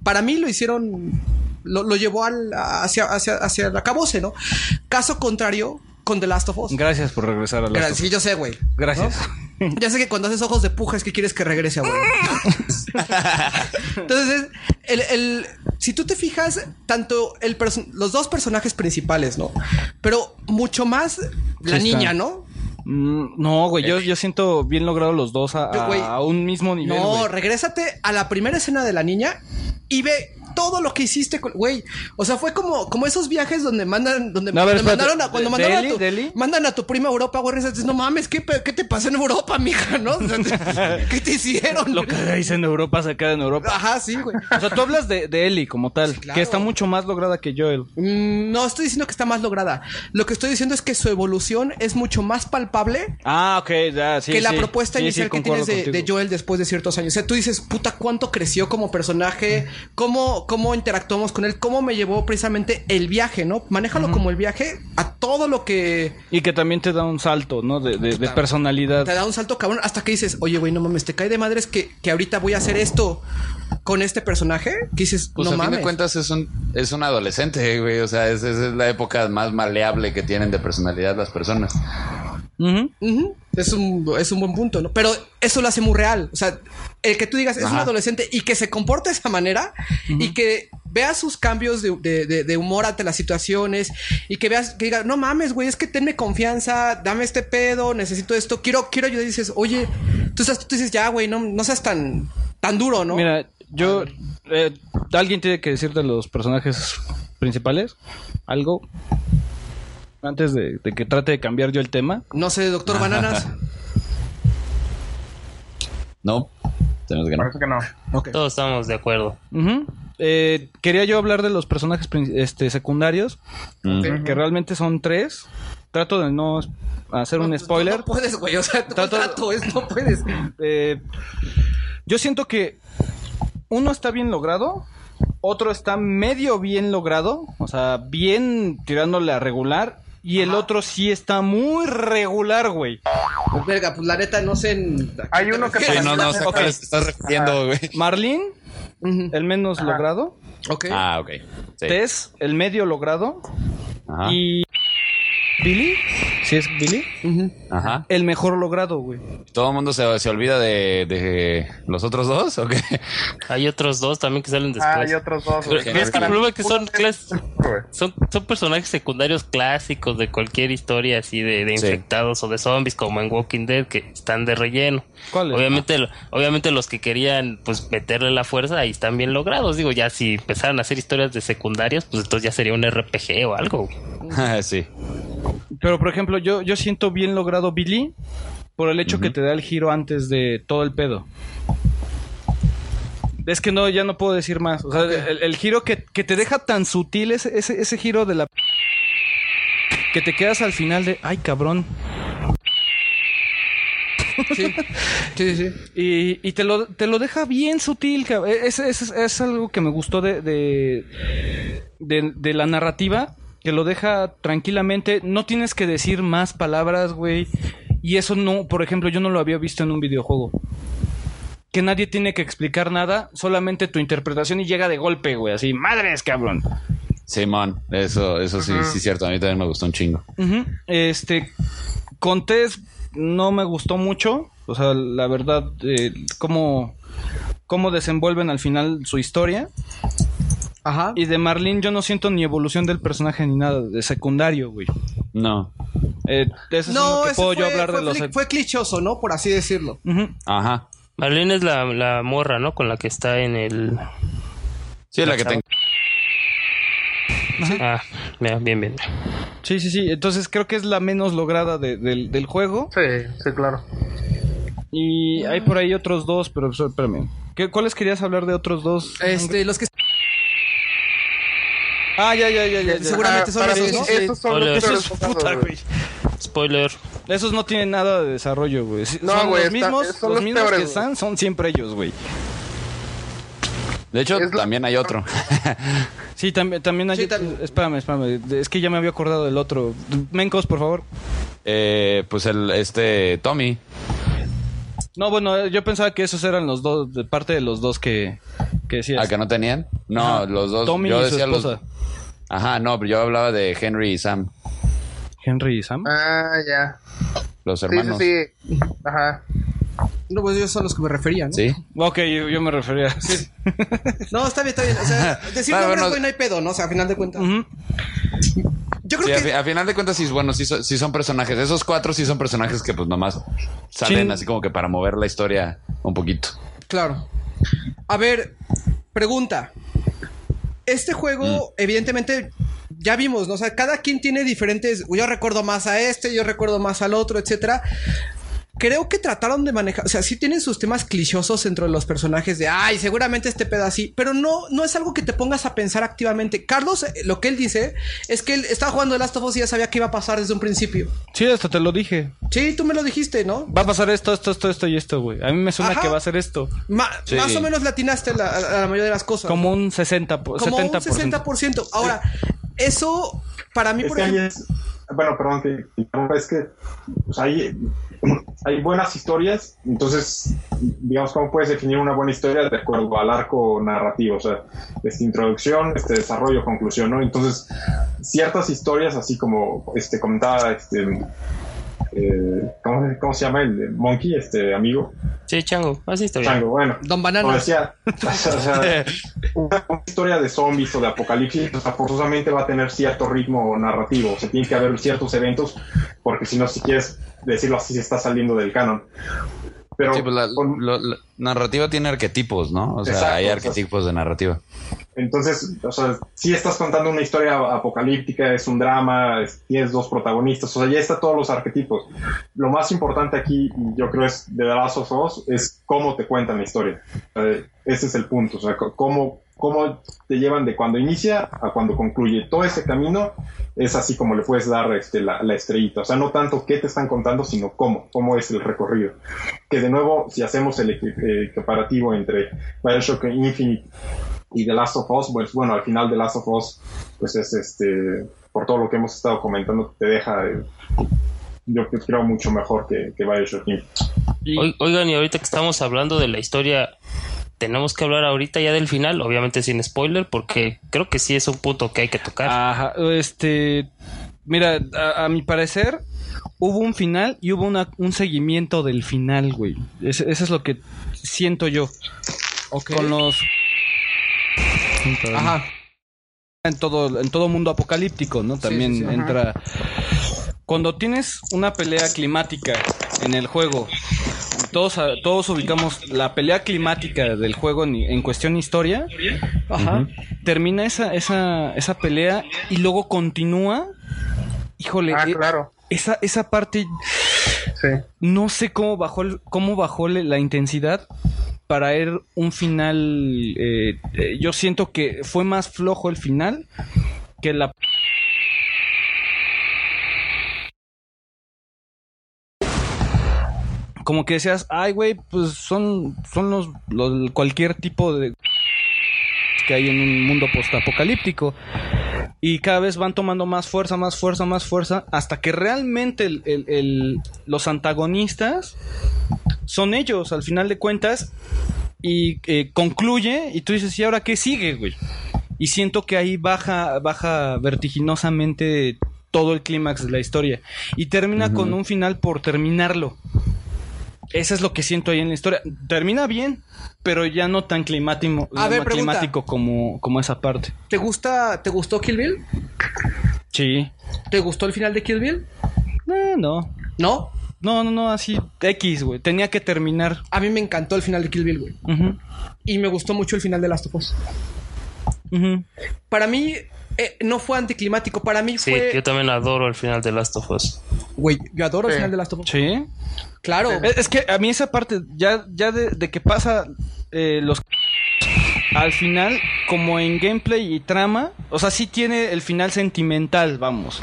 Para mí lo hicieron, lo, lo llevó al, hacia, hacia, hacia el acabose, ¿no? Caso contrario con The Last of Us. Gracias por regresar a la. Gracias, sí, yo sé, güey. Gracias. Ya sé que cuando haces ojos de puja es que quieres que regrese, güey. Entonces, el, el- si tú te fijas, tanto el los dos personajes principales, ¿no? Pero mucho más la Sí, niña. ¿no? Mm, no, güey, yo, yo siento bien logrado los dos a, Yo, güey, a un mismo nivel. No, güey. regrésate a la primera escena de la niña y ve todo lo que hiciste con, güey. O sea, fue como, como esos viajes donde mandan, donde, No, a ver, donde mandaron a, cuando ¿De- mandaron a tu, ¿Delhi? mandan a tu prima a Europa, güey. dices, no mames, ¿qué, qué te pasó en Europa, mija? ¿No? O sea, ¿Qué te hicieron? Lo que dice en Europa se queda en Europa. Ajá, sí, güey. O sea, tú hablas de, de Ellie como tal, claro. que está mucho más lograda que Joel. Mm, No estoy diciendo que está más lograda. Lo que estoy diciendo es que su evolución es mucho más palpable Ah, ok, ya, sí. que la sí. propuesta Sí, inicial sí, que tienes de, Joel después de ciertos años. O sea, tú dices, puta, cuánto creció como personaje, cómo, cómo interactuamos con él, cómo me llevó precisamente el viaje, ¿no? Manéjalo como el viaje a todo lo que Y que también te da un salto, ¿no? De, de- de personalidad. te da un salto cabrón hasta que dices, oye, güey, no mames, te cae de madres que, que ahorita voy a hacer esto con este personaje. Que dices, Pues no a fin mames. de cuentas es un, es un adolescente, güey. O sea, es la época más maleable que tienen de personalidad las personas. Es un, es un buen punto, ¿no? Pero eso lo hace muy real. O sea, el que tú digas es un adolescente y que se comporta de esa manera y que veas sus cambios de, de- de- de humor ante las situaciones y que veas, que diga, no mames, güey, es que tenme confianza, dame este pedo, necesito esto, quiero, quiero ayudar y dices, oye, tú, estás, tú dices, ya, güey, no, no seas tan, tan duro, ¿no? Mira, yo. eh, ¿Alguien tiene que decir de los personajes principales? ¿Algo? Antes de, de que trate de cambiar yo el tema. No sé, doctor Bananas. No, tenemos que no. Parece que no. Todos estamos de acuerdo. Eh, quería yo hablar de los personajes este, secundarios, Mm. que realmente son tres. Trato de no hacer un spoiler. No puedes, güey, o sea, Trato- contrato es, no puedes. Eh, yo siento que uno está bien logrado, otro está medio bien logrado, o sea, bien tirándole a regular, y el otro sí está muy regular, güey. Verga, pues la neta, no sé. en- Hay uno que Sí, no, no sé a Ok. cuál te estás refiriendo, güey. Marlene, el menos logrado. Ok. Ah, ok. Sí. Tess, el medio logrado. Ajá. Y. Billy, si es Billy, Ajá. el mejor logrado, güey. ¿Todo el mundo se, se olvida de, de los otros dos o qué? Hay otros dos también que salen después. Ah, hay otros dos. Pero güey. es que el problema es que son, clas- Güey. son, son personajes secundarios clásicos de cualquier historia así de, de Sí. infectados o de zombies como en Walking Dead que están de relleno. ¿Cuál Obviamente, lo- obviamente los que querían pues meterle la fuerza ahí están bien logrados. Digo, ya si empezaran a hacer historias de secundarios, pues entonces ya sería un RPG o algo. sí. Pero por ejemplo, yo, yo siento bien logrado Billy por el hecho que te da el giro antes de todo el pedo. Es que no, ya no puedo decir más. O sea, el, el giro que, que te deja tan sutil, ese, ese, ese giro de la... Que te quedas al final de... Ay, cabrón. Sí, sí, sí. Y, y te, lo, te lo deja bien sutil. cab- Es, es, es algo que me gustó de, de, de, de la narrativa. Que lo deja tranquilamente. No tienes que decir más palabras, güey. Y eso no, por ejemplo, yo no lo había visto en un videojuego. Que nadie tiene que explicar nada, solamente tu interpretación y llega de golpe, güey. Así, madres, cabrón. Simón, eso, eso sí, sí es cierto. A mí también me gustó un chingo. Ujú. Este, con Tess no me gustó mucho. O sea, la verdad, eh, cómo, cómo desenvuelven al final su historia. Ajá. Y de Marlene yo no siento ni evolución del personaje ni nada, de secundario, güey. No. Eh, eso es No, lo que puedo fue, yo hablar fue, de los... fli- fue clichoso, ¿no? Por así decirlo. Ajá. Marlene es la, la morra, ¿no? Con la que está en el... Sí, la que te... Ah, mira, bien, bien. Sí, sí, sí. Entonces creo que es la menos lograda de- del, del juego. Sí, sí, claro. Y hay por ahí otros dos, pero espérame. ¿Qué, ¿Cuáles querías hablar de otros dos? Este, los que... Ah, ya, ya, ya, ya. ya. Seguramente son para esos, ¿no? sí. Esos son los Esos, puta, güey. Spoiler. Esos no tienen nada de desarrollo, güey. No, son güey, los está- mismos, son los los mismos peores, que están, son siempre ellos, güey. De hecho, también hay otro. Sí, también, también hay... Espérame, espérame. Es que ya me había acordado del otro. Mencos, por favor. Eh, pues el, este, Tommy. No, bueno, yo pensaba que esos eran los dos, de parte de los dos que, que decías. ¿A que no tenían? No, Ajá. los dos. Tommy yo y su los. esposa. Ajá, no, pero yo hablaba de Henry y Sam, Henry y Sam. Ah, ya. los Sí, hermanos. sí, sí. Ajá. No, pues ellos son los que me refería, ¿no? Sí. Ok, yo, yo me refería. No, está bien, está bien. O sea, decir Ah, nombres, bueno. güey, no hay pedo, ¿no? O sea, a final de cuentas. Yo creo Sí, a, que... fi- a final de cuentas, sí, bueno, sí, son- sí son personajes. Esos cuatro sí son personajes que, pues, nomás salen Sí. así como que para mover la historia un poquito. Claro. A ver, pregunta. Este juego, Mm. evidentemente, ya vimos, ¿no? O sea, cada quien tiene diferentes. Yo recuerdo más a este, yo recuerdo más al otro, etcétera. Creo que trataron de manejar, o sea, sí tienen sus temas clichosos dentro de los personajes de, ay, seguramente este pedo así, pero no, no es algo que te pongas a pensar activamente. Carlos, eh, lo que él dice es que él estaba jugando The Last of Us y ya sabía que iba a pasar desde un principio. Sí, hasta te lo dije. Sí, tú me lo dijiste, ¿no? Va a pasar esto, esto, esto, esto y esto, güey. A mí me suena Ajá. que va a ser esto. Ma- Sí. Más o menos latinaste a la, a la mayoría de las cosas. Como un 60, po- como 70%. un 60%. Ahora, eso para mí, Es por ejemplo. es, bueno, perdón, que es que pues, hay, hay buenas historias, entonces, digamos, ¿cómo puedes definir una buena historia de acuerdo al arco narrativo? O sea, esta introducción, este desarrollo, conclusión, ¿no? Entonces, ciertas historias, así como este comentaba este eh, ¿cómo, cómo se llama el Monkey, este amigo? Sí, Chango, así está bien. Chango, bueno. Don Banana. Como decía, o sea, una, una historia de zombies o de apocalipsis, o sea, forzosamente va a tener cierto ritmo narrativo, o sea, tiene que haber ciertos eventos, porque si no, si quieres decirlo así, se está saliendo del canon. Pero Sí, pues la, lo- la narrativa tiene arquetipos, ¿no? O sea, Exacto, hay o sea, arquetipos de narrativa. Entonces, o sea, si estás contando una historia apocalíptica, es un drama, es- tienes dos protagonistas, o sea, ya está todos los arquetipos. Lo más importante aquí, yo creo, es de The Last of Us, es cómo te cuentan la historia. Eh, ese es el punto, o sea, cómo, cómo te llevan de cuando inicia a cuando concluye. Todo ese camino es así como le puedes dar este, la, la estrellita. O sea, no tanto qué te están contando, sino cómo, cómo es el recorrido. Que de nuevo, si hacemos el eh, comparativo entre Bioshock Infinite y The Last of Us, pues bueno, al final The Last of Us, pues es este, por todo lo que hemos estado comentando, te deja, eh, yo creo, mucho mejor que, que Bioshock Infinite. Oi- Oigan, y ahorita que estamos hablando de la historia, tenemos que hablar ahorita ya del final, obviamente sin spoiler, porque creo que sí es un punto que hay que tocar. Ajá, este. Mira, a, a mi parecer, hubo un final y hubo una- un seguimiento del final, güey. Ese- Eso es lo que siento yo. Con los. Ajá. En todo, en todo mundo apocalíptico, ¿no? También sí, sí. Ajá. entra. Cuando tienes una pelea climática en el juego, todos, a- todos ubicamos la pelea climática del juego en, en cuestión historia. Ajá. Termina esa, esa, esa pelea y luego continúa. Híjole, Ah, eh, claro. esa, esa parte. No sé cómo bajó, el- cómo bajó la intensidad. para él un final. eh, eh, yo siento que fue más flojo el final que la. Como que decías, ay, güey, pues son, son los, los- cualquier tipo de que hay en un mundo postapocalíptico. Y cada vez van tomando más fuerza, más fuerza, más fuerza, hasta que realmente el- el- el- los antagonistas son ellos, al final de cuentas, y eh, concluye, y tú dices, ¿y ahora qué sigue, güey? Y siento que ahí baja, baja vertiginosamente todo el clímax de la historia. Y termina con un final por terminarlo. Eso es lo que siento ahí en la historia. Termina bien, pero ya no tan climático, A ver, climático como, como esa parte. ¿Te gusta, te gustó Kill Bill? Sí. ¿Te gustó el final de Kill Bill? Eh, no. ¿No? No, no, no, así X, güey. Tenía que terminar. A mí me encantó el final de Kill Bill, güey. Y me gustó mucho el final de Last of Us. Para mí, eh, no fue anticlimático. Para mí Sí, fue. yo también adoro el final de Last of Us. Güey, yo adoro el Sí. final de Last of Us. Sí. Claro. Es, es que a mí esa parte, ya, ya de, de que pasa eh, los... Al final, como en gameplay y trama, o sea, sí tiene el final sentimental, vamos.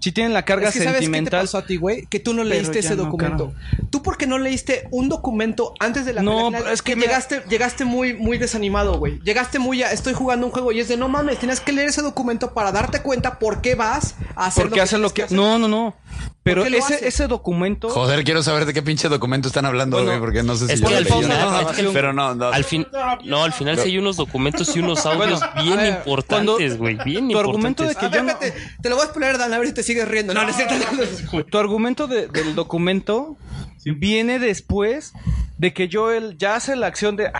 Sí tiene la carga Es que ¿sabes qué te sentimental. pasó a ti, güey? Que tú no leíste ese no, documento. ¿Tú por qué no leíste un documento antes de la No, pelea es que que llegaste, llegaste muy, muy desanimado, güey. Llegaste muy a, estoy jugando un juego y es de no mames, tienes que leer ese documento para darte cuenta por qué vas a hacer Porque hace lo que... No, no, no. Pero ese, ese documento... Joder, quiero saber de qué pinche documento están hablando, Bueno, güey, porque no sé si es yo que lo al leí o final- no. es que al- Pero no, no. Al fin, no, al final sí hay unos documentos y unos audios Bueno, bien ver, importantes, güey, bien tu argumento importantes. de que yo no- Espérate, te lo voy a explicar, Dan, a ver si te sigues riendo. No, no, cierto. Tu argumento de- del documento viene después de que Joel ya hace la acción de...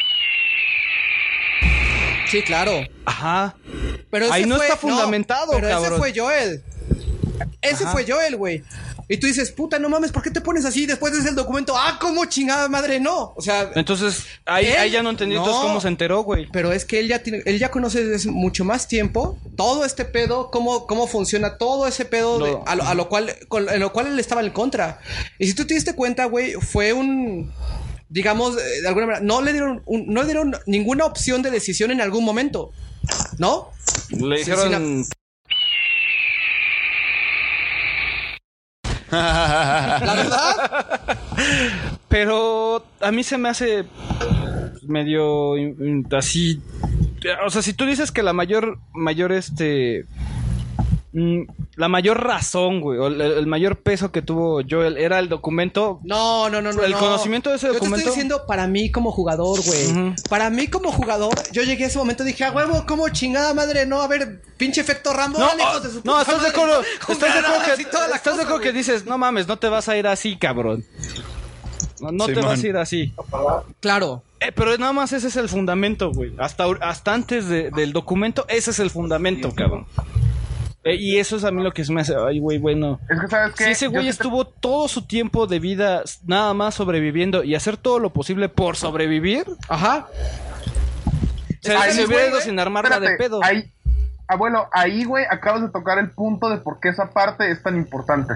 Sí, claro. Ajá. Pero ese Ahí no fue- está fundamentado, pero ese fue Joel. Ese Ajá. fue Joel, güey. Y tú dices, puta, no mames, ¿por qué te pones así? Después de ese documento, ah, ¿cómo chingada madre? No. O sea, Entonces, ahí, Él- ahí ya no entendí entonces cómo se enteró, güey. Pero es que él ya tiene, él ya conoce desde mucho más tiempo todo este pedo, cómo, cómo funciona todo ese pedo de- a, lo, a lo cual, con- en lo cual él estaba en contra. Y si tú te diste cuenta, güey, fue un, digamos, eh, de alguna manera, no le dieron, un- no le dieron ninguna opción de decisión en algún momento, ¿no? Le dijeron... La verdad. Pero a mí se me hace medio así. O sea, si tú dices que la mayor, mayor este, la mayor razón, güey, o el, el mayor peso que tuvo Joel era el documento. No, no, no, no. El no. conocimiento de ese Yo te documento. estoy diciendo para mí como jugador, güey. Para mí como jugador, yo llegué a ese momento y dije, a huevo, como chingada madre, no, a ver, pinche efecto Rambo. No, órale, oh, de su no, estás de acuerdo. Estás de acuerdo que, estás de acuerdo que dices, no mames, no te vas a ir así, cabrón. No, no te vas a ir así. Claro. Eh, pero nada más ese es el fundamento, güey. Hasta, hasta antes de- del documento, ese es el fundamento, cabrón. Eh, y eso es a mí lo que se me hace, ay, güey, bueno. Es que, ¿sabes qué? Si ese Yo güey te- estuvo todo su tiempo de vida nada más sobreviviendo y hacer todo lo posible por sobrevivir, Ajá. se, Ahí, se hubiera ido sin armarla de pedo. Ahí, abuelo, ahí, güey, acabas de tocar el punto de por qué esa parte es tan importante.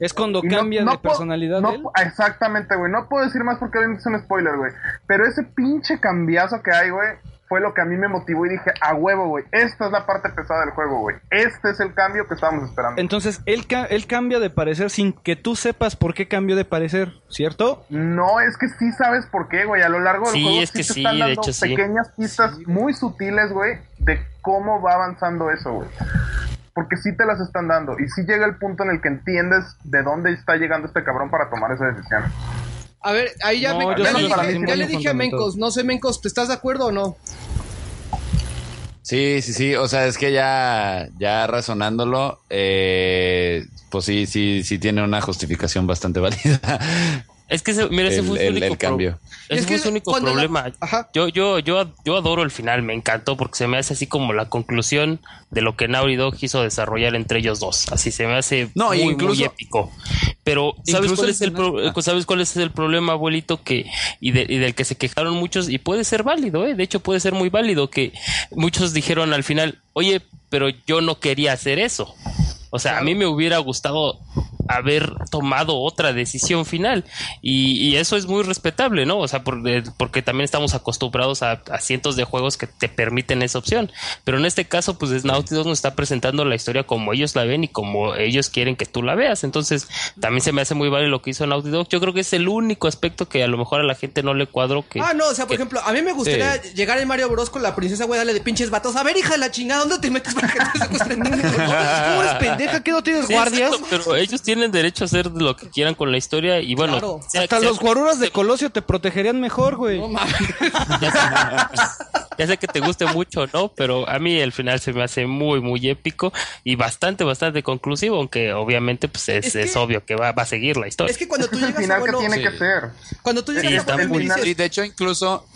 Es cuando Y no- cambia no de puedo- personalidad no de él. pu- Exactamente, güey. No puedo decir más porque obviamente es un spoiler, güey. Pero ese pinche cambiazo que hay, güey, fue lo que a mí me motivó y dije, a huevo, güey. Esta es la parte pesada del juego, güey. Este es el cambio que estábamos esperando. Entonces, él, ca- él cambia de parecer sin que tú sepas por qué cambió de parecer, ¿cierto? No, es que sí sabes por qué, güey. A lo largo del Sí, juego es que te sí, están dando hecho, sí. pequeñas pistas muy sutiles, güey, de cómo va avanzando eso, güey. Porque sí te las están dando. Y sí llega el punto en el que entiendes de dónde está llegando este cabrón para tomar esa decisión. A ver, ahí ya, No, me- ya le dije, ya le dije a. Mencos, no sé, Mencos, ¿te estás de acuerdo o no? Sí, sí, sí. O sea, es que ya, ya razonándolo, eh, pues sí, sí, sí tiene una justificación bastante válida. Es que, ese- mira, ese El- fue su el- único el cambio. Ese Es fue que su único la- problema. Ajá. Yo, yo, yo, yo adoro el final, me encantó porque se me hace así como la conclusión de lo que Naughty Dog quiso desarrollar entre ellos dos. Así se me hace No, muy, incluso- muy épico. Pero, ¿sabes cuál, es el pro- Ah. ¿sabes cuál es el problema, abuelito? Que, y, de- y del que se quejaron muchos, y puede ser válido, ¿eh? De hecho, puede ser muy válido que muchos dijeron al final, oye, pero yo no quería hacer eso. O sea, a mí me hubiera gustado haber tomado otra decisión final. Y, y eso es muy respetable, ¿no? O sea, por- eh, porque también estamos acostumbrados a, a cientos de juegos que te permiten esa opción. Pero en este caso, pues Naughty Dog nos está presentando la historia como ellos la ven y como ellos quieren que tú la veas. Entonces, también se me hace muy válido lo que hizo Naughty Dog. Yo creo que es el único aspecto que a lo mejor a la gente no le cuadró. Que, Ah, no, o sea, por que- ejemplo, a mí me gustaría llegar en Mario Bros con la princesa, güey, darle de pinches vatos. A ver, hija de la chingada, ¿dónde te metes para que te secuestren? ¿Cómo eres pendeja? ¿Qué no tienes Sí, guardias? exacto, pero ellos tienen derecho a hacer lo que quieran con la historia y bueno, Claro. sea- Hasta sea- los guaruras de Colosio te protegerían mejor, güey. ya sé que te guste mucho, ¿no? Pero a mí el final se me hace muy, muy épico y bastante, bastante conclusivo, aunque obviamente pues es, Es es que- obvio que va, va a seguir la historia. Es que cuando tú Es el llegas final a que vuelo- tiene que ser. Cuando tú llegas Sí, a dices- Sí, de hecho, incluso,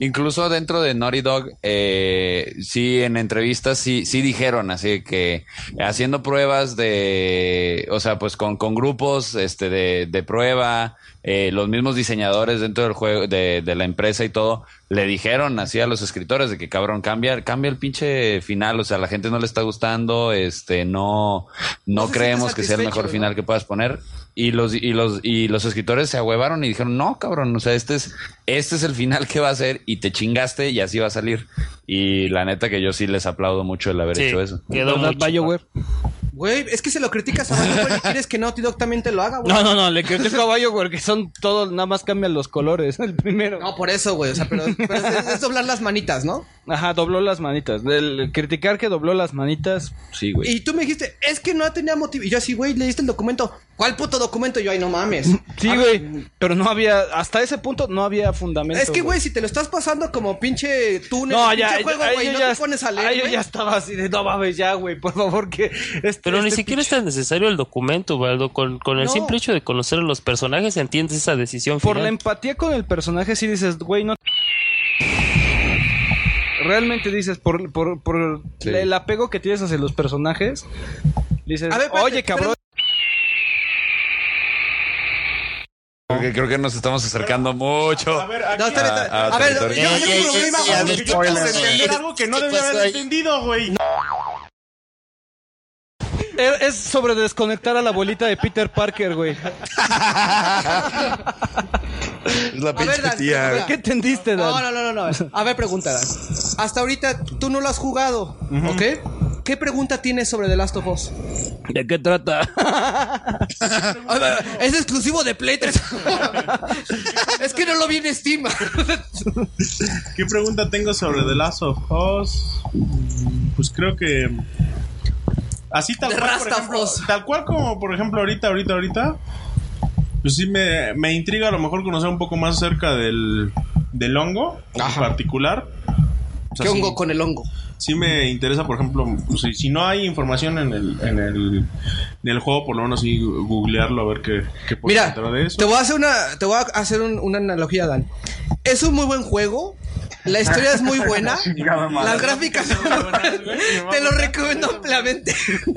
incluso dentro de Naughty Dog, eh, sí, en entrevistas sí, sí dijeron, así que haciendo pruebas de, o sea, pues con, con grupos este, de, de prueba, eh, los mismos diseñadores dentro del juego, de, de la empresa y todo, le dijeron así a los escritores de que cabrón, cambia, cambia el pinche final, o sea, a la gente no le está gustando, este, no, no, creemos que sea el mejor final que puedas poner. Y los, y los, y los escritores se ahuevaron y dijeron, no, cabrón, o sea, este es, este es el final que va a ser y te chingaste y así va a salir. Y la neta que yo sí les aplaudo mucho el haber Sí, hecho eso. quedó ¿Verdad, mucho. Güey, es que se lo criticas a BioWare y quieres que Naughty Dog también te lo haga, güey. No, no, no, le critico a BioWare que son todos, nada más cambian los colores. El primero. No, por eso, güey. O sea, pero, pero es, es doblar las manitas, ¿no? Ajá, dobló las manitas. Del criticar que dobló las manitas, sí, güey. Y tú me dijiste, es que no tenía motivo. Y yo así, güey, leíste el documento. ¿Cuál puto documento? Y yo, ay, no mames. Sí, güey. Pero no había, hasta ese punto no había fundamento. Es que, güey, si te lo estás pasando como pinche túnel, No, pinche ya, juego, ya, güey, no ya- te pones a leer, ah, yo ya estaba así de, no mames, ya, güey, por favor, que... Este, Pero ni este siquiera es tan necesario el documento, Valdo. Con, con el No. simple hecho de conocer a los personajes entiendes esa decisión Por la final. empatía con el personaje, sí dices, güey, no. Realmente dices, por, por, por Sí. el apego que tienes hacia los personajes, dices, A ver, espérate, oye, cabrón. Creo que, creo que nos estamos acercando mucho. A ver, aquí- No, está bien, está. A- a A ver, yo, yo tengo un problema, ey, güey, ey, porque yo entender algo que no debía haber entendido, güey. Es es sobre desconectar a la abuelita de Peter Parker, güey. Es la ver, Dan, tía. pregunta. ¿Qué entendiste, Dan? No, no, no, no, no. A ver, pregunta, Dan. Hasta ahorita tú no lo has jugado, ¿ok? ¿Qué pregunta tienes sobre The Last of Us? ¿De qué trata? A ver, es exclusivo de Play 3. es que no lo vi en Steam. ¿Qué pregunta tengo sobre The Last of Us? Pues creo que. Así tal cual, por ejemplo, tal cual como por ejemplo ahorita, ahorita, ahorita. Pues sí me, me intriga a lo mejor conocer un poco más acerca del, del hongo en particular. O sea, ¿Qué sí- hongo con el hongo? sí me interesa, por ejemplo, pues, si, si no hay información en el, en el, en el juego, por lo menos sí googlearlo a ver qué, qué puedo Mira, de eso. te voy a hacer una, te voy a hacer un- una analogía, Dan. Es un muy buen juego. La historia es muy buena. Las gráficas son muy buenas. Te lo recomiendo ampliamente.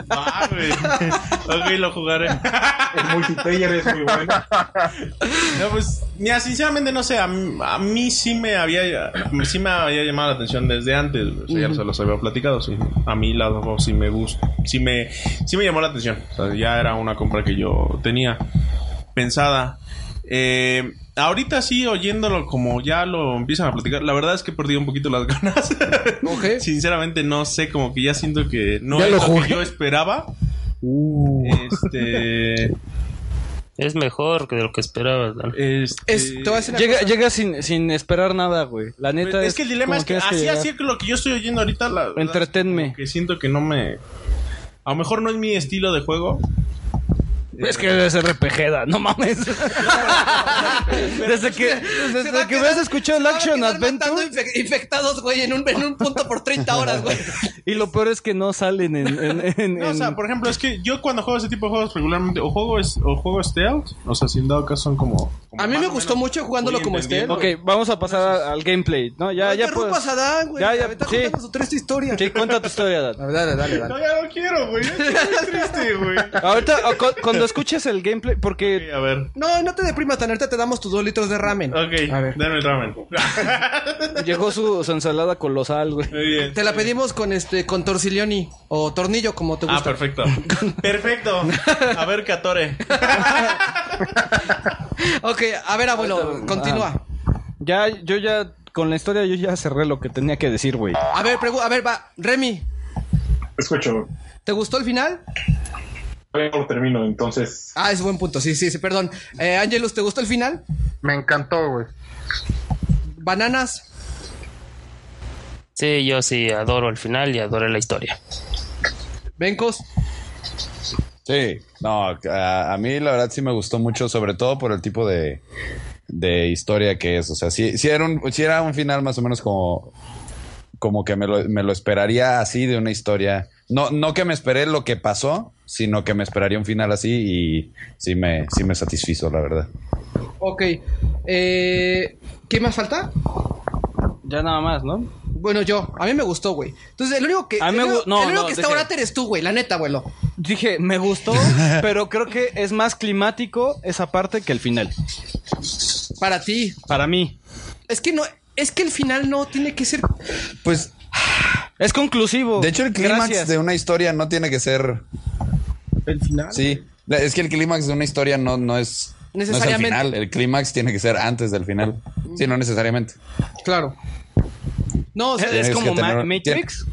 Ah, güey. ok, lo jugaré. El multiplayer es muy bueno. No, pues, mira, sinceramente no sé, a, mí- a mí sí me había sí me había llamado la atención desde antes, o sea, ya se los había platicado, sí. A mí la dos sí me gusta, sí me sí me llamó la atención. O sea, ya era una compra que yo tenía pensada. Eh, ahorita sí, oyéndolo como ya lo empiezan a platicar, la verdad es que he perdido un poquito las ganas. Sinceramente no sé, como que ya siento que no ¿Ya es lo que yo esperaba. Este, Es mejor que de lo que esperabas, Dan. este Es, te voy a decir una Llega, cosa. llega sin, sin esperar nada, güey. La neta Pues, es, es que el dilema es que así, así es lo que yo estoy oyendo ahorita. La, verdad Entretenme. Que siento que no me. A lo mejor no es mi estilo de juego. Es que es RPG, Dan, no mames. desde que, desde a que quedar- ves escuchado el Action Adventure. infectados, güey, en un, en un punto por 30 horas, güey. Y lo peor es que no salen en. en, en- No, o sea, por ejemplo, es que yo cuando juego ese tipo de juegos regularmente o juego es, o juego stealth, o sea, si en dado caso son como. como A mí me gustó mucho jugándolo como. Esther. Ok, vamos a pasar al gameplay, ¿no? Ya, no ya puedes. a Dan, güey. Ya, ya, Está sí. su triste historia. Sí, cuenta tu historia, Dan. A ver, Dale, dale, No, dale. ya no quiero, güey. Estoy muy triste, güey. Ahorita, o cu- cuando escuches el gameplay, porque Ok, a ver. No, no te deprimas tan ahorita te damos tus dos litros de ramen. Ok, dame el ramen. Llegó su, su ensalada colosal, güey. Muy bien. Te la pedimos con este con torsiglioni o tornillo como te gusta. Ah, perfecto. Perfecto. A ver, Catore. ok, a ver, abuelo, continúa. Ya, yo ya, con la historia yo ya cerré lo que tenía que decir, güey. A ver, a ver, va, Remy, Escucho. ¿te gustó el final? No lo termino, entonces. Ah, es buen punto, sí, sí, sí, perdón. Eh, Angelus, ¿te gustó el final? Me encantó, güey. Bananas. Sí, yo sí adoro el final y adoro la historia. Bencos. Sí, no, a, a mí la verdad sí me gustó mucho, sobre todo por el tipo de, de historia que es. O sea, sí, sí era un, sí era un final más o menos como, como que me lo, me lo esperaría así de una historia. No, no que me esperé lo que pasó, sino que me esperaría un final así y sí me, sí me satisfizo, la verdad. Ok. Eh, ¿Qué más falta? Ya nada más, ¿no? Bueno, yo. A mí me gustó, güey. Entonces, el único que, A mí el me no, el único no, que está orate eres tú, güey. La neta, abuelo. Dije, me gustó, pero creo que es más climático esa parte que el final. Para ti. Para mí. Es que no... Es que el final no tiene que ser... Pues Es conclusivo. De hecho, el clímax de una historia no tiene que ser. El final. Sí. Es que el clímax de una historia no, no es. Necesariamente. No es el final. El clímax tiene que ser antes del final. Sí, no necesariamente. Claro. No, o sea, Es, como Matrix.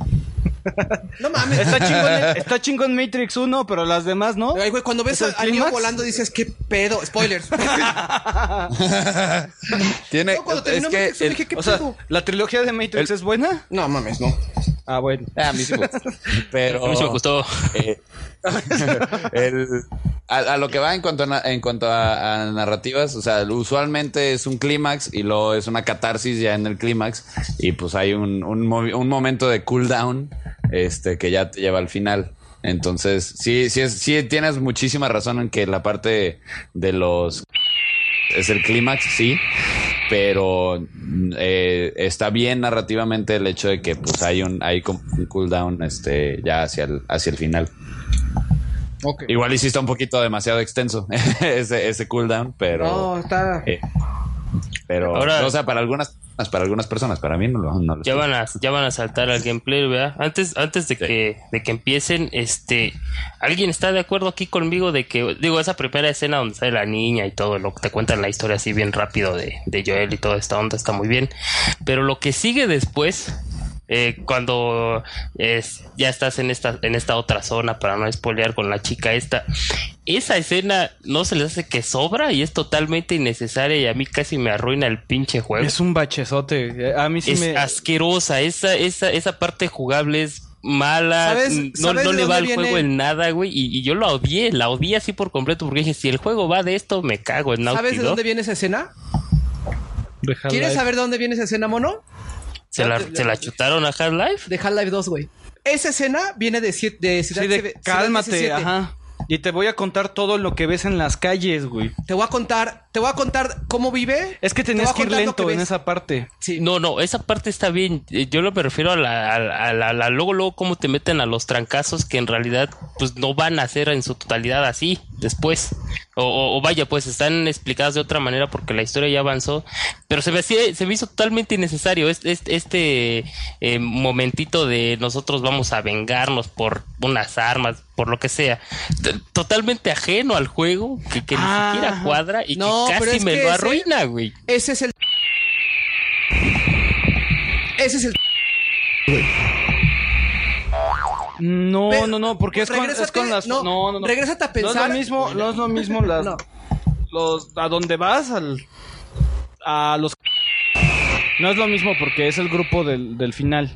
No mames. Está chingón, está chingón Matrix 1, pero las demás no. Ay, güey, cuando ves ¿Es el a, a Neo clímax? volando dices, ¿qué pedo? Spoilers. Tiene. No, cuando es que. Matrix, el- dije, ¿qué O sea, pedo? ¿la trilogía de Matrix es buena? No mames, no. Ah, bueno. Ah, a mí sí me gustó. Pero. A mí sí me gustó. eh, a, lo que va en cuanto a, en cuanto a, narrativas, o sea, usualmente es un clímax y luego es una catarsis ya en el clímax y pues hay un, un, un momento de cooldown este, que ya te lleva al final. Entonces, sí, sí, es, sí tienes muchísima razón en que la parte de los es el clímax, sí, pero eh, está bien narrativamente el hecho de que pues hay un hay un cooldown este ya hacia el hacia el final. Igual hiciste un poquito demasiado extenso ese ese cooldown, pero No, está... eh, pero Ahora- o sea, para algunas para algunas personas, para mí no lo no lo Ya sé. van a, ya van a saltar al gameplay, ¿verdad? Antes, antes de que, de que empiecen, este, ¿alguien está de acuerdo aquí conmigo de que, digo, esa primera escena donde sale la niña y todo, lo que te cuentan la historia así bien rápido de, de Joel y toda esta onda está muy bien. Pero lo que sigue después, eh, cuando es, ya estás en esta, en esta otra zona, para no spoilear con la chica esta, esa escena no se les hace que sobra y es totalmente innecesaria y a mí casi me arruina el pinche juego. Es un bachezote. A mí sí es me. asquerosa. Esa, esa, esa parte jugable es mala. ¿Sabes- n- no sabes no le va al dónde juego viene? en nada, güey. Y, y yo la odié, la odié así por completo porque dije, si el juego va de esto, me cago en Naughty ¿Sabes de dónde viene esa escena? ¿Quieres saber de dónde viene esa escena, mono? ¿Se la, se la chutaron a Half-Life? De Half-Life 2, güey. Esa escena viene de, de Ciudad Sí, de- Ciudad cálmate, 17. ajá. Y te voy a contar todo lo que ves en las calles, güey. Te voy a contar, te voy a contar cómo vive. Es que Te tenías que ir lento que en esa parte. No, no, esa parte está bien. Eh, Yo lo me refiero a la, a la, a la- a la- luego, luego cómo te meten a los trancazos que en realidad pues no van a ser en su totalidad así después. O, o- o vaya, pues están explicadas de otra manera porque la historia ya avanzó. Pero se me, hacía- se me hizo totalmente innecesario este, este, este, eh, momentito de nosotros vamos a vengarnos por unas armas, por lo que sea. Totalmente ajeno al juego, que, que Ah, ni siquiera cuadra y No, que casi me que lo arruina, güey. Ese es el. Ese es el. No, no, no, porque es con, es regrésate, con las. no, No, no, no. regrésate a No pensar. es lo mismo, no es lo mismo las. No. Los, a dónde vas, al. A los. No es lo mismo porque es el grupo del, del final.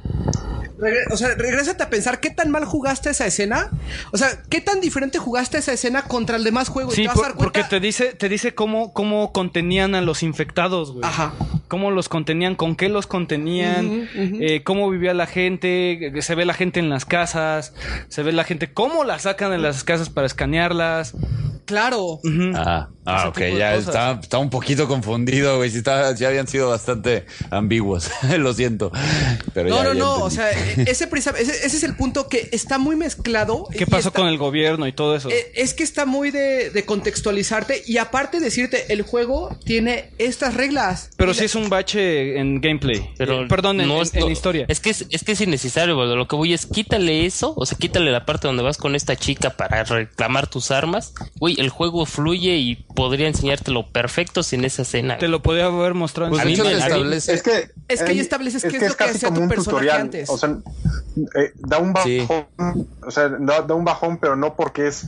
O sea, regrésate a pensar qué tan mal jugaste esa escena. O sea, qué tan diferente jugaste esa escena contra el demás juego. Y Sí, te vas a dar porque te dice, te dice cómo, cómo contenían a los infectados, güey. Ajá. Cómo los contenían, con qué los contenían, eh, cómo vivía la gente, eh, se ve la gente en las casas, se ve la gente, cómo la sacan de las casas para escanearlas. Claro. Ujú. Ah, Ah, ok, ya estaba, estaba un poquito confundido, güey. Sí, estaba- sí habían sido bastante ambiguos. Lo siento. Pero No, ya- no, ya no. O sea, e- ese, ese, ese es el punto que está muy mezclado. ¿Qué pasó está- con el gobierno y todo eso? Eh, Es que está muy de, de contextualizarte y aparte decirte, el juego tiene estas reglas. Pero sí es un bache en gameplay. Pero Eh, Perdón, en, no en- es- en no, historia. Es que es, es que es innecesario, güey. Lo que voy es quítale eso, o sea, quítale la parte donde vas con esta chica para reclamar tus armas. Güey, el juego fluye y podría enseñártelo perfecto sin esa escena. Te lo podía haber mostrado Pues a mí- establece- Es que. Es que ahí estableces qué es que lo que casi hacía como tu un personaje tutorial. antes. O sea, eh, da un bajón. O sea, da, da un bajón, pero no porque es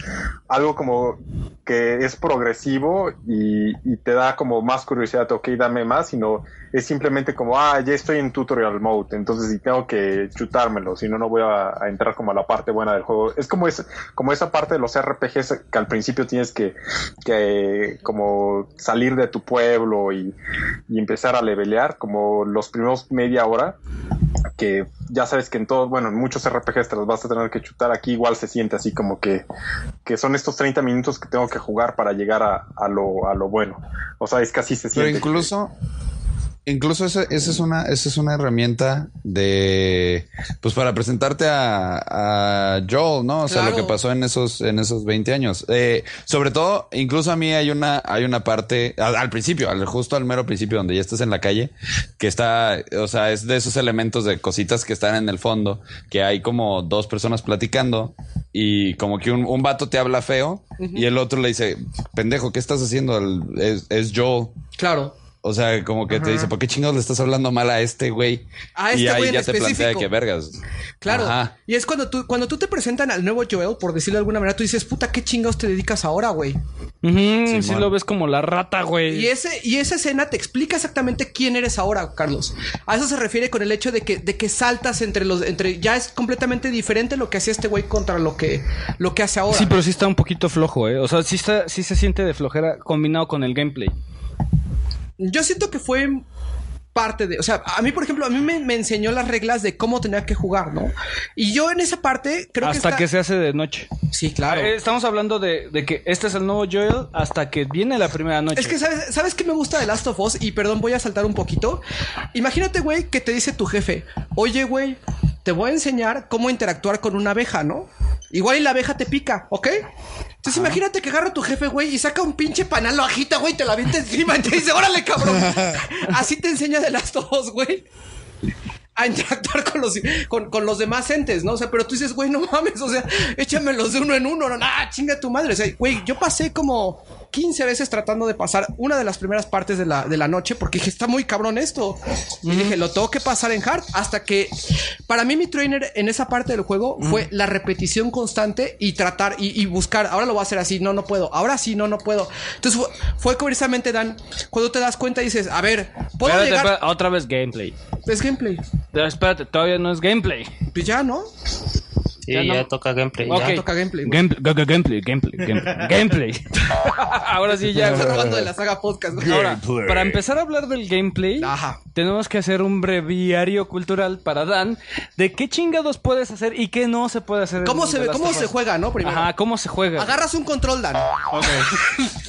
algo como que es progresivo y, y te da como más curiosidad, ok, dame más, sino es simplemente como, ah, ya estoy en tutorial mode, entonces si tengo que chutármelo, si no, no voy a, a entrar como a la parte buena del juego. Es como, es, como esa parte de los RPGs que al principio tienes que, que como salir de tu pueblo y, y empezar a levelear, como los primeros media hora, que ya sabes que en todos, bueno, en muchos RPGs te los vas a tener que chutar, aquí igual se siente así como que, que son estos 30 minutos que tengo que jugar para llegar a, a lo, a lo bueno. O sea, es que así se Pero siente. incluso, incluso esa, esa es una, esa es una herramienta de, pues para presentarte a, a Joel, ¿no? O sea, Claro. lo que pasó en esos, en esos 20 años. Eh, sobre todo, incluso a mí hay una, hay una parte, al, al principio, al, justo al mero principio, donde ya estás en la calle, que está, o sea, es de esos elementos de cositas que están en el fondo, que hay como dos personas platicando y como que un, un vato te habla feo y el otro le dice, pendejo, ¿qué estás haciendo? El- es, es Joel. Claro. O sea, como que te dice, ¿por qué chingados le estás hablando mal a este güey? A este y ahí güey en ya te plantea específico. que vergas. Claro. Ajá. Y es cuando tú, cuando tú te presentan al nuevo Joel, por decirlo de alguna manera, tú dices, puta, ¿qué chingados te dedicas ahora, güey? Sí lo ves como la rata, güey. Y ese, y esa escena te explica exactamente quién eres ahora, Carlos. A eso se refiere con el hecho de que, de que saltas entre los, entre, ya es completamente diferente lo que hacía este güey contra lo que, lo que hace ahora. Sí, pero sí está un poquito flojo, ¿eh? O sea, sí, está, sí se siente de flojera combinado con el gameplay. Yo siento que fue parte de, o sea, a mí por ejemplo, a mí me, me enseñó las reglas de cómo tenía que jugar, ¿no? Y yo en esa parte creo hasta que que, está- se hace de noche. Sí, claro. Eh, estamos hablando de, de que este es el nuevo Joel hasta que viene la primera noche. Es que ¿sabes, ¿sabes qué me gusta de Last of Us? Y perdón, voy a saltar un poquito. Imagínate, güey, que te dice tu jefe, oye, güey, te voy a enseñar cómo interactuar con una abeja, ¿no? Igual y la abeja te pica, ¿ok? Entonces imagínate que agarra tu jefe, güey, y saca un pinche panal, lo agita, güey, te la avienta encima y te dice, órale, cabrón. Así te enseña de Last of Us, güey. A interactuar con los, con, con los demás entes, ¿no? O sea, pero tú dices, güey, no mames, o sea, échamelos de uno en uno, no, nah, chinga tu madre. O sea, güey, yo pasé como 15 veces tratando de pasar una de las primeras partes de la, de la noche porque dije, está muy cabrón esto. Y dije, lo tengo que pasar en hard hasta que para mí mi trainer en esa parte del juego fue la repetición constante y tratar y, y buscar, ahora lo voy a hacer así, no, no puedo, ahora sí, no, no puedo. Entonces fue, fue precisamente, Dan, cuando te das cuenta y dices, a ver, puedo llegar... otra vez gameplay. Es gameplay. Espérate, todavía no es gameplay. Pues ya, ¿no? Sí, Ya ya, no. toca gameplay. Ok. ya. Toca gameplay. Gameplay, ga- ga- gameplay, gameplay, gameplay. gameplay. Ahora sí ya. Estás robando de la saga podcast. Ahora, para empezar a hablar del gameplay, Ajá. tenemos que hacer un breviario cultural para Dan de qué chingados puedes hacer y qué no se puede hacer. en ¿Cómo se, ve, cómo se juega, no? Primero. Ajá, cómo se juega. Agarras un control, Dan. Ok.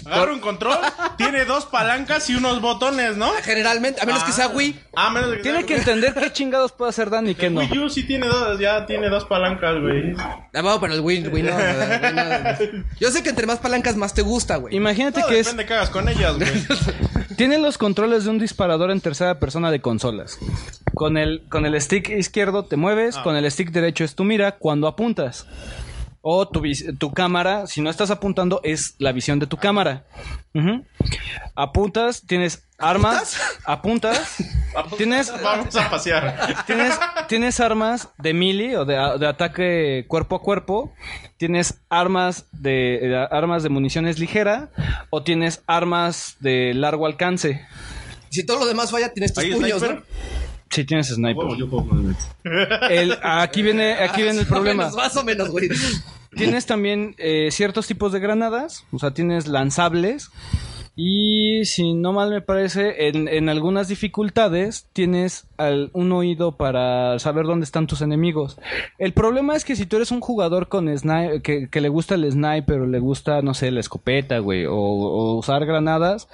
Agarra un control, tiene dos palancas y unos botones, ¿no? Generalmente, a menos que sea Wii. Ah, menos de que Tiene sea- que entender qué chingados puede hacer Dan y qué no. Wii U sí tiene dos, ya tiene dos palancas, güey. Ah, bueno, pero el Wii, Wii no, el Wii no. Yo sé que entre más palancas más te gusta, güey. Imagínate No, que es depende que hagas con ellas, güey. Tiene los controles de un disparador en tercera persona de consolas. Con el, con el stick izquierdo te mueves, Ah. con el stick derecho es tu mira cuando apuntas. O tu, tu cámara, si no estás apuntando, es la visión de tu cámara. Apuntas, tienes armas, apuntas, tienes, Vamos a pasear. tienes, tienes armas de melee o de, de ataque cuerpo a cuerpo, tienes armas de, de- armas de municiones ligera o tienes armas de largo alcance. Si todo lo demás falla, tienes tus puños, sniper. ¿no? Si tienes sniper. Yo juego con el- El- aquí viene, aquí viene el Más o problema. menos, Más o menos, güey. Tienes también eh, ciertos tipos de granadas, o sea, tienes lanzables Y si no mal me parece, en, en algunas dificultades tienes al- un oído para saber dónde están tus enemigos. El problema es que si tú eres un jugador con sni- que, que le gusta el sniper o le gusta, no sé, la escopeta, güey, o, o usar granadas,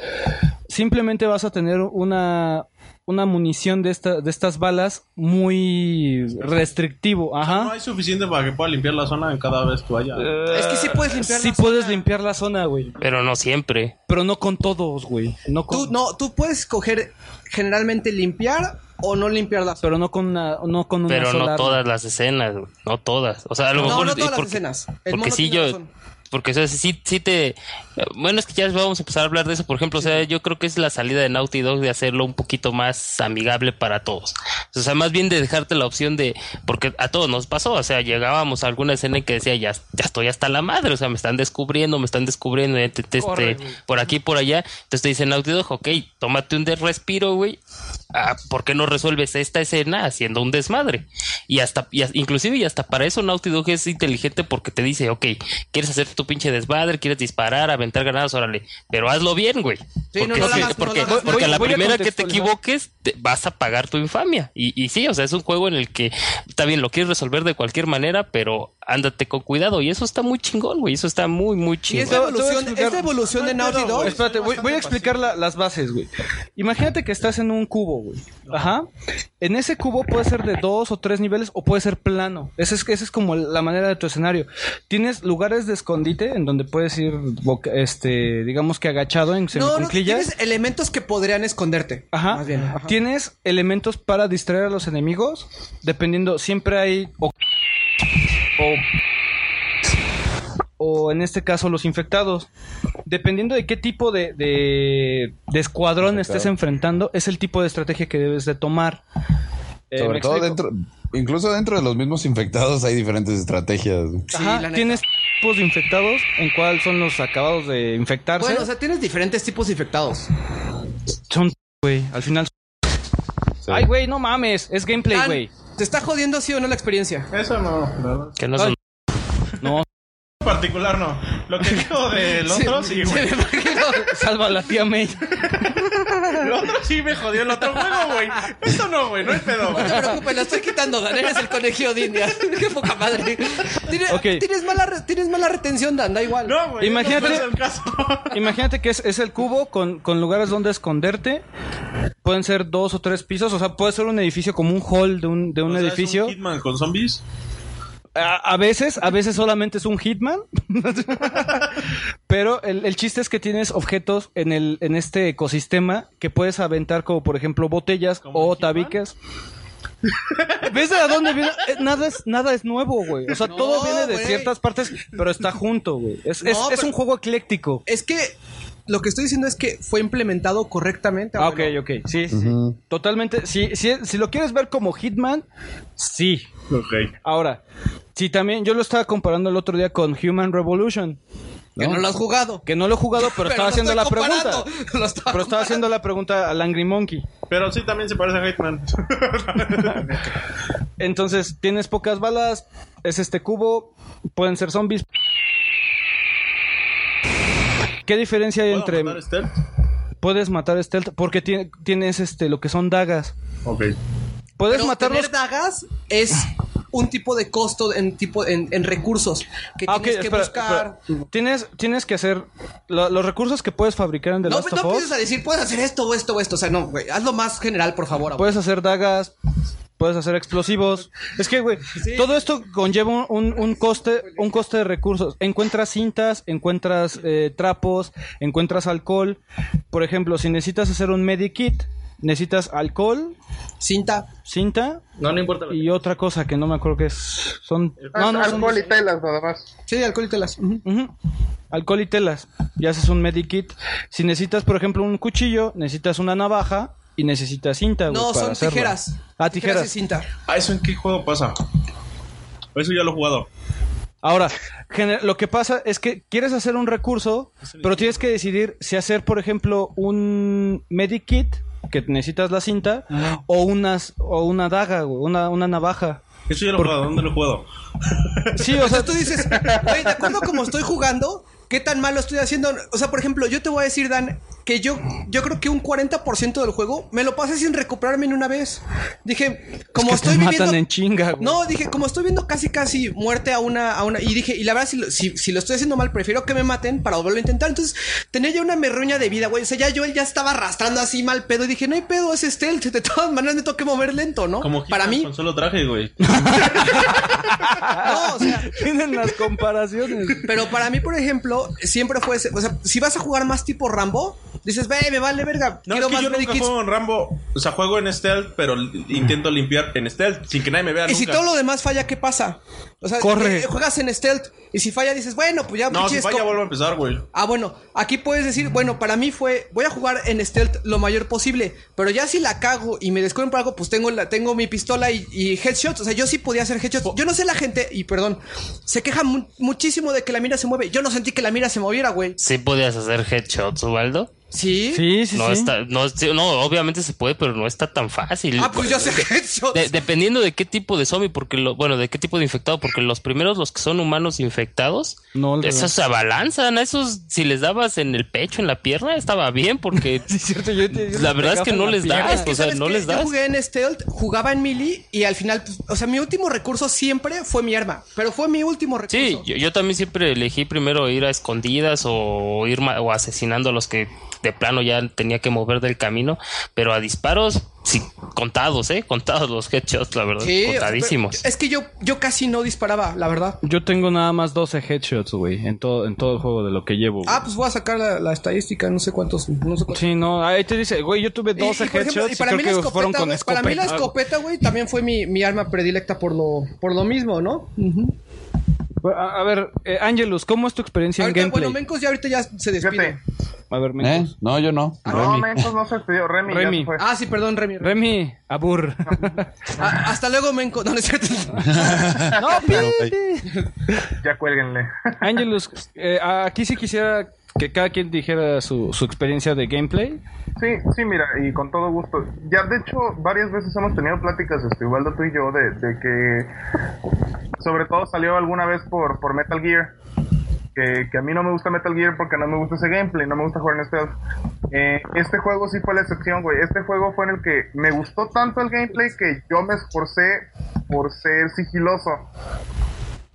simplemente vas a tener una, una munición de, esta, de estas balas muy restrictivo. Ajá. No hay suficiente para que pueda limpiar la zona en cada vez que vaya. Es que sí puedes limpiar Sí la puedes limpiar la zona, güey. Pero no siempre. Pero no con todos, güey. No con... Tú, no, tú puedes escoger generalmente limpiar o no limpiar la Pero no con una, no con una Pero sola no arma. todas las escenas, güey. no todas. O sea, a lo No, mejor no todas las escenas. El porque sí yo razón. porque o sea, sí sí te bueno, es que ya vamos a empezar a hablar de eso, por ejemplo, o sea, yo creo que es la salida de Naughty Dog de hacerlo un poquito más amigable para todos. O sea, más bien de dejarte la opción de porque a todos nos pasó, o sea, llegábamos a alguna escena en que decía, ya ya estoy hasta la madre, o sea, me están descubriendo, me están descubriendo, Corre, este, por aquí por allá. Entonces te dicen Naughty Dog, ok, tómate un de respiro, güey. Ah, ¿Por qué no resuelves esta escena haciendo un desmadre? Y hasta, y hasta- inclusive y hasta para eso Naughty Dog es inteligente porque te dice, ok, quieres hacer tu pinche desmadre, quieres disparar, aventar granadas, órale, pero hazlo bien, güey. Sí, porque no, no hagas, porque, lo hagas. porque Voy- a la a primera que te equivoques te- vas a pagar tu infamia. Y, y sí, o sea, es un juego en el que está bien, lo quieres resolver de cualquier manera, pero ándate con cuidado. Y eso está muy chingón, güey. Eso está muy, muy Y chingón. es la Te voy a evolución, de Naughty Dog. Espérate, voy, voy a explicar la- las bases, güey. Imagínate que estás en un cubo, güey. Ajá. En ese cubo puede ser de dos o tres niveles o puede ser plano. Esa es, esa es como la manera de tu escenario. Tienes lugares de escondite en donde puedes ir, boca- este, digamos que agachado en No, no, tienes elementos que podrían esconderte. Ajá. Más bien. ajá. Tienes elementos para distraer a los enemigos. Dependiendo, siempre hay. O, o, o en este caso, los infectados. Dependiendo de qué tipo de, de, de escuadrón estés enfrentando, es el tipo de estrategia que debes de tomar. Eh, Sobre ¿me todo explico? dentro, incluso dentro de los mismos infectados hay diferentes estrategias. Ajá, tienes tipos de infectados, en cuál son los acabados de infectarse. Bueno, o sea, tienes diferentes tipos de infectados. son, güey, al final. Ay, güey, no mames, es gameplay, güey. ¿Te está jodiendo sí o no la experiencia? Eso no, verdad. Que no son- No, particular no. Lo que dijo del otro sí, güey. Sí, me imagino. salva a la tía May. El otro sí me jodió el otro juego, güey. Esto no, güey. No hay pedo, No te preocupes, la estoy quitando, Dan. Eres el conejillo de India. Qué poca madre. Tienes, mala, re- tienes mala retención, Dan. Da igual. No, güey. Imagínate- No es el caso. Imagínate que es, es el cubo con, con lugares donde esconderte. Pueden ser dos o tres pisos, o sea, puede ser un edificio como un hall de un, de un O sea, edificio. ¿es un Hitman con zombies? A, a veces, a veces solamente es un hitman. Pero el, el chiste es que tienes objetos en el, en este ecosistema que puedes aventar como por ejemplo botellas o tabiques. ¿Ves de dónde viene? Eh, Nada es, nada es nuevo, güey. O sea, No, todo viene de ciertas partes, pero está junto, güey. Es, No, es un juego ecléctico. Es que lo que estoy diciendo es que fue implementado correctamente. Ah, ok, ok. Sí, sí. Totalmente. Si, si, si lo quieres ver como Hitman, sí. Ok. Ahora, si también yo lo estaba comparando el otro día con Human Revolution. Que no lo has jugado. Que no lo he jugado, pero, estaba haciendo la pregunta. comparando. Lo estaba Pero estaba haciendo la pregunta al Angry Monkey. Pero sí también se parece a Hitman. Entonces, tienes pocas balas, es este cubo, pueden ser zombies. ¿Qué diferencia hay ¿Puedo entre matar stealth? puedes matar stealth porque tiene- tienes este lo que son dagas? Ok. Puedes Pero matarlos tener dagas es un tipo de costo en tipo en, en recursos que Ah, tienes que espera, buscar. espera. Tienes, tienes que hacer lo- los recursos que puedes fabricar en The No, Last no of Us. empieces a decir, puedes hacer esto o esto o esto. O sea, no, güey. Hazlo más general, por favor. abuelo. Puedes hacer dagas, puedes hacer explosivos. Es que, güey, todo esto conlleva un, un- un coste, un coste de recursos. Encuentras cintas, encuentras eh, trapos, encuentras alcohol. Por ejemplo, si necesitas hacer un medikit, necesitas alcohol, cinta, cinta No, no importa. y otra cosa que no me acuerdo qué es. Son no, no, son- alcohol y telas, nada más. Sí, alcohol y telas. Ujú. Alcohol y telas. Y haces un medikit. Si necesitas, por ejemplo, un cuchillo, necesitas una navaja y necesitas cinta. No, para son hacerlo. tijeras. Ah, y tijeras. cinta. Ah, ¿eso en qué juego pasa? Eso ya lo he jugado. Ahora, lo que pasa es que quieres hacer un recurso, pero tienes que decidir si hacer, por ejemplo, un medikit, que necesitas la cinta, o, unas, o una daga, güey, una, una navaja. Eso ya lo he jugado. ¿Dónde lo he jugado? Sí, o sea, tú dices, güey, de acuerdo a como estoy jugando, ¿qué tan malo estoy haciendo? O sea, por ejemplo, yo te voy a decir, Dan, que yo, yo creo que un 40% del juego me lo pasé sin recuperarme ni una vez. Dije, como que estoy te viviendo. matan en chinga, güey. No, dije, como estoy viendo casi casi muerte a una, a una. Y dije, y la verdad, si, lo- si, si lo estoy haciendo mal, prefiero que me maten para volverlo a intentar. Entonces, tenía ya una merruña de vida, güey. O sea, ya yo él ya estaba arrastrando así mal pedo. Y dije, no hay pedo, es stealth. De todas maneras, me tengo que mover lento, ¿no? Como para mí. Con solo traje, güey. No, o sea, Tienen las comparaciones. Pero para mí, por ejemplo, siempre fue. ese- O sea, si vas a jugar más tipo Rambo, dices, ve, me vale verga. No, quiero es que más yo nunca medikits". juego en Rambo. O sea, juego en stealth, pero intento limpiar en stealth sin que nadie me vea Y si todo lo demás falla, ¿qué pasa? O sea, Corre. eh, juegas en stealth. Y si falla, dices, bueno, pues ya No, si pinches falla vuelvo a empezar, güey. Ah, bueno, aquí puedes decir, bueno, para mí fue, voy a jugar en stealth lo mayor posible, pero ya si la cago y me descubren por algo, pues tengo, la, tengo mi pistola y, y headshots, o sea, yo sí podía hacer headshots. Yo no sé la gente, y perdón, se queja mu- muchísimo de que la mira se mueve. Yo no sentí que la mira se moviera, güey. ¿Sí podías hacer headshots, Ubaldo? Sí. Sí, sí, no sí. Está, no, sí, no, obviamente se puede, pero no está tan fácil. Ah, pues yo sé headshots. De- dependiendo de qué tipo de zombie, porque lo, bueno, de qué tipo de infectado, porque los primeros, los que son humanos infectados, No, esos se abalanzan, a esos si les dabas en el pecho, en la pierna, estaba bien, porque la verdad es que no les das, Es que, o sea, ¿sabes no qué? les Yo das. jugué en stealth, jugaba en melee y al final, pues, o sea, mi último recurso siempre fue mi arma, pero fue mi último recurso. Sí, yo, yo también siempre elegí primero ir a escondidas o ir o asesinando a los que de plano ya tenía que mover del camino, pero a disparos, sí, contados, ¿eh? Contados los headshots, la verdad, Sí, contadísimos. es que yo, yo casi no disparaba, la verdad. Yo tengo nada más 12 headshots, güey, en todo, en todo el juego de lo que llevo. güey. Ah, pues voy a sacar la, la estadística, no sé cuántos, no sé cuántos. Sí, no, ahí te dice, güey, yo tuve Y- 12 y, por ejemplo, headshots y, y para creo mí la que escopeta, fueron con güey, escopeta. para mí la escopeta, güey, también fue mi, mi arma predilecta por lo, por lo mismo, ¿no? A, a ver, eh, Angelus, ¿cómo es tu experiencia Ahorita, en gameplay? bueno, Mencos ya ahorita ya se despide. A ver, ¿Eh? Mencos. No, yo no. No, Remy. Mentos no se despidió. Remy, Remy. fue. Ah, sí, perdón, Remy. Remy, abur. Ah, hasta luego, Menco. No, no es cierto. no, Ya cuélguenle. Angelus, eh, aquí sí quisiera que cada quien dijera su, su experiencia de gameplay. Sí, sí, mira, y con todo gusto. Ya, de hecho, varias veces hemos tenido pláticas, este, Ubaldo, tú y yo, de, de que sobre todo salió alguna vez por, por Metal Gear. Que, que a mí no me gusta Metal Gear porque no me gusta ese gameplay, no me gusta jugar en stealth. Eh, este juego sí fue la excepción, güey. Este juego fue en el que me gustó tanto el gameplay que yo me esforcé por ser sigiloso.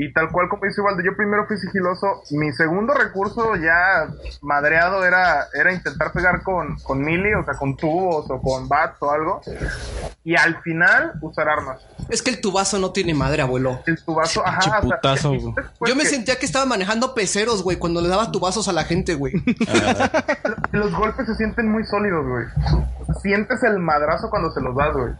Y tal cual como dice Ubaldo, yo primero fui sigiloso. Mi segundo recurso ya madreado era, era intentar pegar con, con melee, o sea, con tubos o con bats o algo. Y al final usar armas. Es que el tubazo no tiene madre, abuelo. El tubazo, ajá. o sea, putazo, güey. Yo me sentía que estaba manejando peceros, güey, cuando le daba tubazos a la gente, güey. los golpes se sienten muy sólidos, güey. Sientes el madrazo cuando se los das, güey.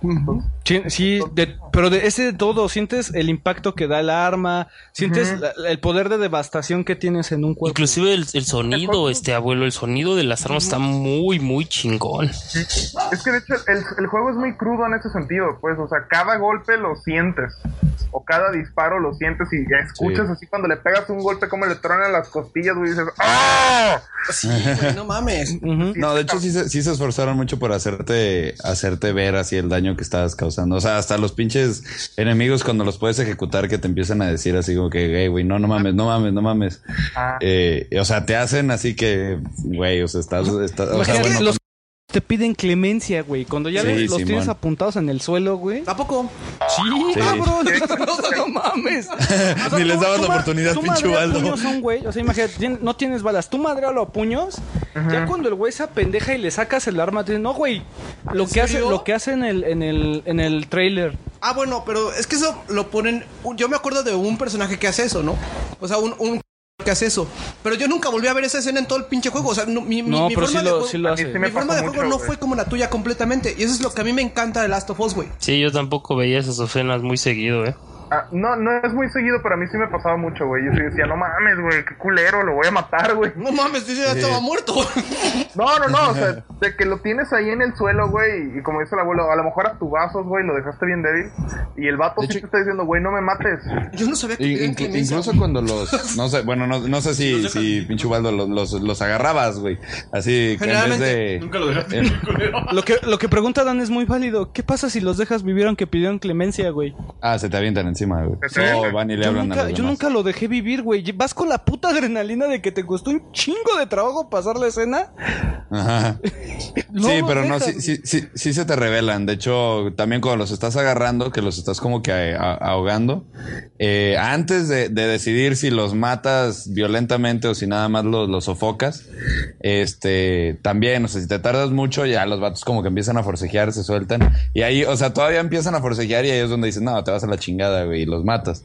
Sí, sí, de- pero de ese de todo, sientes el impacto que da el arma, sientes la- el poder de devastación que tienes en un cuerpo. Inclusive el, el sonido, este abuelo, el sonido de las armas está muy, muy chingón. Es que de hecho el, el juego es muy crudo en ese sentido, pues, o sea, cada golpe lo sientes. O cada disparo lo sientes y escuchas Sí. así cuando le pegas un golpe como le tronan las costillas, güey, y dices ¡Ah! Sí, güey, no mames. No, de hecho sí se, sí se esforzaron mucho por hacerte, hacerte ver así el daño que estabas causando. O sea, hasta los pinches enemigos cuando los puedes ejecutar que te empiezan a decir así como que, hey, güey, no, no mames, no mames, no mames. Ah. Eh, o sea, te hacen así que, güey, o sea, estás... estás- o sea, Imagínate, bueno, los te piden clemencia, güey. Cuando ya Sí, los, tienes apuntados en el suelo, güey. ¿A poco? Sí, Sí. cabrón. no, no mames. O sea, Ni les dabas la oportunidad, tú pinche Ubaldo. puños un güey. O sea, imagínate, no tienes balas. Tú madrealo a puños. Ya cuando el güey se apendeja y le sacas el arma, te dice, no, güey. Lo ¿En que hace, lo que hace en el, en el, en el trailer. Ah, bueno, pero es que eso lo ponen. Yo me acuerdo de un personaje que hace eso, ¿no? O sea, un, un que hace eso. Pero yo nunca volví a ver esa escena en todo el pinche juego. O sea, no, mi, mi- No, mi pero forma sí de lo- juego, sí lo hace. Sí mi me forma pasó de juego mucho, no fue como la tuya completamente. Y eso es lo que a mí me encanta de Last of Us, güey. Sí, yo tampoco veía esas escenas muy seguido, ¿eh? Ah, no, no es muy seguido, pero a mí sí me pasaba mucho, güey. Yo sí decía, no mames, güey, qué culero, lo voy a matar, güey. No mames, yo ya estaba muerto. No, no, no, o sea, de que lo tienes ahí en el suelo, güey, y como dice el abuelo, a lo mejor a tu vasos, güey, lo dejaste bien débil, y el vato sí te está diciendo, güey, no me mates. Yo no sabía que incluso cuando los no sé bueno no, no sé si, si pinche Ubaldo los, los, los agarrabas güey así que en vez Generalmente. de Nunca lo dejaste. en- Lo que, lo que pregunta Dan es muy válido. ¿Qué pasa si los dejas vivir aunque pidieron clemencia, güey? ah se te avientan encima güey Sí. o van y le Yo hablan a nunca, los yo demás. nunca lo dejé vivir, güey. Vas con la puta adrenalina de que te costó un chingo de trabajo pasar la escena. Ajá. No sí, pero no, sí, sí, sí, sí se te revelan. De hecho, también cuando los estás agarrando, que los estás como que a- ahogando, eh, antes de, de decidir si los matas violentamente o si nada más los, los sofocas, este, también, o sea, si te tardas mucho, ya los vatos como que empiezan a forcejear, se sueltan. Y ahí, o sea, todavía empiezan a forcejear y ahí es donde dicen, no, te vas a la chingada, y los matas.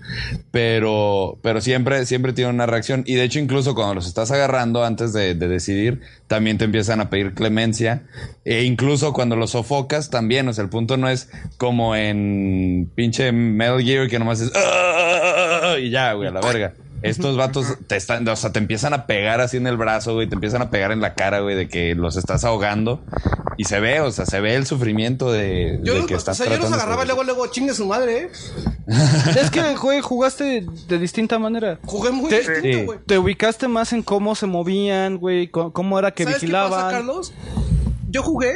Pero, pero siempre, siempre tiene una reacción. Y de hecho, incluso cuando los estás agarrando antes de, de decidir, también te empiezan a pedir clemencia. E incluso cuando los sofocas, también. O sea, el punto no es como en pinche Metal Gear que nomás es. "Ah", y ya, güey, a la verga. Estos vatos te están, o sea, te empiezan a pegar así en el brazo, güey, te empiezan a pegar en la cara, güey, de que los estás ahogando. Y se ve, o sea, se ve el sufrimiento de, Yo, de los- que o estás sea, yo los agarraba y luego, luego, chingue su madre, ¿eh? Es que, güey, jugaste de distinta manera. Jugué muy te, distinto, güey. te ubicaste más en cómo se movían, güey, cómo era que ¿Sabes qué pasa, vigilaban. Carlos? Yo jugué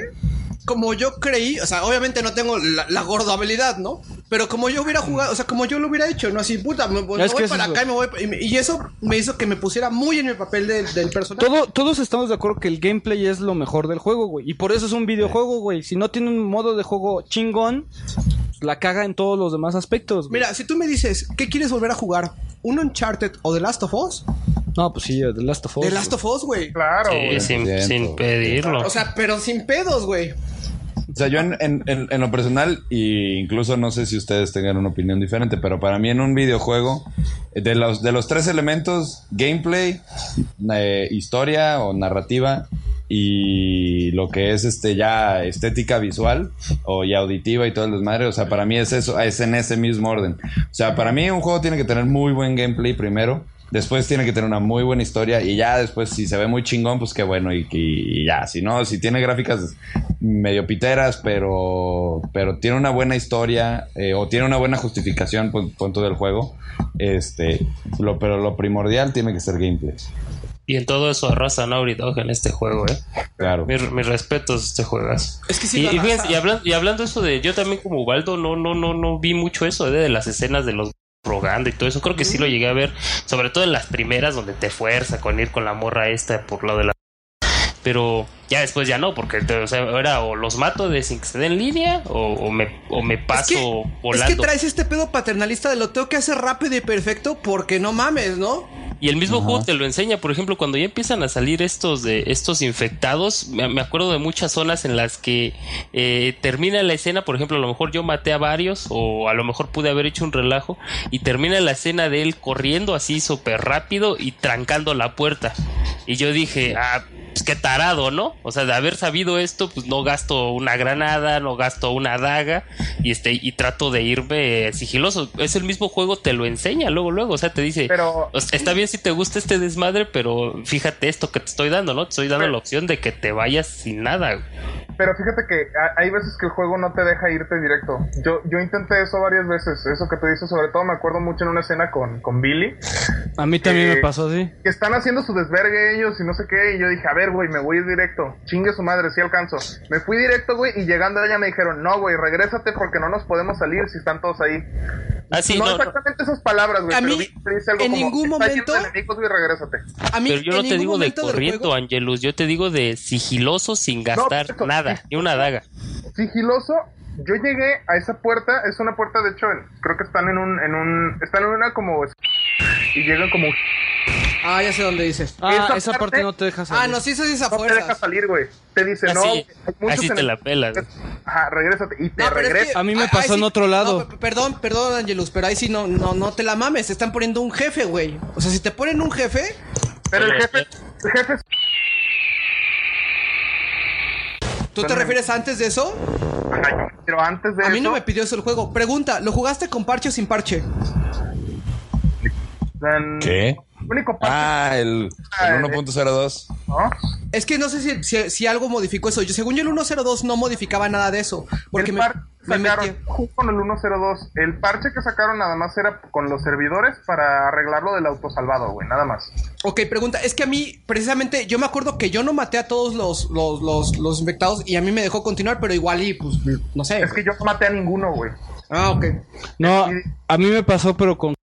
como yo creí, o sea, obviamente no tengo la, la gorda habilidad, ¿no? Pero como yo hubiera jugado, o sea, como yo lo hubiera hecho, ¿no? Así, puta, me, me Es voy para acá y me voy... Y, me- y eso me hizo que me pusiera muy en el papel del- del personaje. Todo, todos estamos de acuerdo que el gameplay es lo mejor del juego, güey. Y por eso es un videojuego, güey. Si no tiene un modo de juego chingón, la caga en todos los demás aspectos. güey. Mira, si tú me dices, ¿qué quieres volver a jugar? ¿Un Uncharted o The Last of Us? No, pues sí, The Last of Us. The Last of Us, güey. Claro, Sí, sin pedirlo. O sea, pero sin pedos, güey. O sea, yo en, lo personal, y incluso no sé si ustedes tengan una opinión diferente, pero para mí en un videojuego, de los, de los tres elementos, gameplay, eh, historia o narrativa, y lo que es este ya estética visual o y auditiva y todo el desmadre, o sea, para mí es eso, es en ese mismo orden. O sea, para mí un juego tiene que tener muy buen gameplay primero, después tiene que tener una muy buena historia y ya después si se ve muy chingón, pues qué bueno y, y- y ya, si no, si tiene gráficas medio piteras, pero pero tiene una buena historia eh, o tiene una buena justificación punto del juego, este, lo pero lo primordial tiene que ser gameplay. Y en todo eso arrasa Naughty Dog en este juego, ¿eh? Claro. Mis, mis respetos a este juegas. Es que sí y, y fíjense, arrasa. y hablan- y hablando eso de yo también como Ubaldo no no no no vi mucho eso ¿eh? de las escenas de los rogando y todo eso creo que sí lo llegué a ver sobre todo en las primeras donde te fuerza con ir con la morra esta por lado de la pero ya después ya no porque o sea, era o los mato de sin que se den en línea o, o me o me paso Es volando que traes este pedo paternalista de lo tengo que hacer rápido y perfecto porque no mames, ¿no? Y el mismo juego te lo enseña, por ejemplo, cuando ya empiezan a salir estos de estos infectados, me, me acuerdo de muchas zonas en las que eh, termina la escena, por ejemplo, a lo mejor yo maté a varios o a lo mejor pude haber hecho un relajo y termina la escena de él corriendo así súper rápido y trancando la puerta. Y yo dije, ah, pues qué tarado, ¿no? O sea, de haber sabido esto, pues no gasto una granada, no gasto una daga y este y trato de irme sigiloso. Es el mismo juego, te lo enseña luego, luego, o sea, te dice, Pero- o sea, está bien si te gusta este desmadre, pero fíjate esto que te estoy dando, ¿no? Te estoy dando la opción de que te vayas sin nada. güey. Pero fíjate que ha- hay veces que el juego no te deja irte directo. Yo, yo intenté eso varias veces, eso que te dices, sobre todo me acuerdo mucho en una escena con, con Billy, A mí también Eh, me pasó así. que están haciendo su desvergue ellos y no sé qué, y yo dije, a ver, güey, me voy a ir directo, chingue su madre, si alcanzo. Me fui directo, güey, y llegando allá me dijeron, no, güey, regrésate porque no nos podemos salir si están todos ahí. Ah, sí, no, no, no. exactamente esas palabras, güey, A pero mí, Billy te dice algo en como, ningún "Está lleno momento- güey, regrésate. A mí, Pero yo no te digo de corriendo, Angelus, yo te digo de sigiloso sin gastar nada, ni una daga. sigiloso. Yo llegué a esa puerta, es una puerta, de hecho, creo que están en un, en un, están en una como y llegan como Ah, ya sé dónde dices. Ah, esa esa parte parte- no te deja salir. Ah, no, sí, eso sí es a no te deja salir, güey. Te dice, no, hay muchos así te la enemigos". pelas. Ajá, regrésate y te No, pero es que- regresa. A mí me pasó en sí- otro lado. no, perdón, perdón, Angelus, pero ahí sí no, no, no te la mames. Te están poniendo un jefe, güey. O sea, si te ponen un jefe, Pero el jefe, el jefe es- ¿tú te refieres antes de eso? Ajá, pero antes de A mí eso, no me pidió eso el juego. Pregunta, ¿lo jugaste con parche o sin parche? ¿Qué? Único parte, Ah, el, el 1.02. ¿no? Es que no sé si, si, si algo modificó eso. Yo, según yo, el 102 no modificaba nada de eso. Porque el me, par- me sacaron, metí- justo con el 102, el parche que sacaron nada más era con los servidores para arreglarlo del autosalvado, güey, nada más. Ok, pregunta. Es que a mí, precisamente, yo me acuerdo que yo no maté a todos los, los, los, los infectados y a mí me dejó continuar, pero igual y, pues, no sé. Es que yo no maté a ninguno, güey. Ah, ok. No, a mí me pasó, pero con.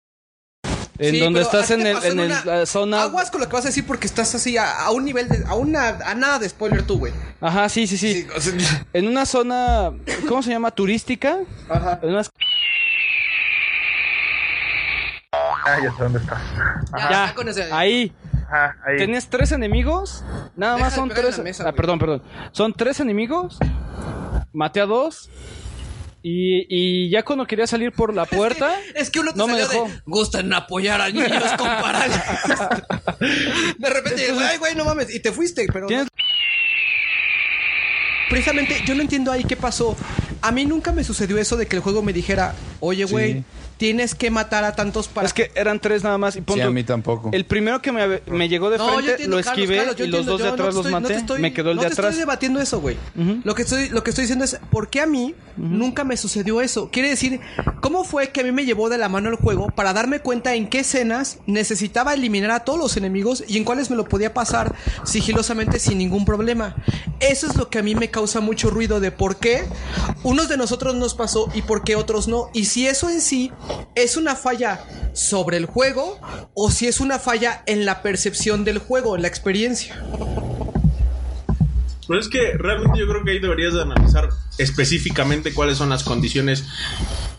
En Sí, donde estás en, el, en el- una- la zona. Aguas con lo que vas a decir porque estás así a, a un nivel de. a una. a nada de spoiler tú, güey. Ajá, sí, sí, sí. En una zona. ¿Cómo se llama? Turística. Ajá. En unas- Ah, ya sé dónde está. Ajá. Ya, ya con ese- ahí. Ajá, ahí. Tienes tres enemigos. Nada Deja más son tres. mesa, ah, perdón, perdón. Son tres enemigos. Maté a dos. Y, y ya cuando quería salir por la puerta. Es que uno te no me dejó. de. Gustan apoyar a niños con parálisis. de repente, ay, güey, no mames. Y te fuiste, pero. Precisamente, yo no entiendo ahí qué pasó. A mí nunca me sucedió eso de que el juego me dijera, oye, güey, Sí. Tienes que matar a tantos para. Es que eran tres nada más. Y Sí, punto. a mí tampoco. El primero que me, me llegó de No, yo frente entiendo, lo Carlos, esquivé Carlos, yo y los entiendo, dos de no atrás los no maté. estoy- me quedó el no de te atrás. estoy debatiendo eso, güey. Lo que estoy lo que estoy diciendo es por qué a mí nunca me sucedió eso. Quiere decir, ¿cómo fue que a mí me llevó de la mano el juego para darme cuenta en qué escenas necesitaba eliminar a todos los enemigos y en cuáles me lo podía pasar sigilosamente sin ningún problema? Eso es lo que a mí me causa mucho ruido de por qué unos de nosotros nos pasó y por qué otros no. Y si eso en sí es una falla sobre el juego o si es una falla en la percepción del juego, en la experiencia. Pero es que realmente yo creo que ahí deberías de analizar específicamente cuáles son las condiciones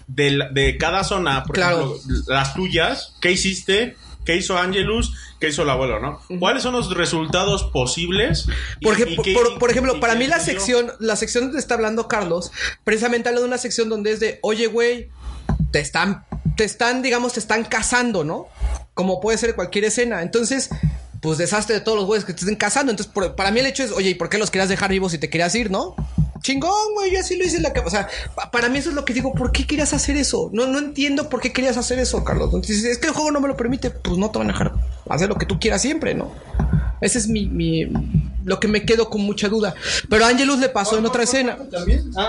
de, la- de cada zona. Por Claro. ejemplo, las tuyas, ¿qué hiciste? ¿Qué hizo Angelus? ¿Qué hizo el abuelo, no? ¿Cuáles son los resultados posibles? Y- Por, y ej- qué- por- por ejemplo, y para mí la sección, la sección donde está hablando Carlos, precisamente habla de una sección donde es de, oye, güey, te están, te están, digamos, te están cazando, ¿no? Como puede ser cualquier escena. Entonces, pues desastre de todos los güeyes que te estén cazando. Entonces, para mí el hecho es, oye, ¿y por qué los querías dejar vivos si te querías ir, no? Chingón, güey, yo así lo hice en la cama. O sea, pa- para mí eso es lo que digo, ¿por qué querías hacer eso? No, no entiendo por qué querías hacer eso, Carlos. Entonces, es que el juego no me lo permite, pues no te van a dejar hacer lo que tú quieras siempre, ¿no? Ese es mi, mi lo que me quedo con mucha duda. Pero a Angelus le pasó en otra escena.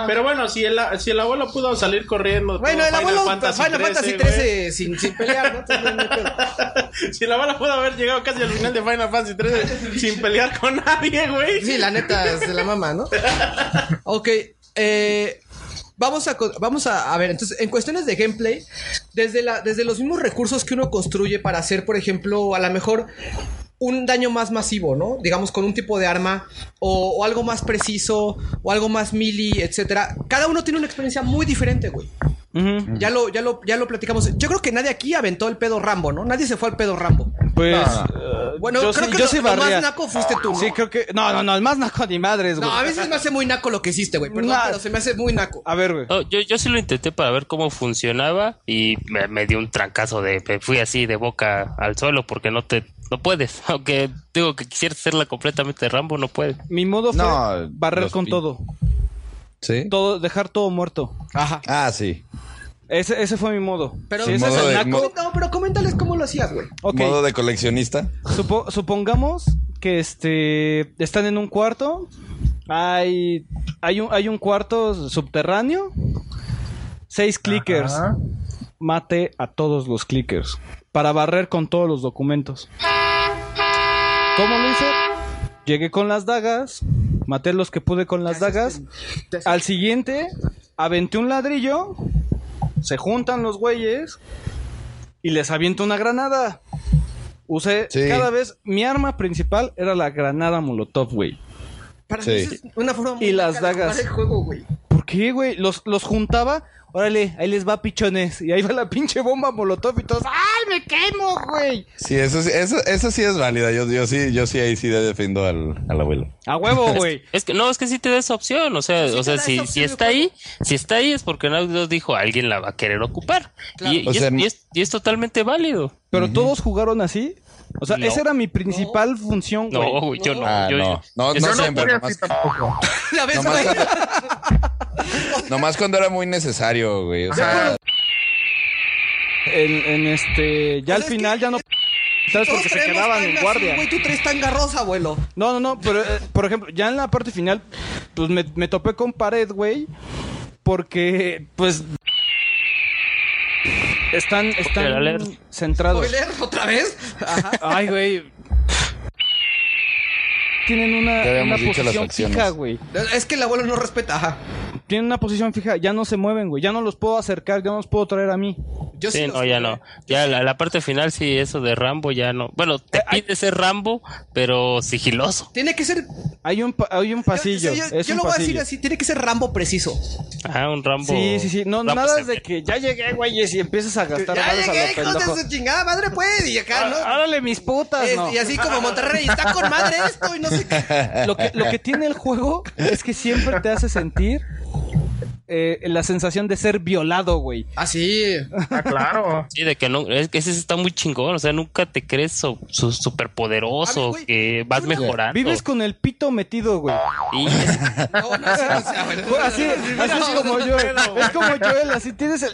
Pero bueno, si el, si el abuelo pudo salir corriendo. Bueno, el abuelo Final Fantasy Final Fantasy 13, 13 sin, sin pelear, ¿no? Si el abuelo pudo haber llegado casi al final de Final Fantasy 13 sin pelear con nadie, güey. Sí, la neta es de la mamá, ¿no? Ok, eh, vamos a vamos a, a ver, entonces, en cuestiones de gameplay, desde la, desde los mismos recursos que uno construye para hacer, por ejemplo, a lo mejor un daño más masivo, ¿no? Digamos con un tipo de arma o, o algo más preciso o algo más melee, etcétera. Cada uno tiene una experiencia muy diferente, güey. Ya lo, ya lo, ya lo platicamos. Yo creo que nadie aquí aventó el pedo Rambo, ¿no? Nadie se fue al pedo Rambo. Pues. Ah. eh, Bueno, yo creo sí, que yo lo- sí lo barría. más naco fuiste tú, ¿no? Sí, creo que. No, no, no, el más naco ni madres, güey. No, a veces me hace muy naco lo que hiciste, güey. Perdón, Nah. pero se me hace muy naco. A ver, güey. No, yo, yo sí lo intenté para ver cómo funcionaba y me, me dio un trancazo de me fui así de boca al suelo porque no te no puedes aunque digo que quisieras hacerla completamente Rambo no puedes Mi modo fue No, barrer con todo. ¿Sí? todo. Dejar todo muerto. Ajá. Ah, sí. Ese, ese fue mi modo. Pero, ese es el de- naco. no, pero coméntales cómo lo hacías, güey. Ok. Modo de coleccionista. Supo- supongamos que este están en un cuarto. Hay, hay, un, hay un cuarto subterráneo. Seis clickers. Ajá. Mate a todos los clickers. Para barrer con todos los documentos. ¿Cómo lo hice? Llegué con las dagas. Maté los que pude con las dagas. Al siguiente, aventé un ladrillo. Se juntan los güeyes. Y les aviento una granada. Usé Sí. cada vez. Mi arma principal era la granada Molotov, güey. Para Sí. mí eso es una forma muy Y las de dagas. jugar el juego, güey. ¿Por qué, güey? Los, los juntaba. Órale, ahí les va pichones. Y ahí va la pinche bomba Molotov y todos. ¡Ay, me quemo, güey! Sí, eso, sí- eso, eso sí es válida. Yo, yo sí, yo sí ahí sí defiendo al, al abuelo. A huevo, güey. es que no es que sí te da esa opción o sea Sí o te sea da si, si está ahí si está ahí es porque Naughty Dog dijo alguien la va a querer ocupar Claro. y, y O es, sea, y es- y es totalmente válido Pero todos jugaron así. O sea, No. esa era mi principal función, güey. no güey, yo no, Ah, yo, no. No, yo- no fui nomás, así tampoco. Ya ves, nomás, nomás cuando era muy necesario, güey. O sea. En, en este. Ya O al final que- ya no. ¿Sabes? Porque se quedaban en tanga guardia. Güey, tú traes tan garrosa, abuelo. No, no, no, pero eh, por ejemplo, ya en la parte final, pues me, me topé con pared, güey. Porque, pues. Están, están centrados. Spoiler, otra vez. Ajá. Ay, güey. Tienen una, una posición fija, güey. Es que el abuelo no respeta. Ajá. Tienen una posición fija, ya no se mueven, güey. Ya no los puedo acercar, ya no los puedo traer a mí. Yo Sí, los no, ya no. Ya la, la parte final, sí, eso de Rambo ya no. Bueno, te pide ser Rambo, pero sigiloso. Tiene que ser. Hay un, hay un pasillo. Yo, yo- es yo un lo voy a decir así: tiene que ser Rambo preciso. Ah, un Rambo. Sí, sí, sí. No, Rambo nada de que ya llegué, güeyes, y empiezas a gastar Ya llegué, hijos de su chingada madre, pues. Y acá, ¿no? Árale, mis putas, Es- no. Y así como Monterrey, está con madre esto y no sé. lo que, lo que tiene el juego es que siempre te hace sentir eh, la sensación de ser violado, güey. Ah, sí. Ah, claro. Sí, de que no, es que ese está muy chingón, o sea, nunca te crees so, su- superpoderoso, que vas mejorando. Vives con el pito metido, güey. No, no. Así, así es como yo. Es como Joel, así tienes el.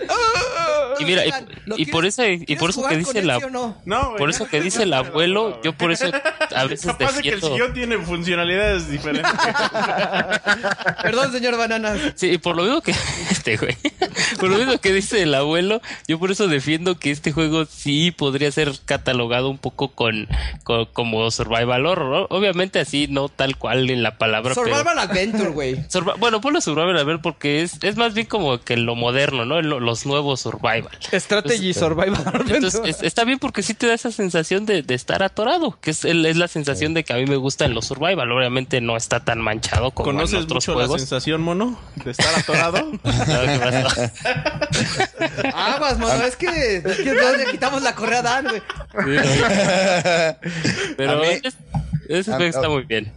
Y mira, y, ¿Lo y por eso, y por eso que dice la No, güey. por eso que dice el abuelo, yo por eso a veces Capaz de que el sillón tiene funcionalidades diferentes. Perdón, señor Bananas. Sí, y por lo mismo que este güey, por lo mismo que dice el abuelo, yo por eso defiendo que este juego sí podría ser catalogado un poco con, con- como survival horror, ¿no? obviamente así no tal cual en la palabra, pero- Survival Adventure, güey. Survi- bueno, ponlo survival a ver porque es, es más bien como que lo moderno, ¿no? Lo- los nuevos survival. Strategy Survival. Entonces es- está bien porque sí te da esa sensación de, de estar atorado, que es, el- es la sensación de que a mí me gusta en los survival. Obviamente no está tan manchado como en ¿Conoces otros mucho la juegos. sensación, mono? De estar atorado. ¿Qué pasó? Aguas, mano, es que, es que no le quitamos la correa a Dan, güey. Pero A mí- es- ese a- juego está muy bien.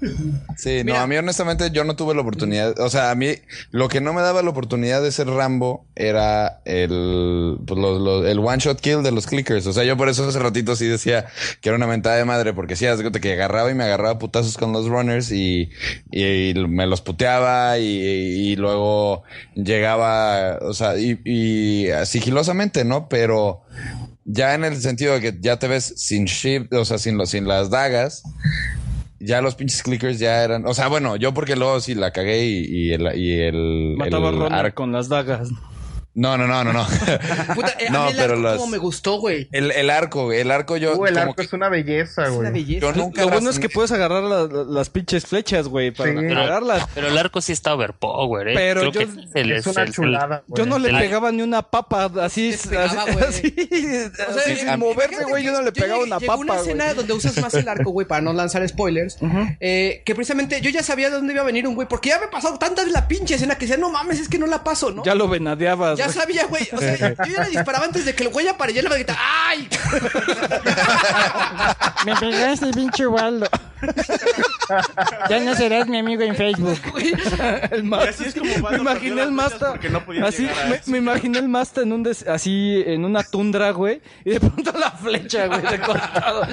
Sí, Mira. no, a mí honestamente yo no tuve la oportunidad, o sea, a mí lo que no me daba la oportunidad de ser Rambo era el, pues, lo- lo- el one shot kill de los clickers, o sea, yo por eso hace ratito sí decía que era una mentada de madre, porque sí, haz de cuenta que agarraba y me agarraba putazos con los runners y, y, me los puteaba y, y luego llegaba, o sea, y, y sigilosamente, ¿no? Pero ya en el sentido de que ya te ves sin shift, o sea, sin, los, sin las dagas, ya los pinches clickers ya eran. O sea, bueno, yo porque luego sí la cagué y, y el. Y el Mataba a el arco- con las dagas. No, no, no, no, no. Puta, eh, a No, mí el pero arco las- como me gustó, güey. el, el arco, güey. El arco yo. Uh, el como arco es una belleza, Es una güey. belleza. Yo nunca Lo bueno las- es que puedes agarrar la- la- las pinches flechas, güey, para Sí. agarrarlas. Pero el arco sí está overpower, ¿eh? Pero Creo yo- que el- Es el- una el- chulada, güey. Yo no le El- pegaba ni una papa, así, pegaba, así, güey. así, O sea, sin moverse, güey, yo no le pegaba una llegó una papa, güey. escena donde usas más el arco, güey, para no lanzar spoilers. eh, que precisamente yo ya sabía de dónde iba a venir un güey, porque ya me pasado tantas de la pinche escena que decía, no mames, es que no la paso, ¿no? Ya lo venadeabas, Ya sabía, güey. O sea, yo ya le disparaba antes de que el güey apareciera y le gritaba, ¡ay! Me pegaste, pinche Waldo. ya no serás mi amigo en Facebook. El Y Masta. así es como me imaginé el Masta. no podía así, me, imaginé el Masta en un des- así en una tundra, güey. Y de pronto la flecha, güey, de costado.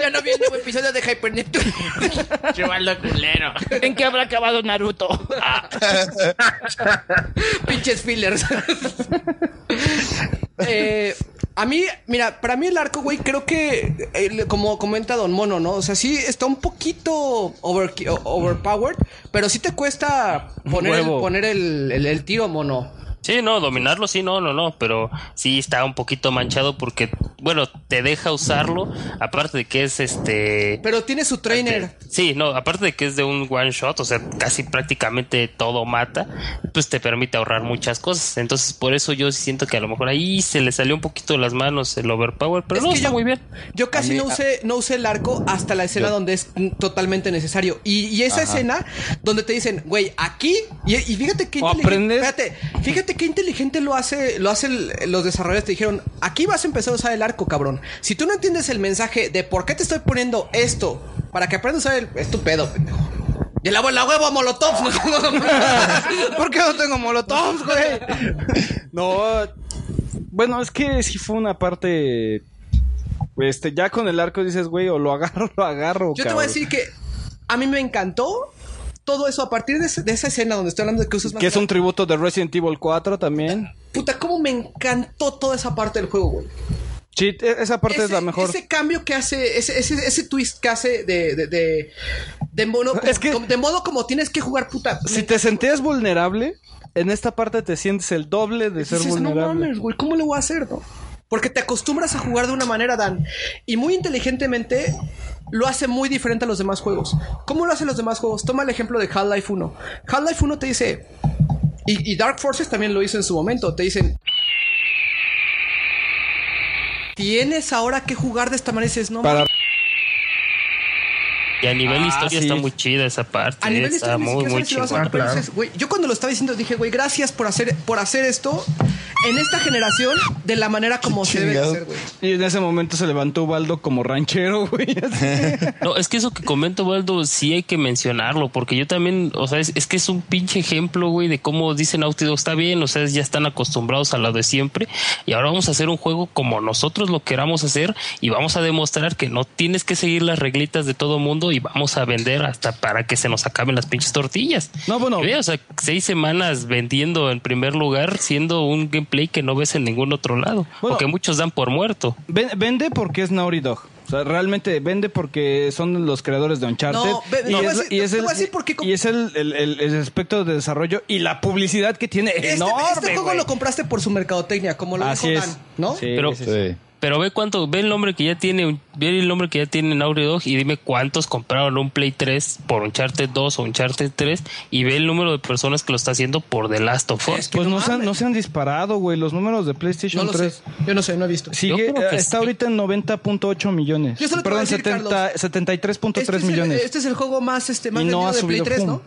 ya no viene un episodio de Hyper Neptune. Chivaldo culero. ¿En qué habrá acabado Naruto? Pinches fillers. eh, a mí, mira, para mí el arco, güey, creo que, eh, como comenta Don Mono, ¿no? O sea, sí está un poquito over- overpowered, pero sí te cuesta poner, el, poner el, el- el tiro, mono. Sí, no, dominarlo sí, no, no, no, pero sí está un poquito manchado porque, bueno, te deja usarlo, aparte de que es este... Pero tiene su trainer. Sí, no, aparte de que es de un one shot, o sea, casi prácticamente todo mata, pues te permite ahorrar muchas cosas. Entonces, por eso yo sí siento que a lo mejor ahí se le salió un poquito de las manos el overpower, pero Es no, que está yo- muy bien. Yo casi mí- no usé, no usé el arco hasta la escena Yo- donde es totalmente necesario. Y, y esa Ajá. escena donde te dicen, güey, aquí, y, y fíjate inteligente, aprendes- fíjate, fíjate qué inteligente lo hace, lo hacen los desarrolladores. Te dijeron, aquí vas a empezar a usar el arco, cabrón. Si tú no entiendes el mensaje de por qué te estoy poniendo esto, para que aprendas a usar el, es tu pedo, pendejo. Y el abuelo, huevo, molotov. ¿Por qué no tengo molotovs, güey? No, bueno, es que sí fue una parte. Este, ya con el arco dices, güey, o lo agarro, lo agarro. Yo te voy a decir que a mí me encantó todo eso a partir de, ese- de esa escena donde estoy hablando de que usas más Que es un tributo de Resident Evil 4 también. Puta, cómo me encantó toda esa parte del juego, güey. Sí, e- esa parte es la mejor. ese cambio que hace, ese, ese, ese twist que hace de, de, de, de mono, como- de modo como tienes que jugar puta. Si te sentías vulnerable, en esta parte te sientes el doble de ser Dices, no vulnerable. mames, güey, ¿cómo le voy a hacer, no? Porque te acostumbras a jugar de una manera, Dan. Y muy inteligentemente lo hace muy diferente a los demás juegos. ¿Cómo lo hacen los demás juegos? Toma el ejemplo de Half-Life 1. Half-Life 1 te dice... Y, y Dark Forces también lo hizo en su momento. Te dicen... Tienes ahora que jugar de esta manera y dices, no Para-. Y a nivel Ah, historia sí. está muy chida esa parte. A nivel está historia muy, muy sabes si lo vas a chingona. comprar. Dices, güey, yo cuando lo estaba diciendo dije, güey, gracias por hacer, por hacer esto en esta generación de la manera como se debe de hacer, güey. Y en ese momento se levantó Ubaldo como ranchero, güey. No, es que eso que comento, Waldo, sí hay que mencionarlo, porque yo también, o sea, es, es que es un pinche ejemplo, güey, de cómo dicen Naughty está bien, o sea, ya están acostumbrados a lo de siempre, y ahora vamos a hacer un juego como nosotros lo queramos hacer, y vamos a demostrar que no tienes que seguir las reglitas de todo mundo, y vamos a vender hasta para que se nos acaben las pinches tortillas. No, bueno. o sea, seis semanas vendiendo en primer lugar, siendo un gameplay que no ves en ningún otro lado, o que muchos dan por muerto. Ven- Vende porque es Naughty Dog. O sea, realmente vende porque son los creadores de Uncharted. No, y, es, y es el, y es el, el- el- aspecto de desarrollo y la publicidad que tiene Este, enorme, este juego lo compraste por su mercadotecnia, como lo Así dijo es. Dan, ¿no? Sí, pero, sí, sí. Pero ve cuánto, ve el nombre que ya tiene, ve el nombre que ya tiene Naughty Dog y dime cuántos compraron un Play 3 por Uncharted 2 o Uncharted 3 y ve el número de personas que lo está haciendo por The Last of Us. Pues no, se han, no se han disparado, güey, los números de PlayStation No lo 3. sé. Yo no sé, no he visto. Sigue, que eh, está sí. ahorita en 90.8 millones. Yo solo Perdón, decir, 70 Carlos, 73.3 Este es, el, millones. este es el juego más, este, más y no vendido de Play subido 3, pum. ¿no?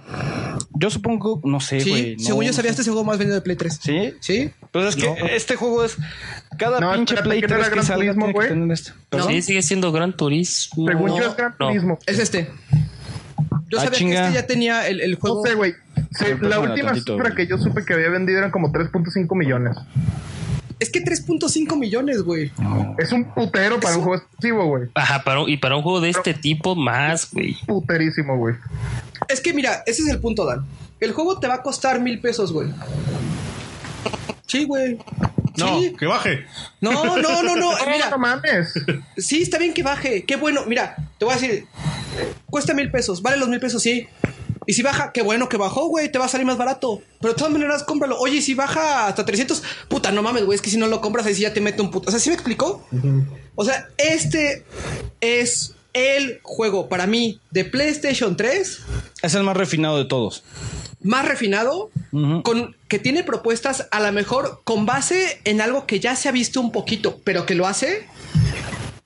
Yo supongo, no sé, Sí, güey. no, según yo no sabía, sé. este es el juego más vendido de Play 3. ¿Sí? Sí. Pues es que No. este juego es. Cada No, pinche Play ¿que no 3 era que Gran salga Turismo, tiene que güey? tener esto. ¿Perdón? Sí, sigue siendo Gran Turismo. Según No, yo es Gran no. Turismo. Es este. Yo Ah, sabía chinga. que este ya tenía el, el juego. No sé, güey. Sí, Pero la última tantito, cifra güey. que yo supe que había vendido eran como 3.5 millones. Es que 3.5 millones, güey. Es un putero para un juego exclusivo, güey. Ajá, para, un- y para un juego de este tipo más, güey. Puterísimo, güey. Es que mira, ese es el punto, Dan. El juego te va a costar mil pesos, güey. Sí, güey. No, Sí. que baje. No, no, no, no. No, Mira, no mames. sí, está bien que baje. Qué bueno. Mira, te voy a decir. Cuesta mil pesos. Vale los mil pesos, sí. Y si baja, qué bueno que bajó, güey. Te va a salir más barato. Pero de todas maneras, cómpralo. Oye, y si baja hasta 300, puta, no mames, güey. Es que si no lo compras, ahí sí ya te mete un puto. O sea, ¿sí me explicó? O sea, este es el juego para mí de PlayStation 3 Es el más refinado de todos. más refinado, con, que tiene propuestas a lo mejor con base en algo que ya se ha visto un poquito, pero que lo hace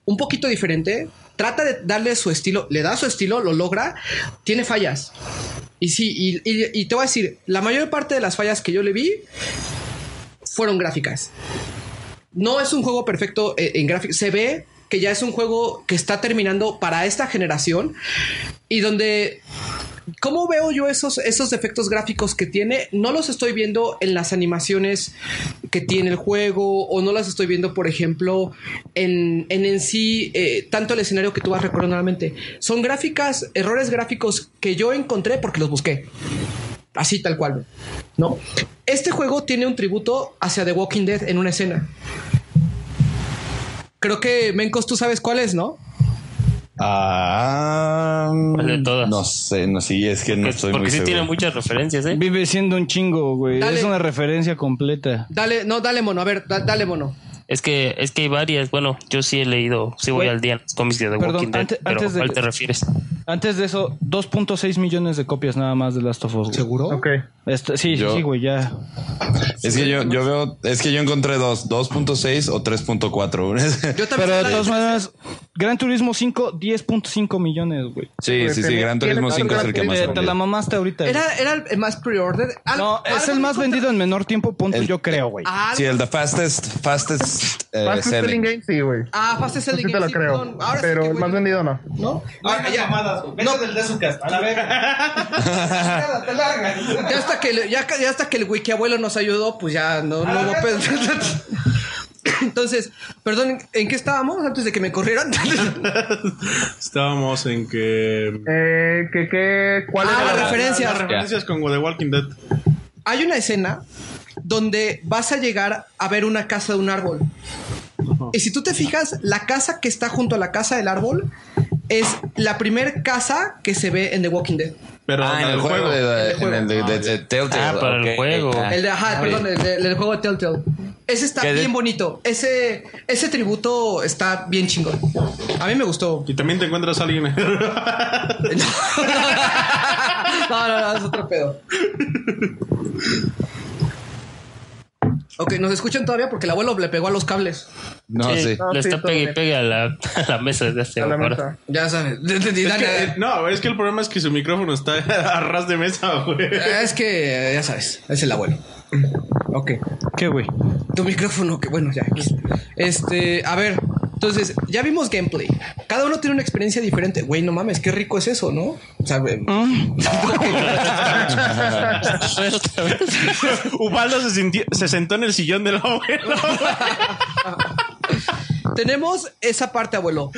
un poquito diferente. Trata de darle su estilo, le da su estilo, lo logra, tiene fallas. Y sí, y, te voy a decir, la mayor parte de las fallas que yo le vi fueron gráficas. No es un juego perfecto eh, en gráficos. Se ve que ya es un juego que está terminando para esta generación y donde ¿Cómo veo yo esos, esos defectos gráficos que tiene? No los estoy viendo en las animaciones que tiene el juego o no las estoy viendo, por ejemplo, en en, en sí, eh, tanto el escenario que tú vas recordando nuevamente. Son gráficas, errores gráficos que yo encontré porque los busqué. Así tal cual, ¿no? Este juego tiene un tributo hacia The Walking Dead en una escena. Creo que, Mencos, tú sabes cuál es, ¿no? Ah, no sé, no sí, es que no estoy Porque muy sí seguro. tiene muchas referencias, ¿eh? Vive siendo un chingo, güey. Dale. Es una referencia completa. Dale, no, dale mono, a ver, da- dale mono. Es que, es que hay varias. Bueno, yo sí he leído, sí voy al día en los cómics de The Perdón, Walking Dead, ante- pero antes de- ¿cuál te refieres? Antes de eso, 2.6 millones de copias nada más de Last of Us. güey. ¿Seguro? Ok. Esto- sí, Yo- sí, güey, ya. Es que yo, yo veo, es que yo encontré dos, 2.6 o 3.4. Yo también Pero de todas maneras, Gran Turismo 5, 10.5 millones, güey. sí, sí, sí, Gran Turismo 5 es el que más Te, ha te la mamaste ahorita. güey. Era, era el más pre-order. No, es el más vendido en menor tiempo, punto, El- yo creo, güey. Ah, Sí, el the fastest, fastest, eh, Fastest selling. Selling Game, sí, güey. Ah, Fast Selling sí te lo Game, sí, creo. Ahora pero que, el más vendido no. ¿No? Ah, ya. No, del de su casa. A la Ya hasta que el- ya, ya hasta que el wiki abuelo nos ayudó, pues ya no, no hubo pedo. Entonces, perdón, ¿en qué estábamos antes de que me corrieran? Estábamos en que. Eh, ¿qué, qué, ¿Cuál Ah, era la la referencia. Las referencias con The Walking Dead. Hay una escena donde vas a llegar a ver una casa de un árbol. Y si tú te fijas, la casa que está junto a la casa del árbol es la primer casa que se ve en The Walking Dead. Pero Ah, en el juego de, de Telltale. Ah, para el juego. Ah. El de, ajá, perdón, el, de- el del juego de Telltale. Ese está ¿Qué de- bien bonito. Ese, ese tributo está bien chingón. A mí me gustó. Y también te encuentras a alguien. No, no, no, es otro pedo. Ok, ¿nos escuchan todavía? Porque el abuelo le pegó a los cables. No, Sí, sí. Le está pegue y pegue a la, a la mesa desde hace ahora. Ya sabes. Es que, no, es que el problema es que su micrófono está a ras de mesa, güey. Es que, ya sabes, es el abuelo. Ok. ¿Qué, güey? Tu micrófono, que bueno, ya. Este, a ver, entonces, ya vimos gameplay. Cada uno tiene una experiencia diferente. Güey, no mames, qué rico es eso, ¿no? O sea, güey. Ubaldo se, sintió- se sentó en el sillón del abuelo. tenemos esa parte, abuelo.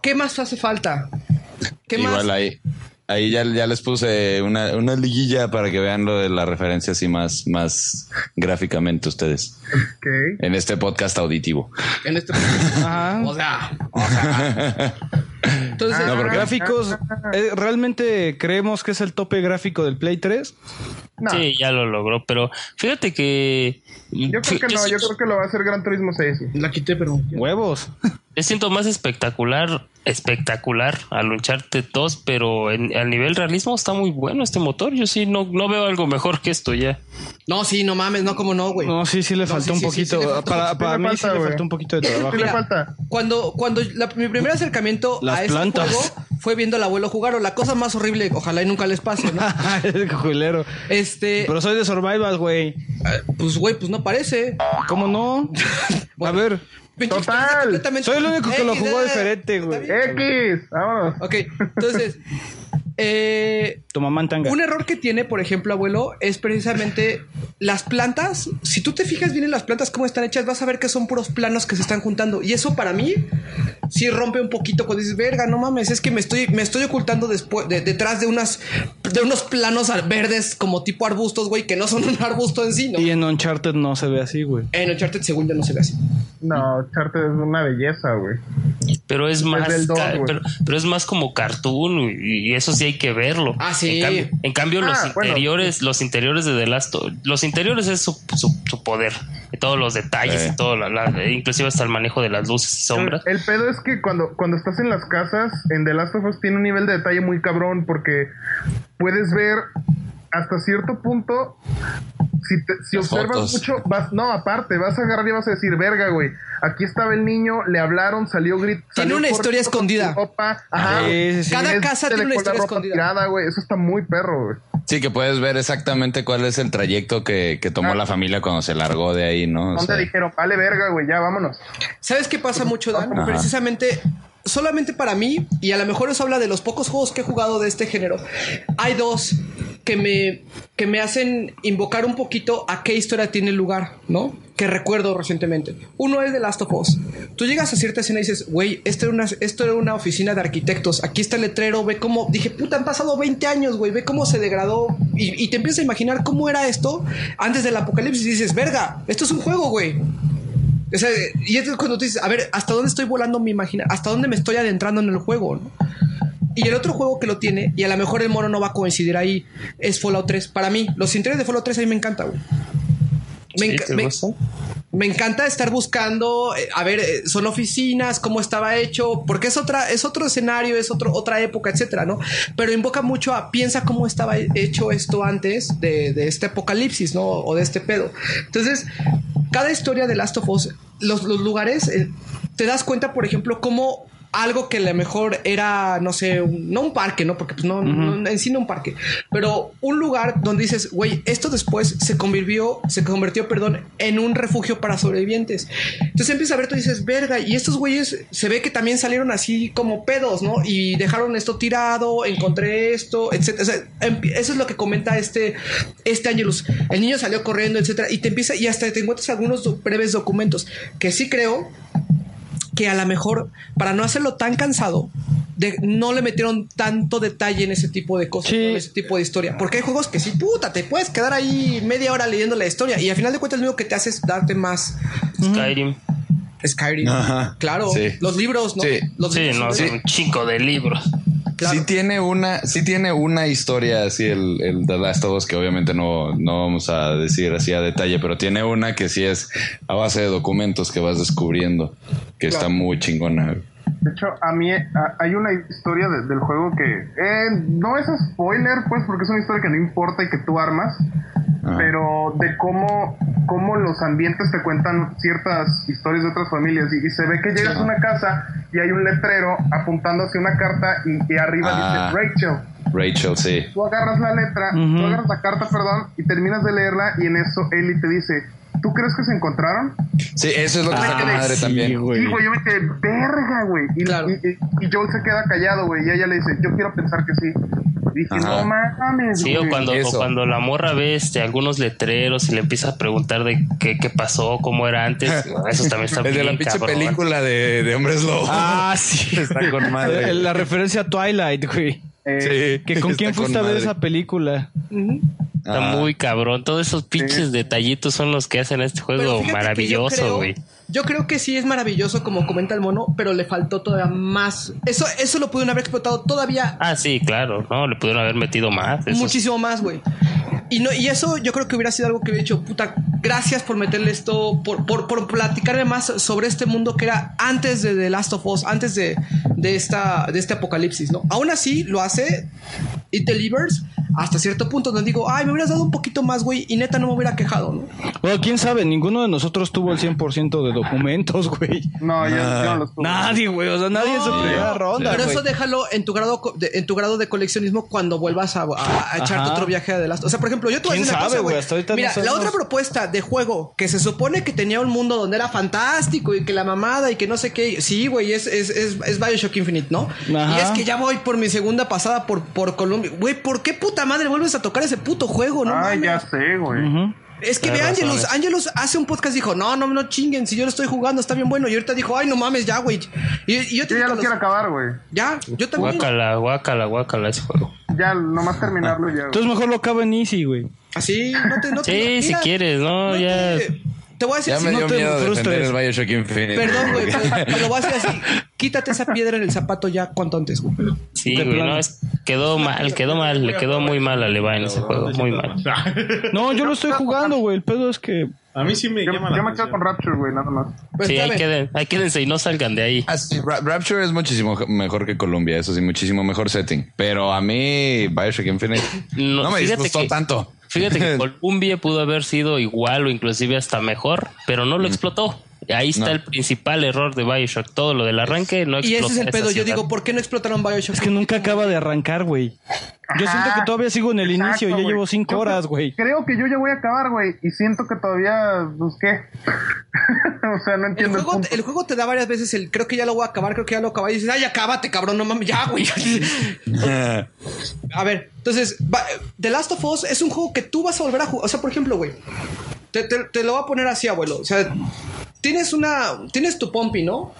¿Qué más hace falta? ¿Qué Igual más? ahí. Ahí ya, ya les puse una, una liguilla para que vean lo de la referencia así más, más gráficamente ustedes. En este podcast auditivo. En este. O sea, o sea. Entonces, no, pero gráficos, eh, ¿realmente creemos que es el tope gráfico del Play 3? Sí, ya lo logró, pero fíjate que... Yo creo que no, yo creo que lo va a hacer Gran Turismo 6. La quité, pero... Huevos. Le siento más espectacular, espectacular al Uncharted 2, pero en, al nivel realismo está muy bueno este motor. Yo sí no, no veo algo mejor que esto ya. No, sí, no mames, no, como no, güey. No, sí, sí le No, faltó sí, un sí, poquito. sí le faltó para para mí sí falta, le faltó un poquito de trabajo. Mira, Cuando, cuando la- mi primer acercamiento Las a este plantas. juego fue viendo al abuelo jugar, o la cosa más horrible, ojalá y nunca les pase, ¿no? el culero. Este. Pero soy de Survival, güey. Pues, güey, pues no parece. ¿Cómo no? A ver. Total. Soy el único que lo jugó diferente, güey. X, vámonos. Ok, entonces, eh, Tu mamá en tanga. un error que tiene, por ejemplo, abuelo, es precisamente las plantas. Si tú te fijas bien en las plantas, cómo están hechas, vas a ver que son puros planos que se están juntando. Y eso para mí sí rompe un poquito cuando dices, verga, no mames, es que me estoy, me estoy ocultando después, de- detrás de unas, de unos planos verdes como tipo arbustos, güey, que no son un arbusto en sí, ¿no? Y en Uncharted no se ve así, güey. En Uncharted según ya no se ve así. No, Charter es una belleza, güey. Pero es más, pero, pero es más como cartoon y, y eso sí hay que verlo. Ah, sí. En cambio, en cambio, los Ah, bueno. interiores, los interiores de The Last, of- los interiores es su, su, su poder, todos los detalles Sí. y todo, la, la- inclusive hasta el manejo de las luces y sombras. El pedo es que cuando, cuando estás en las casas, en The Last of Us tiene un nivel de detalle muy cabrón porque puedes ver hasta cierto punto. Si, te- si observas fotos. mucho, vas, no, aparte, vas a agarrar y vas a decir, verga, güey. Aquí estaba el niño, le hablaron, salió grit. Tiene una historia escondida. ropa. Ajá. Sí, sí, sí. Cada Es- casa tiene una historia escondida. tirada, güey. Eso está muy perro, güey. Sí, que puedes ver exactamente cuál es el trayecto que, que tomó Ah. la familia cuando se largó de ahí, ¿no? O ¿Dónde sea, dijeron? Vale, verga, güey, ya vámonos. ¿Sabes qué pasa mucho, Dan? Ajá. Precisamente, solamente para mí, y a lo mejor eso habla de los pocos juegos que he jugado de este género, hay dos que me, que me hacen invocar un poquito a qué historia tiene lugar, ¿no? Que recuerdo recientemente. Uno es de Last of Us. Tú llegas a cierta escena y dices, güey, esto, era una, esto era una oficina de arquitectos. Aquí está el letrero, ve cómo. Dije, puta, han pasado 20 años, güey, ve cómo se degradó. Y, y te empiezas a imaginar cómo era esto antes del apocalipsis. Y dices, verga, esto es un juego, güey. O sea, y es cuando tú dices, a ver, ¿hasta dónde estoy volando mi imaginación? ¿Hasta dónde me estoy adentrando en el juego? ¿no? Y el otro juego que lo tiene, y a lo mejor el mono no va a coincidir ahí, es Fallout 3. Para mí, los interiores de Fallout 3 a mí me encanta, güey. Me, me encanta estar buscando, eh, a ver, eh, son oficinas, cómo estaba hecho, porque es otra, es otro escenario, es otro, otra época, etcétera, ¿no? Pero invoca mucho a piensa cómo estaba hecho esto antes de, de este apocalipsis, ¿no? O de este pedo. Entonces, cada historia de Last of Us, los, los lugares, eh, te das cuenta, por ejemplo, cómo algo que a lo mejor era, no sé, un- no un parque, ¿no? Porque pues no, no- en sí no un parque, pero un lugar donde dices, güey, esto después se convirtió, se convirtió, perdón, en un refugio para sobrevivientes. Entonces empiezas a ver, tú dices, verga, y estos güeyes se ve que también salieron así como pedos, ¿no? Y dejaron esto tirado, encontré esto, etcétera. O sea, empi- eso es lo que comenta este, este Angelus. El niño salió corriendo, etcétera, y te empieza, y hasta te encuentras algunos breves documentos que sí creo que a lo mejor para no hacerlo tan cansado de, no le metieron tanto detalle en ese tipo de cosas, ese tipo de historia. Porque hay juegos que sí, puta, te puedes quedar ahí media hora leyendo la historia y al final de cuentas lo único que te hace es darte más. Skyrim. Skyrim. Ajá. Claro. Sí. Los libros, ¿no? Sí. Los Sí, libros no, son un chico de libros. Sí tiene una, sí tiene una historia así el, el The Last of Us que obviamente no, no vamos a decir así a detalle, pero tiene una que sí es a base de documentos que vas descubriendo, que está Claro. muy chingona. De hecho, a mí a- hay una historia de- del juego que eh, no es spoiler, pues, porque es una historia que no importa y que tú armas, pero de cómo, cómo los ambientes te cuentan ciertas historias de otras familias. Y, y se ve que llegas a una casa y hay un letrero apuntando hacia una carta y, y arriba Ah. dice Rachel. Rachel, sí. Tú agarras la letra, Ujú. tú agarras la carta, perdón, y terminas de leerla y en eso Eli te dice, ¿tú crees que se encontraron? Sí, eso es lo que me está madre también. Sí, güey, yo me quedé, verga, güey. Y, y, y- y Joel se queda callado, güey, y ella le dice, yo quiero pensar que sí. Dije, Ajá. no mames, Sí, o güey". cuando, o cuando la morra ve este, algunos letreros y le empieza a preguntar de qué, qué pasó, cómo era antes. Eso también está El de la bien pinche película de, de Hombres Lobo. Ah, sí. Está con madre. La referencia a Twilight, güey. Sí, Que con quién con fuiste a ver esa película. Está Ah. muy cabrón. Todos esos pinches detallitos son los que hacen este juego maravilloso, güey. Yo creo que sí es maravilloso, como comenta el mono, pero le faltó todavía más. Eso, eso lo pudieron haber explotado todavía Ah, sí, claro. No, le pudieron haber metido más. Eso muchísimo más, güey. Y, no, y eso yo creo que hubiera sido algo que hubiera dicho, puta, gracias por meterle esto, por, por, por platicarme más sobre este mundo que era antes de The Last of Us, antes de, de, esta, de este apocalipsis, ¿no? Aún así, lo hace It Delivers hasta cierto punto donde digo, ay, me hubieras dado un poquito más, güey, y neta no me hubiera quejado, ¿no? Bueno, quién sabe, ninguno de nosotros tuvo el 100% de documentos, güey. No, yo, yo no los tuve. Nadie, güey. O sea, nadie en su No, primera ronda. Pero güey. eso déjalo en tu grado de- en tu grado de coleccionismo cuando vuelvas a, a- a echarte Ajá. otro viaje de Last. O sea, por ejemplo, yo te voy a ¿Quién decir una sabe, cosa, güey? Mira, la otra propuesta de juego que se supone que tenía un mundo donde era fantástico y que la mamada y que no sé qué. Sí, güey, es, es, es, es Bioshock Infinite, ¿no? Ajá. Y es que ya voy por mi segunda pasada por, por Colombia. Güey, ¿por qué puta madre vuelves a tocar ese puto juego, no? Ay, mames? ya sé, güey. Es que ve Tienes Angelus. Angelus hace un podcast dijo, no, no, no chinguen, si yo lo estoy jugando está bien bueno. Y ahorita dijo, ay, no mames, ya, güey. Y, y yo te Yo ya digo, lo los- quiero acabar, güey. Ya, yo también. Guácala, guácala, guácala ese juego. Ya, nomás terminarlo ya. güey. Entonces mejor lo acaba en Easy, güey. Así, no te, no te- Sí, mira, si quieres, ¿no? no ya. te- Te voy a decir Ya así, me no dio te miedo frustres. defender el Bioshock Infinite. Perdón, güey, pero, pero lo voy a hacer así. Quítate esa piedra en el zapato ya cuanto antes, güey. Sí, güey, no, es, quedó mal, quedó mal, le quedó muy mal a Levi en ese juego, muy mal. No, yo lo estoy jugando, güey. El pedo es que. A mí sí me Yo, llama yo la me quedo con Rapture, güey, nada más. Pues, Sí, ahí queden, ahí quédense y no salgan de ahí. Ah, sí, Ra- Rapture es muchísimo mejor que Columbia, eso sí, muchísimo mejor setting. Pero a mí, Bioshock Infinite no, me fíjate disgustó que- tanto. Fíjate que Columbia pudo haber sido igual o inclusive hasta mejor, pero no lo explotó. Ahí está No. el principal error de Bioshock. Todo lo del arranque no Y explotó. ese es el pedo. Yo ciudad. digo, ¿por qué no explotaron Bioshock? Es que nunca acaba de arrancar, güey. Yo siento que todavía sigo en el Exacto, inicio y ya llevo cinco Yo horas, güey. Creo que yo ya voy a acabar, güey. Y siento que todavía, pues, ¿qué? o sea, no entiendo el, juego, punto. el juego te da varias veces el creo que ya lo voy a acabar, creo que ya lo acabé. Y dices, ay, acábate, cabrón, no mames, ya, güey. A ver, entonces, The Last of Us es un juego que tú vas a volver a jugar. O sea, por ejemplo, güey, te, te- te lo voy a poner así, abuelo. O sea, tienes una. Tienes tu Pompi, ¿no?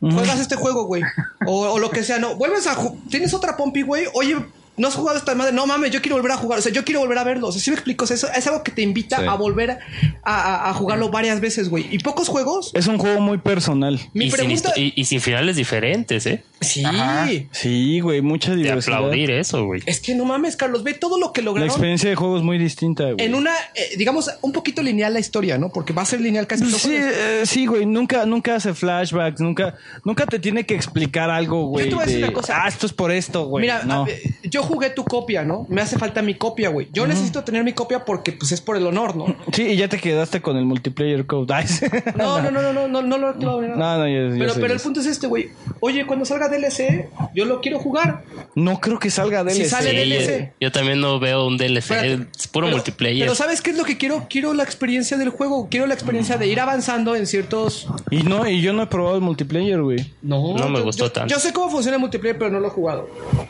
Juegas este juego, güey. O, o lo que sea, ¿no? Vuelves a. Tienes otra Pompi, güey. Oye. No has jugado esta madre, no mames, yo quiero volver a jugar, o sea, yo quiero volver a verlo, o sea, si me explico, o sea, eso es algo que te invita Sí. a volver a, a- a jugarlo varias veces, güey. Y pocos juegos, Es un juego muy personal. mi y, pregunta, y sin finales diferentes, ¿eh? Sí, Sí, güey, mucha De diversidad. aplaudir eso, güey. es que no mames, Carlos, ve todo lo que La lograron experiencia de juego es muy distinta, güey. en una, eh, digamos, un poquito lineal la historia, ¿no? Porque va a ser lineal casi. Sí, eh, sí, güey, nunca, nunca hace flashbacks, nunca, nunca te tiene que explicar algo, güey. te voy a decir de, una cosa. Ah, esto es por esto, güey. Mira, no. ver, yo jugué tu copia, ¿no? Me hace falta mi copia, güey. Yo necesito tener mi copia porque, pues, es por el honor, ¿no? Sí, y ya te quedaste con el multiplayer code. No, no, no, no, no, no, no lo no, no, No, no, yo- yo Pero, sé, pero yo el sé. punto es este, güey. Oye, cuando salga DLC, yo lo quiero jugar. No creo que salga DLC. Si sale Sí, DLC. yo, yo también no veo un DLC, Espérate. es puro Pero- multiplayer. Pero ¿sabes qué es lo que quiero? Quiero la experiencia del juego. Quiero la experiencia de ir avanzando en ciertos... Y no, y yo no he probado el multiplayer, güey. No, No me yo- gustó yo- tanto. Yo sé cómo funciona el multiplayer, pero no lo he jugado.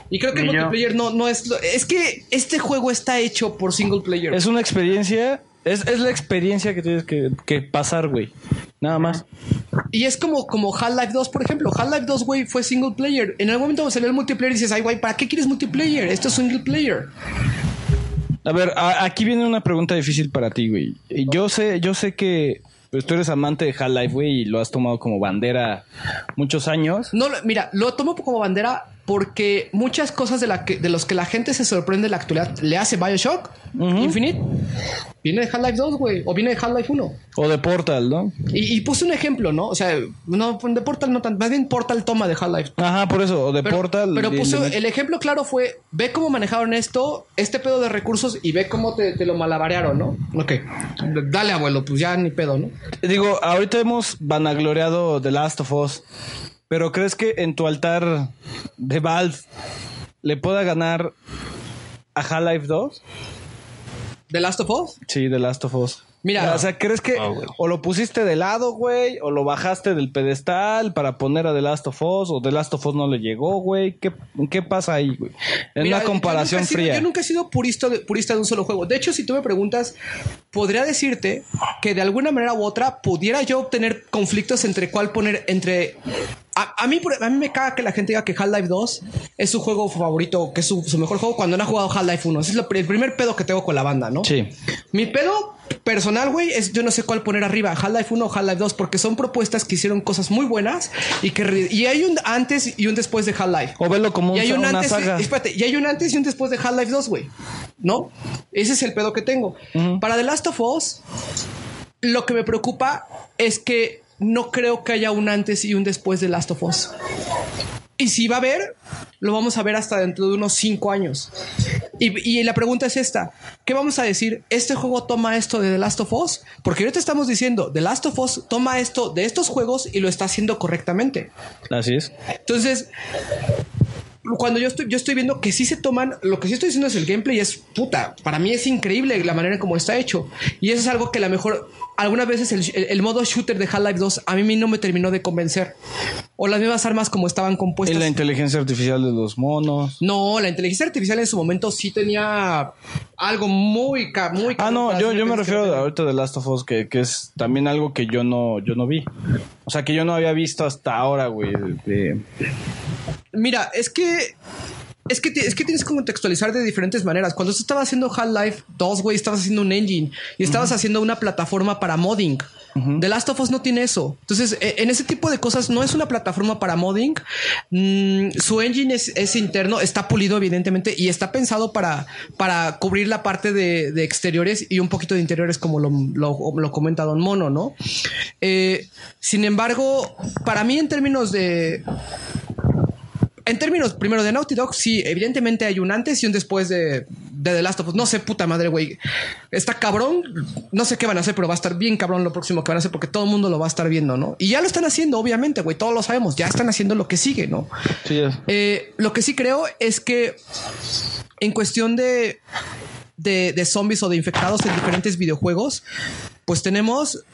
Y creo que el multiplayer no, no es... lo- Es que este juego está hecho por single player. Es una experiencia, es, es la experiencia que tienes que, que pasar, güey. Nada más. Y es como, como Half-Life 2, por ejemplo. Half-Life 2, güey, fue single player. En algún momento salió el multiplayer y dices, ay, güey, ¿para qué quieres multiplayer? Esto es single player. A ver, a- aquí viene una pregunta difícil para ti, güey. Yo sé, yo sé que Pues tú eres amante de Half-Life, güey, y lo has tomado como bandera muchos años. No, mira, lo tomo como bandera porque muchas cosas de, la que, de los que la gente se sorprende en la actualidad le hace Bioshock Infinite. Viene de Half-Life 2, güey, o viene de Half-Life 1. O de Portal, ¿no? Y, y puse un ejemplo, ¿no? O sea, no, de Portal no tan, más bien Portal toma de Half-Life. Ajá, por eso, o de Pero, Portal. pero puse, el ejemplo claro fue, ve cómo manejaron esto, este pedo de recursos y ve cómo te, te lo malabarearon, ¿no? Ok, dale abuelo, pues ya ni pedo, ¿no? Digo, ahorita hemos vanagloriado The Last of Us, pero ¿crees que en tu altar de Valve le pueda ganar a Half-Life 2? ¿The Last of Us? Sí, The Last of Us. Mira. o sea, ¿crees que o lo pusiste de lado, güey, o lo bajaste del pedestal para poner a The Last of Us, o The Last of Us no le llegó, güey? ¿Qué, ¿Qué pasa ahí, güey? En Mira, una comparación yo sido- fría. yo nunca he sido purista de, purista de un solo juego. De hecho, si tú me preguntas, podría decirte que de alguna manera u otra pudiera yo obtener conflictos entre cuál poner entre. A, a mí, por- a mí me caga que la gente diga que Half-Life 2 es su juego favorito, que es su, su mejor juego cuando no ha jugado Half-Life 1. Ese es lo- el primer pedo que tengo con la banda, ¿no? Sí. Mi pedo personal, güey, es yo no sé cuál poner arriba, Half-Life 1 o Half-Life 2, porque son propuestas que hicieron cosas muy buenas y que y hay un antes y un después de Half-Life. O velo como y hay un una antes, saga. espérate, y hay un antes y un después de Half-Life 2, güey. ¿No? Ese es el pedo que tengo. Para The Last of Us, lo que me preocupa es que no creo que haya un antes y un después de Last of Us. Y si va a haber, lo vamos a ver hasta dentro de unos 5 años. Y, y la pregunta es esta: ¿qué vamos a decir? ¿Este juego toma esto de The Last of Us? Porque ahorita estamos diciendo: The Last of Us toma esto de estos juegos y lo está haciendo correctamente. Así es. Entonces, cuando yo estoy, yo estoy viendo que sí se toman, lo que sí estoy diciendo es el gameplay, es puta, para mí es increíble la manera en cómo está hecho. Y eso es algo que a lo mejor, algunas veces el, modo shooter de Half-Life 2 a mí no me terminó de convencer. O las mismas armas como estaban Y compuestas. la inteligencia artificial de los monos. No, la inteligencia artificial en su momento sí tenía algo muy, ca- muy Ah, no, yo, yo me refiero que- ahorita de Last of Us, que, que es también algo que yo no, yo no vi. O sea, que yo no había visto hasta ahora, güey. de- Mira, es que. Es que, es que tienes que contextualizar de diferentes maneras. Cuando tú estabas haciendo Half-Life 2, güey, estabas haciendo un engine y estabas haciendo una plataforma para modding. The Last of Us no tiene eso. Entonces, e- en ese tipo de cosas no es una plataforma para modding. Mm, su engine es, es interno, está pulido, evidentemente, y está pensado para, para cubrir la parte de, de exteriores y un poquito de interiores, como lo, lo, lo comenta Don Mono, ¿no? Eh, sin embargo, para mí, en términos de. En términos, primero, de Naughty Dog, sí, evidentemente hay un antes y un después de, de The Last of Us. No sé, puta madre, güey. Está cabrón. No sé qué van a hacer, pero va a estar bien cabrón lo próximo que van a hacer porque todo el mundo lo va a estar viendo, ¿no? Y ya lo están haciendo, obviamente, güey. Todos lo sabemos. Ya están haciendo lo que sigue, ¿no? Sí, es. Eh, lo que sí creo es que en cuestión de, de, de zombies o de infectados en diferentes videojuegos, pues tenemos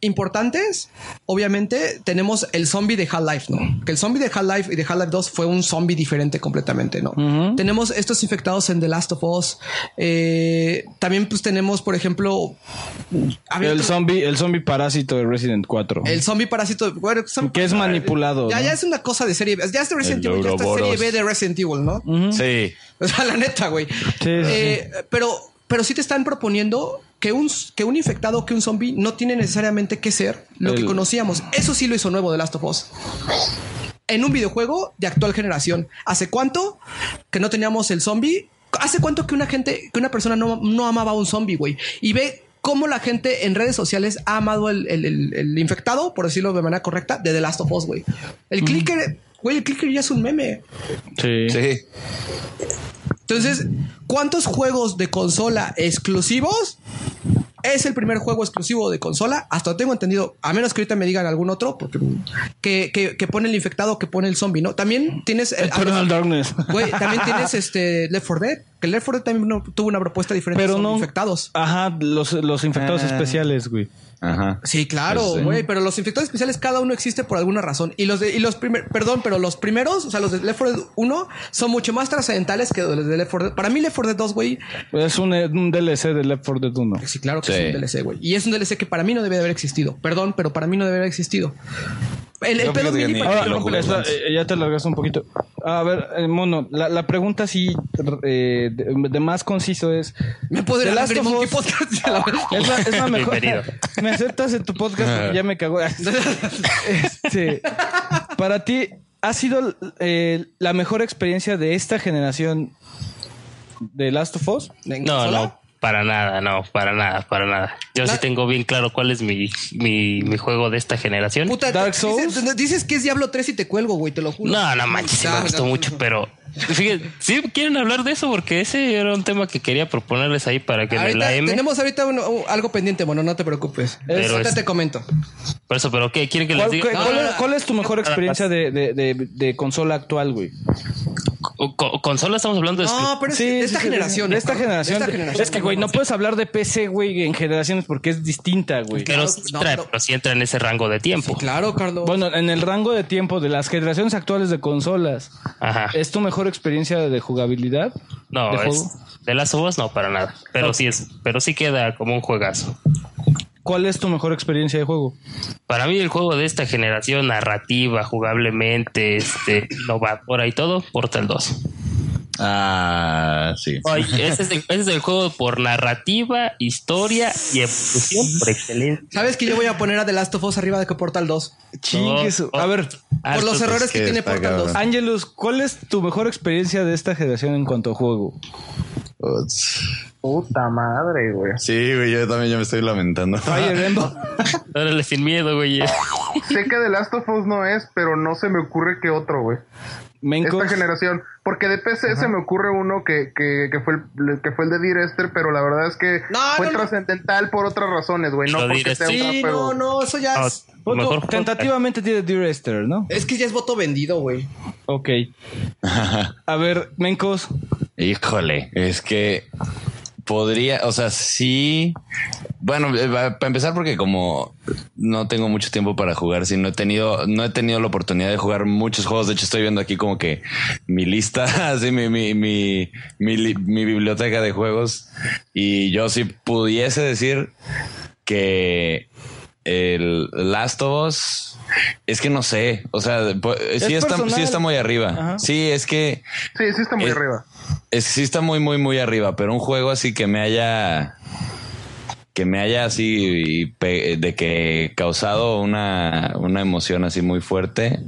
importantes. Obviamente tenemos el zombie de Half-Life, ¿no? Que el zombie de Half-Life y de Half-Life 2 fue un zombie diferente completamente, ¿no? Tenemos estos infectados en The Last of Us. Eh, también pues tenemos, por ejemplo... El otro- zombie, el zombie parásito de Resident 4. el zombie parásito, bueno, zombie- que es manipulado. ya, ¿no? ya es una cosa de serie B. Ya es de Resident El Evil, ya está serie. B de Resident Evil, ¿no? Sí. O sea, la neta, güey. Eh, Pero, pero sí te están proponiendo que un, que un infectado, que un zombie, no tiene necesariamente que ser lo que conocíamos. Eso sí lo hizo nuevo de Last of Us. En un videojuego de actual generación. ¿Hace cuánto que no teníamos el zombie? ¿Hace cuánto que una gente, que una persona no, no amaba a un zombie, güey? Y ve cómo la gente en redes sociales ha amado el, el- el- el infectado, por decirlo de manera correcta, de The Last of Us, güey. El clicker, güey, el clicker ya es un meme. Sí. Sí. Entonces, ¿cuántos juegos de consola exclusivos? Es el primer juego exclusivo de consola, hasta tengo entendido, a menos que ahorita me digan algún otro, porque que, que, que pone el infectado, que pone el zombie, ¿no? También tienes eh, Eternal Darkness. Güey, también tienes este Left 4 Dead, que Left 4 Dead también no- tuvo una propuesta diferente Pero no. infectados. Ajá, los, los infectados Ah. especiales, güey. Ajá. Sí, claro, Sí. güey, pero los infectados especiales cada uno existe por alguna razón y los de y los primer, perdón, pero los primeros, o sea, los de Left 4 Dead 1 son mucho más trascendentales que los de Left 4 Dead. Para mí Left 4 Dead 2, güey, Es un, un DLC de Left 4 Dead 1. Sí, claro que es un DLC, güey. Y es un DLC que para mí no debe de haber existido. Perdón, pero para mí no debe haber existido. El, el pedo mini ni- para que jugué. Espera, eh, ya te largaste un poquito. A ver, eh, mono, la, la pregunta sí eh, de, de más conciso es... Me Last Angry of Monkey Us- Podcast. Es la, es la mejor. Bienvenido. ¿Me aceptas en tu podcast? Porque ya me cagó. Este, para ti, ¿ha sido eh, la mejor experiencia de esta generación de Last of Us? No, no, para nada, no, para nada, para nada. Yo sí tengo bien claro cuál es mi, mi, mi juego de esta generación. Puta, Dices, dices que es Diablo 3 y te cuelgo, güey, te lo juro. No, no manches, sí me Ah, gustó no. mucho, pero fíjate, sí quieren hablar de eso porque ese era un tema que quería proponerles ahí para que me Ahorita, la M. tenemos ahorita un- un- algo pendiente, bueno, no te preocupes. Pero es- te comento. Por eso, pero ¿qué? ¿Quieren que les ¿Cuál, diga? cuál- cuál es, cuál es tu mejor experiencia de, de, de- de consola actual, güey? Co- consola estamos hablando de... No, pero es de esta generación. De esta generación. De esta generación. Es que, güey, no puedes hablar de PC, güey, en generaciones porque es distinta, güey. Pero, sí entra, pero sí entra en ese rango de tiempo. claro, Carlos. Bueno, en el rango de tiempo de las generaciones actuales de consolas, Ajá. ¿es tu mejor experiencia de jugabilidad? No, ¿De es, juego? de las uvas no, para nada. Pero sí es, pero sí queda como un juegazo. ¿Cuál es tu mejor experiencia de juego? Para mí el juego de esta generación, narrativa, jugablemente, este, innovadora y todo, Portal 2. Ah, sí. Ay, ese, es el, ese es el juego por narrativa, historia y evolución por excelencia. ¿Sabes que yo voy a poner a The Last of Us arriba de que Portal 2? Chingue su- A ver, Por los errores que tiene Portal 2. Angelus, ¿cuál es tu mejor experiencia de esta generación en cuanto a juego? Puta madre, güey. Sí, güey, yo también ya me estoy lamentando. Órale, sin miedo, güey. Sé que The Last of Us no es, pero no se me ocurre que otro, güey. Mencos. Esta generación. Porque de PC se me ocurre uno que, que, que fue el, que fue el de Dear Esther, pero la verdad es que fue no, no. trascendental por otras razones, güey. No porque sea. Sí, no, no, eso ya es. Voto- tentativamente tiene Dear Esther, ¿no? Es que ya es voto vendido, güey. Ok. A ver, Mencos. Híjole, es que podría, o sea, sí. Bueno, eh, para empezar, porque como no tengo mucho tiempo para jugar, sí, no he tenido, no he tenido la oportunidad de jugar muchos juegos. De hecho, estoy viendo aquí como que mi lista, así mi, mi, mi, mi, li- mi biblioteca de juegos. Y yo si pudiese decir que el Last of Us es que no sé, o sea, po- sí está, sí está muy arriba. Ajá. Sí, es que Sí, sí está muy Es- arriba. Es que sí está muy, muy, muy arriba, pero un juego así que me haya. Que me haya así de que causado una, una emoción así muy fuerte.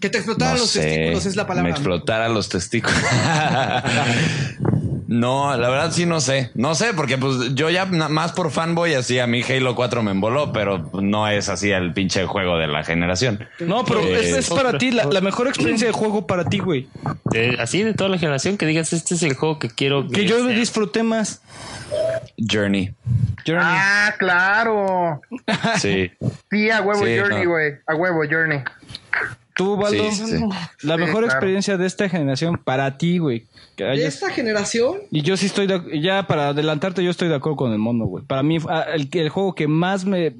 Que te explotaran No los sé, testículos es la palabra. Me explotara los testículos. no, la verdad sí no sé. No sé, porque pues yo ya más por fanboy así a mí Halo 4 me emboló, pero no es así el pinche juego de la generación. No, pero Eh, es, es para ti, la, la mejor experiencia de juego para ti, güey. De- así de toda la generación que digas, este es el juego que quiero Que yo disfruté más. Journey. Journey. Ah, claro. Sí. Sí, a huevo Sí, Journey, no. güey. A huevo Journey. Tú, Baldo, Sí, sí. la Sí, mejor claro. experiencia de esta generación para ti, güey. Que De hayas- esta generación, Y yo sí estoy, de- ya para adelantarte, yo estoy de acuerdo con el mono, güey. Para mí, ah, el, el juego que más me,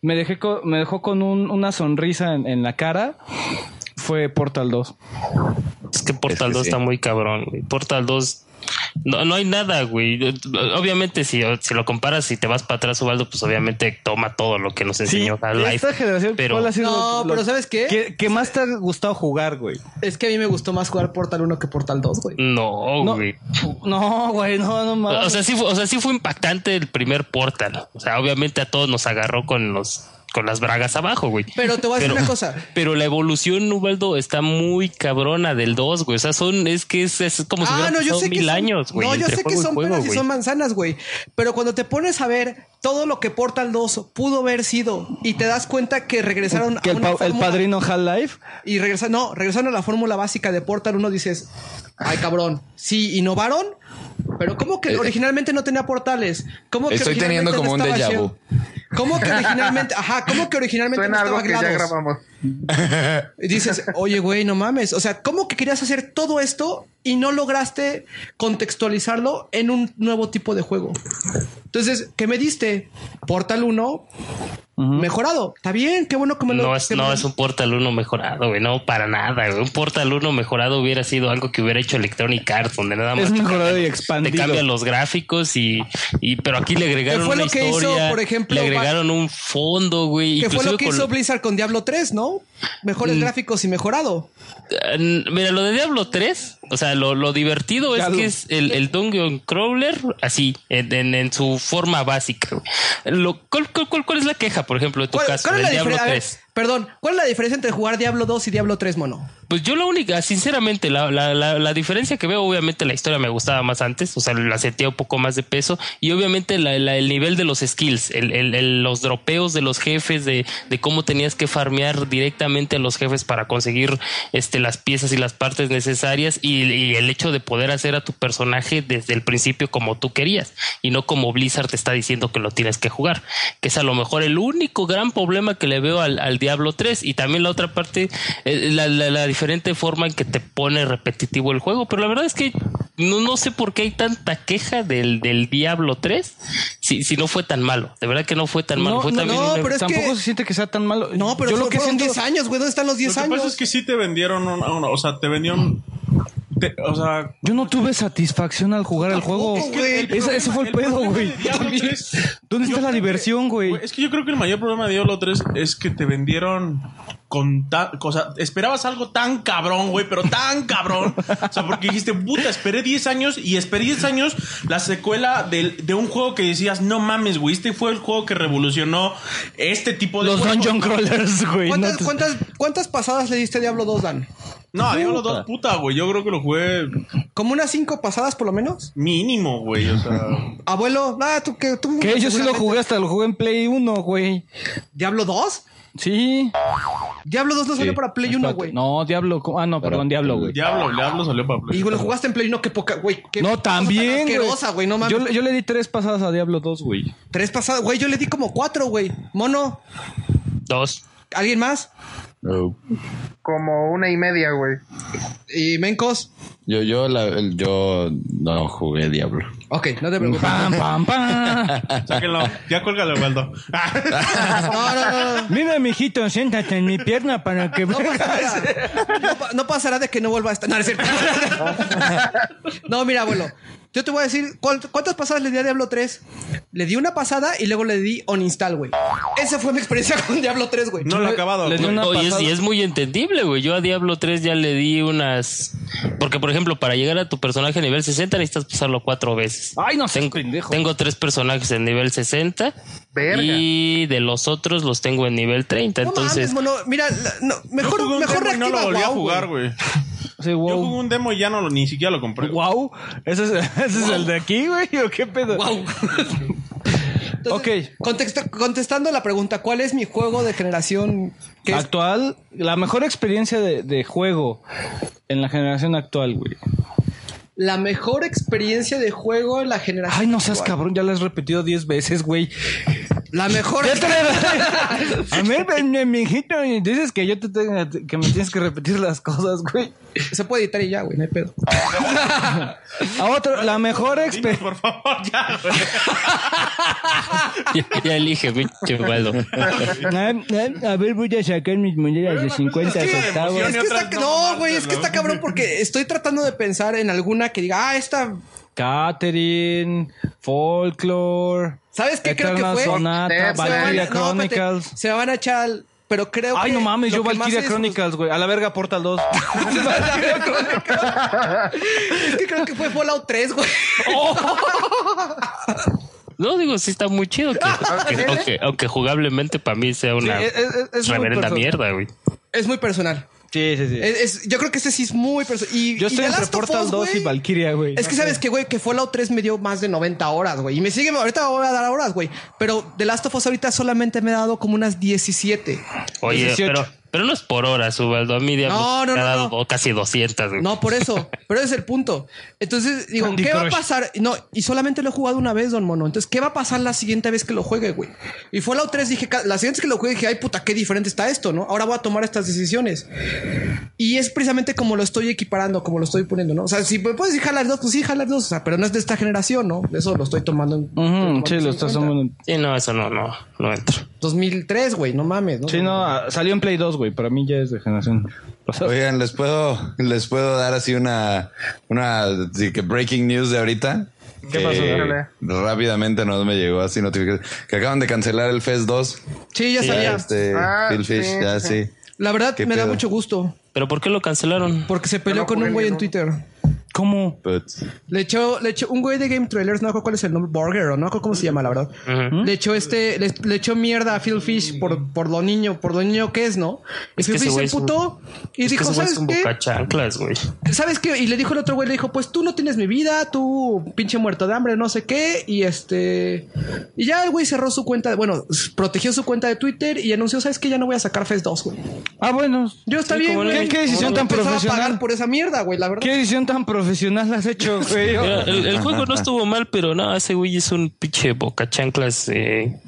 me, dejé me dejó con un- una sonrisa en, en la cara fue Portal 2. Es que Portal Es que 2 sí. está muy cabrón. Portal 2 no, no hay nada, güey. Obviamente, si, si lo comparas y te vas para atrás, Ubaldo, pues obviamente toma todo lo que nos enseñó Half-Life. esta generación, pero ¿cuál ha sido No, lo- pero ¿sabes qué? ¿Qué, qué más te ha gustado jugar, güey? es que a mí me gustó más jugar Portal 1 que Portal 2, güey. No, No, güey. No, güey, no, no mames. O sea, sí fue, o sea, sí fue impactante el primer Portal. O sea, obviamente a todos nos agarró con los con las bragas abajo, güey. Pero te voy a decir Pero- una cosa. Pero la evolución, Ubaldo, está muy cabrona del 2, güey. O sea, son, es que es, es como si Ah, hubieran no, yo sé que mil son, años, güey. No, yo sé que son juego, peras y son manzanas, güey. Pero cuando te pones a ver todo lo que Portal 2 pudo haber sido y te das cuenta que regresaron que a el, una pa- el fórmula- padrino Half-Life. y regresaron, no, regresaron a la fórmula básica de Portal 1, dices, ay cabrón, sí, innovaron, pero ¿cómo que Eh, originalmente no tenía portales? ¿Cómo que Estoy teniendo originalmente como un no déjà estaba vu. ¿Cómo que originalmente, ajá, cómo que originalmente Suena no algo estaba que ya grabamos. Y dices, oye, güey, no mames. O sea, ¿cómo que querías hacer todo esto y no lograste contextualizarlo en un nuevo tipo de juego? Entonces, ¿qué me diste? Portal 1 mejorado. Está bien, qué bueno que me lo No es, no me- es un Portal 1 mejorado, güey. No, para nada, güey. Un Portal 1 mejorado hubiera sido algo que hubiera hecho Electronic Arts, donde nada más Es te mejorado y cambian- expandido. Te cambian los gráficos y, y pero aquí le agregaron fue una lo que hizo, historia. por ejemplo, le agregaron un fondo, güey. Que fue lo que con- hizo Blizzard con Diablo 3, ¿no? ¿No? Mejores Mm. gráficos y mejorado. Mira, lo de Diablo 3, o sea, lo, lo divertido es que es el, el Dungeon Crawler así, en, en- en su forma básica. Lo, ¿cuál, cuál, cuál- cuál es la queja, por ejemplo, de tu ¿Cuál, caso, del Diablo diferencia? 3? Perdón, ¿cuál es la diferencia entre jugar Diablo 2 y Diablo 3, mono? Pues yo la única, sinceramente, la, la, la, la diferencia que veo, obviamente la historia me gustaba más antes, o sea, la sentía un poco más de peso, y obviamente la- el nivel de los skills, el, el- los dropeos de los jefes, de, de cómo tenías que farmear directamente a los jefes para conseguir este, las piezas y las partes necesarias, y, y el hecho de poder hacer a tu personaje desde el principio como tú querías, y no como Blizzard te está diciendo que lo tienes que jugar, que es a lo mejor el único gran problema que le veo al, al Diablo 3, y también la otra parte, eh, la, la- la diferente forma en que te pone repetitivo el juego, pero la verdad es que no, no sé por qué hay tanta queja del, del Diablo 3 si, si no fue tan malo. De verdad que no fue tan malo. No, fue no, también no, una- pero tampoco se siente que sea tan malo. No, pero Yo lo que fueron siento- 10 años, güey. ¿Dónde están los 10 Lo que años? pasa es que sí te vendieron, un- un- o sea, te vendieron, te- o sea, Yo no tuve satisfacción al jugar el juego. Es que el Ese, ese fue el, pedo, güey. de Diablo También. 3 ¿Dónde está la diversión, güey? Es que yo creo que el mayor problema de Diablo 3 es que te vendieron con ta- o sea, esperabas algo tan cabrón, güey, pero tan cabrón. O sea, porque dijiste, puta, esperé 10 años y esperé 10 años la secuela de, un juego que decías, no mames, güey, este fue el juego que revolucionó este tipo de Los juegos". Dungeon Crawlers, güey. ¿Cuántas, no te- cuántas, cuántas pasadas le diste a Diablo 2, Dan? No, Diablo 2, puta, güey, yo creo que lo jugué ¿Como unas 5 pasadas por lo menos? mínimo, güey, o sea... Abuelo, ah, tú que tú. Que yo sí lo jugué hasta lo jugué en Play 1, güey. ¿Diablo 2? Sí. Diablo 2 no salió para Play 1, Espérate. güey. No, Diablo. Ah, no, perdón, Diablo, güey. Diablo, Diablo salió para Play. Y güey, lo jugaste en Play 1, qué poca, güey. qué No, también, asquerosa, güey, no mames. Yo, le- yo le di tres pasadas a Diablo 2, güey. Tres pasadas, güey, yo le di como cuatro, güey. Mono, Dos. ¿alguien más? Como una y media, güey. ¿Y Mencos? Yo, yo, la, yo no jugué Diablo. Ok, no te preocupes. Pam, pam, pam. Sáquenlo, ya cuélgalo, Waldo. No, no, no. Mira, mijito, siéntate en mi pierna para que No pasará, no, pa- no pasará de que no vuelva a estar. No, no es cierto. No, mira, abuelo. Yo te voy a decir ¿cuál- cuántas pasadas le di a Diablo 3. Le di una pasada y luego le di on install, güey. Esa fue mi experiencia con Diablo 3, güey. No lo he acabado. Le di güey. una es, pasada. y es muy entendible, güey. Yo a Diablo 3 ya le di unas. Porque, por ejemplo, para llegar a tu personaje a nivel 60 necesitas pasarlo cuatro veces. Ay, no sé, Tengo, pendejo. tengo tres personajes en nivel 60 Verga. y de los otros los tengo en nivel 30. No entonces, mames, mono. Mira, no, Yo mejor, un mejor demo y no lo volví a jugar, güey. Yo jugué un demo y ya no lo, ni siquiera lo compré. Wow. ¿Ese es, ese es el de aquí, güey? ¿O qué pedo? Wow. Ok. Contestando la pregunta, ¿cuál es mi juego de generación que es Actual, la mejor experiencia de, de juego en la generación actual, güey. la mejor experiencia de juego en la generación? Ay, no seas actual? cabrón, ya lo has repetido 10 veces, güey. La mejor. A ver, ven, mijito, y dices que yo te tengo, que me tienes que repetir las cosas, güey. Se puede editar y ya, güey, no hay pedo. A otro, la mejor experiencia. por favor, ya, güey. ya, ya elige, pinche Waldo. A ver, voy a sacar mis monedas de 50 Es que centavos. Es que está, no, güey, es que está cabrón porque estoy tratando de pensar en alguna que diga, ah, esta. Catherine, Folklore. ¿Sabes qué creo que Eterna fue? Sonata, Valkyria no, Chronicles. se van a echar. al- Pero creo Ay, que. no mames, yo Valkyria es- Chronicles, güey. A la verga, Portal 2. Es que creo que fue Fallout 3, güey. No, digo, sí está muy chido. Que, que- aunque, aunque jugablemente para mí sea una Sí, es- es- es reverenda mierda, güey. Es muy personal. Sí, sí, sí. Es- es- yo creo que este sí es muy personal. Y, Yo y estoy The entre Portal Us, 2 y güey, Valkyria, güey. Es que sabes que, güey, que Fallout 3 me dio más de 90 horas, güey. Y me sigue, ahorita voy a dar horas, güey. Pero The Last of Us ahorita solamente me ha dado como unas 17. Oye, 18. pero, pero no es por horas, Ubaldo. A mí No, no, no, dado no. casi 200, güey. No, por eso. Pero ese es el punto. Entonces, digo, Candy ¿qué va a pasar? No, y solamente lo he jugado una vez, Don Mono. Entonces, ¿qué va a pasar la siguiente vez que lo juegue, güey? Y Fallout 3 dije, la siguiente vez que lo juegue dije, ay, puta, qué diferente está esto, ¿no? Ahora voy a tomar estas decisiones. Y es precisamente como lo estoy equiparando, como lo estoy poniendo, ¿no? O sea, si me puedes decir Half-Life 2, pues sí, Half-Life 2, o sea, pero no es de esta generación, ¿no? Eso lo estoy tomando en... estoy Ujú, tomando sí, lo estás tomando. Sí, no, eso no, no, no entra. 2003, güey, no mames, ¿no? Sí, no, salió en Play 2, güey. Para mí ya es de generación. pasada. Oigan, les puedo, les puedo dar así una, una breaking news de ahorita. ¿Qué Que pasó? Dale. Rápidamente nos me llegó así notificación que acaban de cancelar el Fest 2. Sí, ya Sí, sabía. Este, Ah, Phil Fish, sí, ya sí. sí. La verdad ¿Qué me da mucho gusto. ¿Pero por qué lo cancelaron? Porque se peleó no con un güey en. Twitter. ¿Cómo? Le echó, le echó un güey de Game Trailers, no me acuerdo cuál es el nombre, Burger o no acuerdo cómo se llama, la verdad. Le echó este, le, le echó mierda a Phil Fish por, por lo niño, por lo niño que es, ¿no? Y Es Phil Fish se es un- putó y Es dijo, ¿sabes es un qué? güey. ¿Sabes qué? Y le dijo el otro güey, le dijo, pues tú no tienes mi vida, tú pinche muerto de hambre, no sé qué. Y este... Y ya el güey cerró su cuenta, bueno, protegió su cuenta de Twitter y anunció, ¿sabes qué? Ya no voy a sacar Fest 2, güey. Ah, bueno. Yo está Sí, bien, güey. ¿Qué, qué decisión tan empezaba a profesional? pagar por esa mierda, güey, la verdad. ¿Qué decisión tan profesional has hecho, güey? El, el juego no estuvo mal, pero no, ese güey es un pinche bocachanclas eh,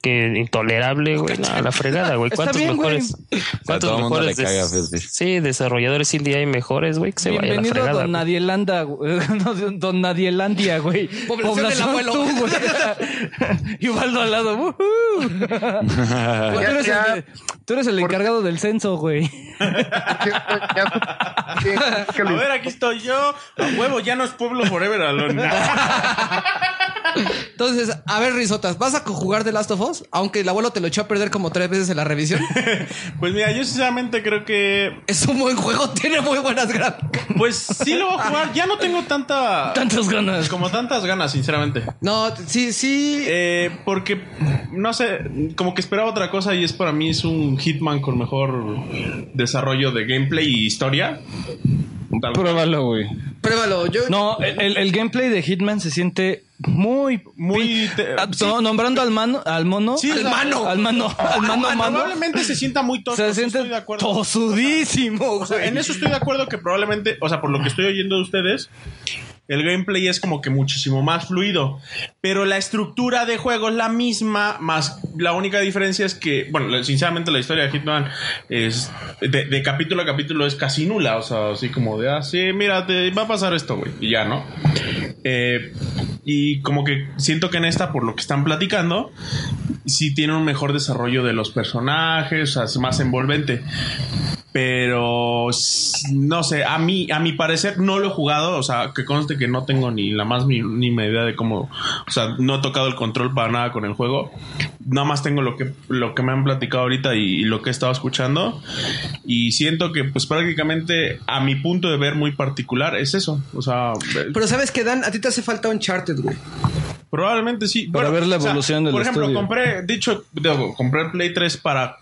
que intolerable, güey. No, la fregada, güey. ¿Cuántos bien, güey. mejores? A ¿Cuántos mundo le mejores? des- caga sí, desarrolladores indie hay mejores, güey, que se vaya a la Bienvenido a fregada. Don güey. Nadielanda, güey. No, Don Nadielandia, güey. Población del abuelo. tú, güey. y Ubaldo al lado. ¡Woohoo! Tú eres, Ya- el, de- tú eres el encargado del censo, güey. A ver, aquí estoy yo. A huevo, ya no es pueblo forever alone. Entonces, a ver, Risotas, ¿vas a jugar The Last of Us? Aunque el abuelo te lo echó a perder como tres veces en la revisión. Pues mira, yo sinceramente creo que. Es un buen juego, tiene muy buenas gráficas. Pues sí lo voy a jugar. Ya no tengo tanta. Tantas ganas. Como tantas ganas, sinceramente. No, sí, sí. Eh, porque, no sé, como que esperaba otra cosa y es para mí es un Hitman con mejor desarrollo de gameplay y historia. Pruébalo, güey. Pruébalo. Yo, No, el, el- el gameplay de Hitman se siente muy... Muy te- Ah, no, nombrando al mano, al mono. Sí, al o sea, mano. Al mano, al mano, mano. Probablemente se sienta muy tosco. Se siente estoy de acuerdo. tosudísimo, O sea, güey. en eso estoy de acuerdo que probablemente, o sea, por lo que estoy oyendo de ustedes, el gameplay es como que muchísimo más fluido. Pero la estructura de juego es la misma, más la única diferencia es que, bueno, sinceramente la historia de Hitman es de, capítulo a capítulo es casi nula. O sea, así como de, ah, sí, mira, te va a pasar esto, güey. Y ya, ¿no? Eh, y como que siento que en esta, por lo que están platicando, sí tiene un mejor desarrollo de los personajes, o sea, es más envolvente. Pero no sé, a mí, a mi parecer no lo he jugado, o sea, que conste que no tengo ni la más mi- mínima idea de cómo, o sea, no he tocado el control para nada con el juego. Nada más tengo lo que, lo que me han platicado ahorita y, y lo que he estado escuchando. Y siento que, pues prácticamente, a mi punto de ver muy particular, es eso. O sea, Pero sabes que Dan, a ti te hace falta Uncharted, güey. Probablemente sí. Para ver la evolución del Por ejemplo, estudio. compré, dicho, digo, compré el Play 3 para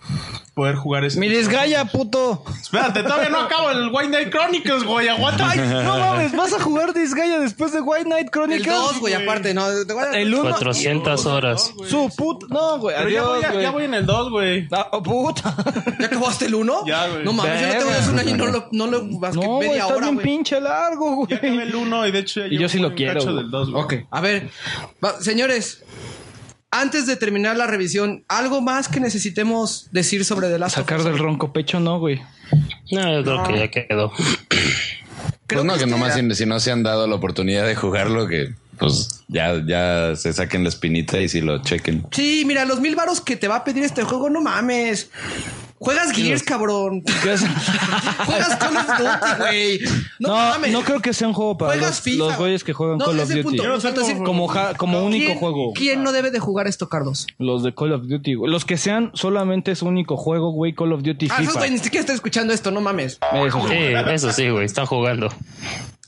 poder jugar este. Mi desgaya, puto. Espérate, todavía no acabo el White Night Chronicles, güey. Aguanta. Ay, no mames, vas a jugar Disgaea después de White Night El Chronicles. 2, güey, aparte, no. te voy a- El 1. 400 horas. Su puta. No, güey. Ya voy, güey. ya voy en el 2, güey. Ah, oh, puta. ¿Ya acabaste el 1? Ya, güey. No mames, yo no te voy a hacer un año y no lo, no lo que No, güey, media está hora, bien güey. pinche largo, Ya acabé güey. el 1 y de hecho ya Y yo sí lo quiero, güey. del 2, güey. Ok, a ver, va- señores, antes de terminar la revisión, ¿algo más que necesitemos decir sobre The Last of Sacar Us? del ronco pecho, no, güey. No, yo creo que ya quedó. Pues no, que nomás si, si no se han dado la oportunidad de jugarlo, que pues ya, ya se saquen la espinita y si lo chequen. Sí, mira, los mil varos que te va a pedir este juego, no mames. Juegas Gears, cabrón. Juegas Call of Duty, güey. No, No, mames. no creo que sea un juego para Juegas los, FIFA. los güeyes que juegan No, Call of es el Duty. punto. No Como, ja- como único ¿Quién- juego. ¿Quién no debe de jugar esto, Carlos? Los de Call of Duty, güey. Los que sean solamente su único juego, güey, Call of Duty Ah, esos FIFA. güey ni siquiera están escuchando esto, no mames. Eso Sí, sí. eso sí, güey, están jugando.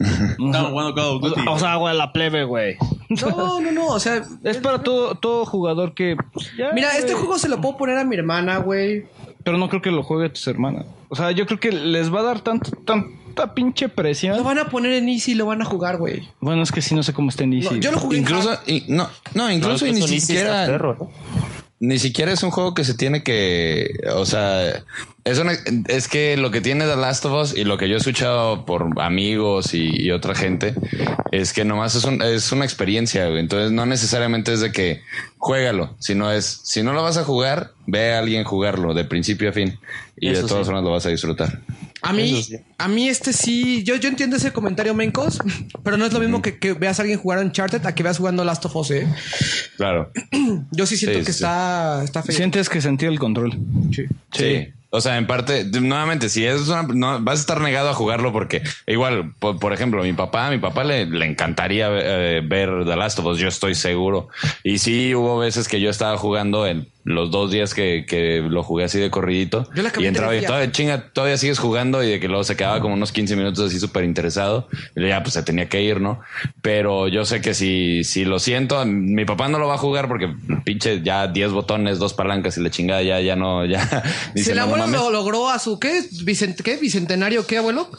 Estamos jugando Call of Duty. O sea, güey, la plebe, güey. No, no, no, o sea, Es para todo, todo jugador que. pues, ya, mira, este juego se lo puedo poner a mi hermana, güey. Pero no creo que lo juegue a tus hermanas. O sea, yo creo que les va a dar tanto, tanta pinche Lo presión. van a poner en Easy y lo van a jugar, güey. Bueno, es que sí, no sé cómo está en Easy. No, yo lo jugué en Incluso, hard. y- no, no, incluso y No, ni siquiera. perro, ¿no? Ni siquiera es un juego que se tiene que, o sea, es, una- es que lo que tiene The Last of Us y lo que yo he escuchado por amigos y, y otra gente es que nomás es, un- es una experiencia, güey. entonces no necesariamente es de que juégalo, sino es, si no lo vas a jugar, ve a alguien jugarlo de principio a fin y Eso de todas sí. formas lo vas a disfrutar. A mí, sí. a mí este sí, yo, yo entiendo ese comentario, Mencos, pero no es lo mismo que, que veas a alguien jugar Uncharted a que veas jugando Last of Us, ¿eh? Claro. Yo sí siento Sí, que sí. está, está feo. Sientes que sentir el control. Sí. O sea, en parte, nuevamente, si es una, no, vas a estar negado a jugarlo porque igual, por, por ejemplo, mi papá, a mi papá le, le encantaría eh, ver The Last of Us, yo estoy seguro. Y sí, hubo veces que yo estaba jugando en los dos días que, que lo jugué así de corridito. Yo la y en entraba y todavía, chinga, todavía sigues jugando y de que luego se quedaba como unos 15 minutos así súper interesado. Y ya pues se tenía que ir, ¿no? Pero yo sé que si, si lo siento, mi papá no lo va a jugar porque pinche ya 10 botones, dos palancas y la chingada ya, ya no, ya. Si dice, el "No, no abuelo mames". lo logró a su ¿qué? Vicent- ¿Qué? ¿Bicentenario qué, abuelo?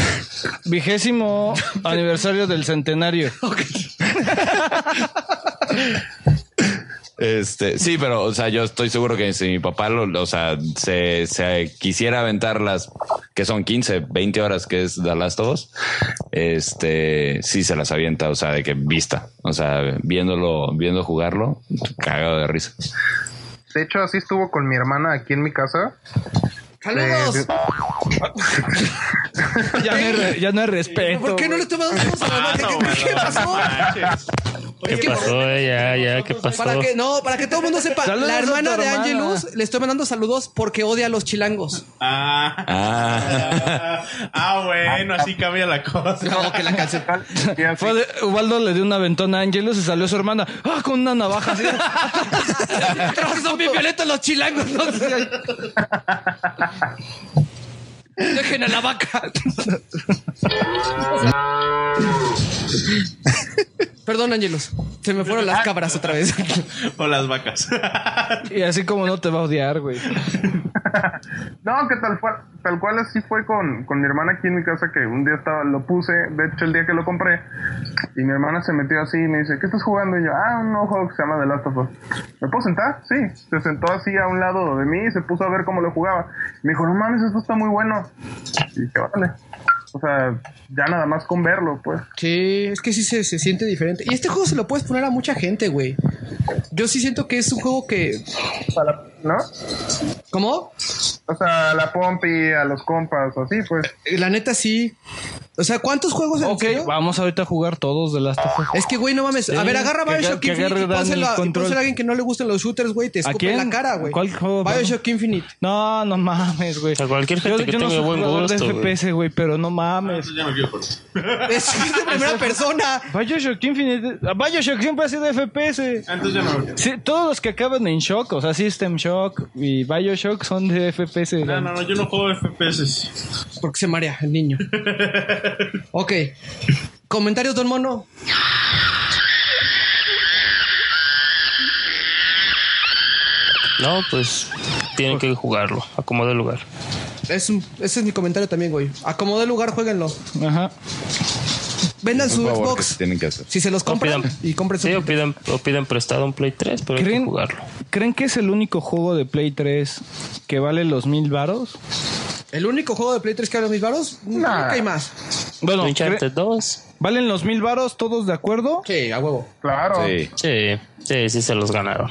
Vigésimo aniversario del centenario. Este, sí, pero, o sea, yo estoy seguro que si mi papá lo, o sea, se, quisiera aventar las que son 15, 20 horas que es of Us, este, sí se las avienta, o sea, de que vista, o sea, viéndolo, viendo jugarlo, cagado de risa. De hecho, así estuvo con mi hermana aquí en mi casa. ¡Saludos! Eh, Ya no hay, re- ya no hay respeto. ¿Por qué no le tomamos saludos a la Ah, madre? ¿Qué, qué pasó? ¿Qué Es que- pasó? Ya, ya, ¿qué pasó? Para que, no, para que todo el mundo sepa, Saludos la hermana de. Angelus le estoy mandando saludos porque odia a los chilangos. Ah, Ah, ah, bueno, así cambia la cosa. No, que la canción. Ubaldo le dio una ventona a Ángelos y salió su hermana. ¡Ah! Con una navaja así. Son bien violentos los chilangos. ¿no? Dejen a la vaca. Perdón, Angelus. Se me fueron las cabras otra vez. O las vacas. y así como no te va a odiar, güey. No, que tal cual, tal cual así fue con, con mi hermana aquí en mi casa, que un día estaba, lo puse, de hecho el día que lo compré, y mi hermana se metió así y me dice, ¿qué estás jugando? Y yo, ah, un nuevo juego que se llama The Last of Us. ¿Me puedo sentar? Sí. Se sentó así a un lado de mí y se puso a ver cómo lo jugaba. Me dijo, no mames, esto está muy bueno. Y dije, vale. O sea, ya nada más con verlo, pues. Sí, es que sí se, se siente diferente. Y este juego se lo puedes poner a mucha gente, güey. Yo sí siento que es un juego que. Para, ¿No? ¿Cómo? O sea, a la Pompi, a los compas, así, pues. La neta sí. O sea, ¿cuántos juegos en Ok, serio? vamos ahorita a jugar todos de Last of Us. Es que, güey, no mames. a Sí, ver, agarra Bioshock que Infinite y pónselo, el a- y alguien que no le gusten los shooters, güey. Te ¿A escupe en la cara, güey. ¿Cuál juego? Bioshock Infinite. No, no mames, güey. A cualquier gente yo, que yo no tenga soy buen jugador gusto, de. FPS, güey, pero no mames. Ya no quiero jugar. Es es de primera persona. Bioshock Infinite. Bioshock siempre ha sido FPS. Entonces ya no quiero. Sí, todos los que acaban en Shock, o sea, System Shock y Bioshock son de FPS. No, no, no, yo no juego FPS. Porque se marea el niño. ok. Comentarios, don Mono. No, pues tienen que jugarlo, acomode el lugar. Es un- ese es mi comentario también, güey. Acomode el lugar, jueguenlo. Ajá. Vendan su favor Xbox. se tienen que hacer. Si se los O compran pidan- y compren su. Sí, o pidan, o pidan prestado un Play 3, pero hay que ¿Creen, jugarlo. ¿Creen que es el único juego de Play 3 que vale los mil varos? ¿El único juego de Play 3 que vale mis varos? No, hay más. Bueno, Uncharted 2. ¿valen los mil varos todos de acuerdo? Sí, a huevo. Claro. Sí. Sí, sí, sí se los ganaron.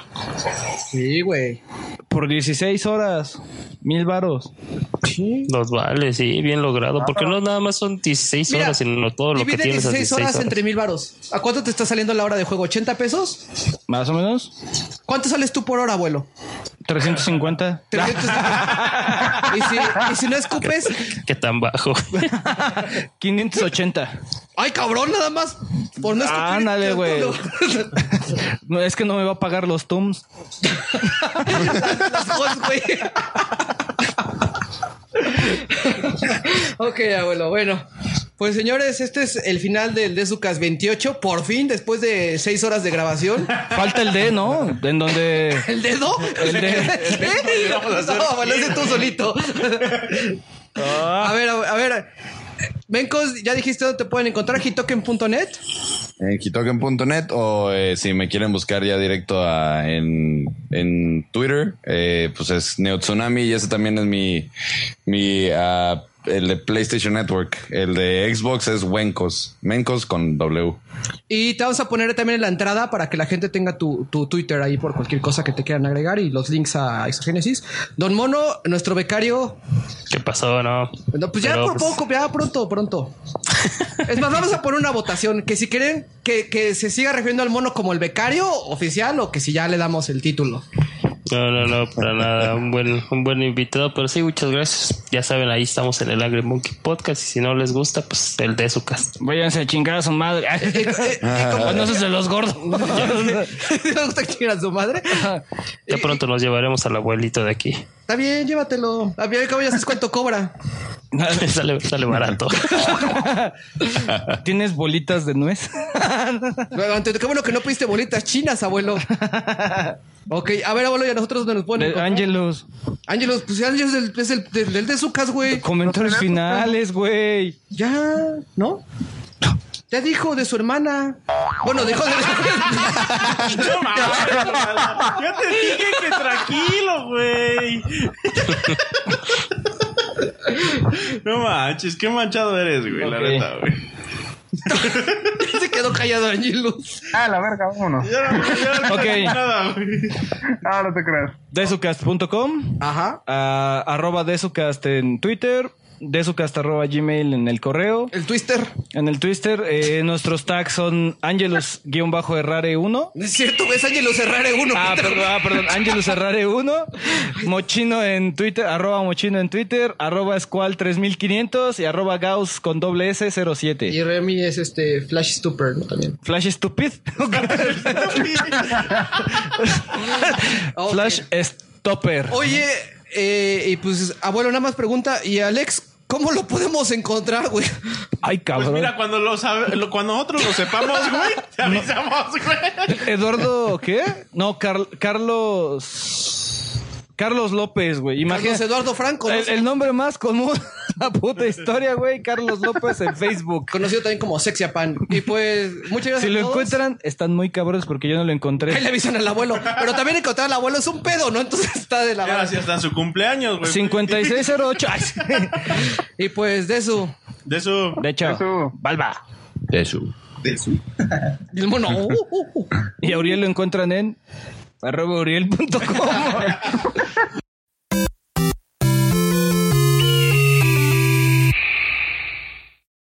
Sí, güey. Por 16 horas, mil varos. Los vale, sí, bien logrado. Porque no nada más son 16 Mira, horas, sino todo lo que Divide tienes a 16 horas entre mil varos. ¿A cuánto te está saliendo la hora de juego? ¿80 pesos? Más o menos. ¿Cuánto sales tú por hora, abuelo? 350. 300. ¿Y, si, y si no escupes, ¿Qué tan bajo? 580. ay cabrón, nada más por no escupir. Ándale, güey. Las, No, es que no me va a pagar los Tums. las hots, güey. ok, abuelo, bueno. Pues señores, este es el final del Desucas 28. Por fin, después de 6 horas de grabación. Falta el D, ¿no? En donde. ¿El dedo? El de- ¿Eh? No, ese tú solito. A ver, a ver. Mencos, ya dijiste dónde te pueden encontrar, hitoken.net. En hitoken.net o eh, si me quieren buscar ya directo a- en, en Twitter, eh, pues es Neotsunami y ese también es mi, mi ah, el de PlayStation Network. El de Xbox es Wencos, Mencos con W. Y te vamos a poner también en la entrada para que la gente tenga tu, tu Twitter ahí por cualquier cosa que te quieran agregar y los links a Exogénesis. Don Mono, nuestro becario. ¿Qué pasó? No. No, pues ya Pero, por pues, poco, ya pronto, pronto. Es más, vamos a poner una votación. Que si quieren que, que se siga refiriendo al mono como el becario oficial o que si ya le damos el título. No, no, no, para nada. Un buen, un buen invitado, pero sí, muchas gracias. Ya saben, ahí estamos en el Angry Monkey Podcast y si no les gusta, pues el de su cast. Váyanse a chingar a su madre. no se los gordos. ¿No te gusta que chingan a su madre? Ya pronto nos llevaremos al abuelito de aquí. Está bien, llévatelo. A ver, cabo ya sabes cuánto cobra. sale, sale barato. ¿Tienes bolitas de nuez? Bueno, qué bueno que no pediste bolitas chinas, abuelo. ok, a ver, abuelo, ¿y a nosotros dónde nos ponen? Ángelos. Ángelos, pues Ángelos es el, es el, de Zucas, güey. Comentarios finales, güey. Ya, ¿no? Ya dijo de su hermana. Bueno, dijo de. No mames, Ya te dije que tranquilo, güey. No manches, qué manchado eres, güey, la neta, güey. Se quedó callado Ángelos. Ah, la verga, vámonos. Ya no, ya no Ok. nada, güey. Ah, no te creas. Desucast.com. Ajá. ah, arroba Desucast en Twitter. Desucast arroba gmail en el correo. El Twister. En el Twitter. eh, nuestros tags son Angelus-Errare1. No es cierto, es Ángelos Herrare 1. Ah, perdón, ah, perdón. Angelus Errare 1. Mochino en Twitter, arroba Mochino en Twitter, arroba Squall 3500 y arroba Gauss con doble S 07. Y Remy es este Flash Stupid, ¿no? También. Flash Stupid. Flash Stopper. Oye, eh, y pues, abuelo, nada más pregunta. ¿Y Alex, cómo lo podemos encontrar, güey? Ay, Pues cabrón. mira, cuando, lo sabe, lo- cuando nosotros lo sepamos, güey, te avisamos, güey. Eduardo, ¿qué? No, Car- Carlos. Carlos López, güey. Carlos Eduardo Franco, ¿no? El, el nombre más común de la puta historia, güey. Carlos López en Facebook. Conocido también como Sexiapan. Y pues, muchas gracias. Si lo a todos. encuentran, están muy cabrones porque yo no lo encontré. Ahí le avisan al abuelo. Pero también encontrar al abuelo es un pedo, ¿no? Entonces está de la sí hasta en su cumpleaños, güey. 5608. Ay, sí. Y pues de eso. De eso. De hecho, Eso. Balba. Eso. Y el mono. uh, uh, uh. Y a Uriel lo encuentran en arroba uriel.com.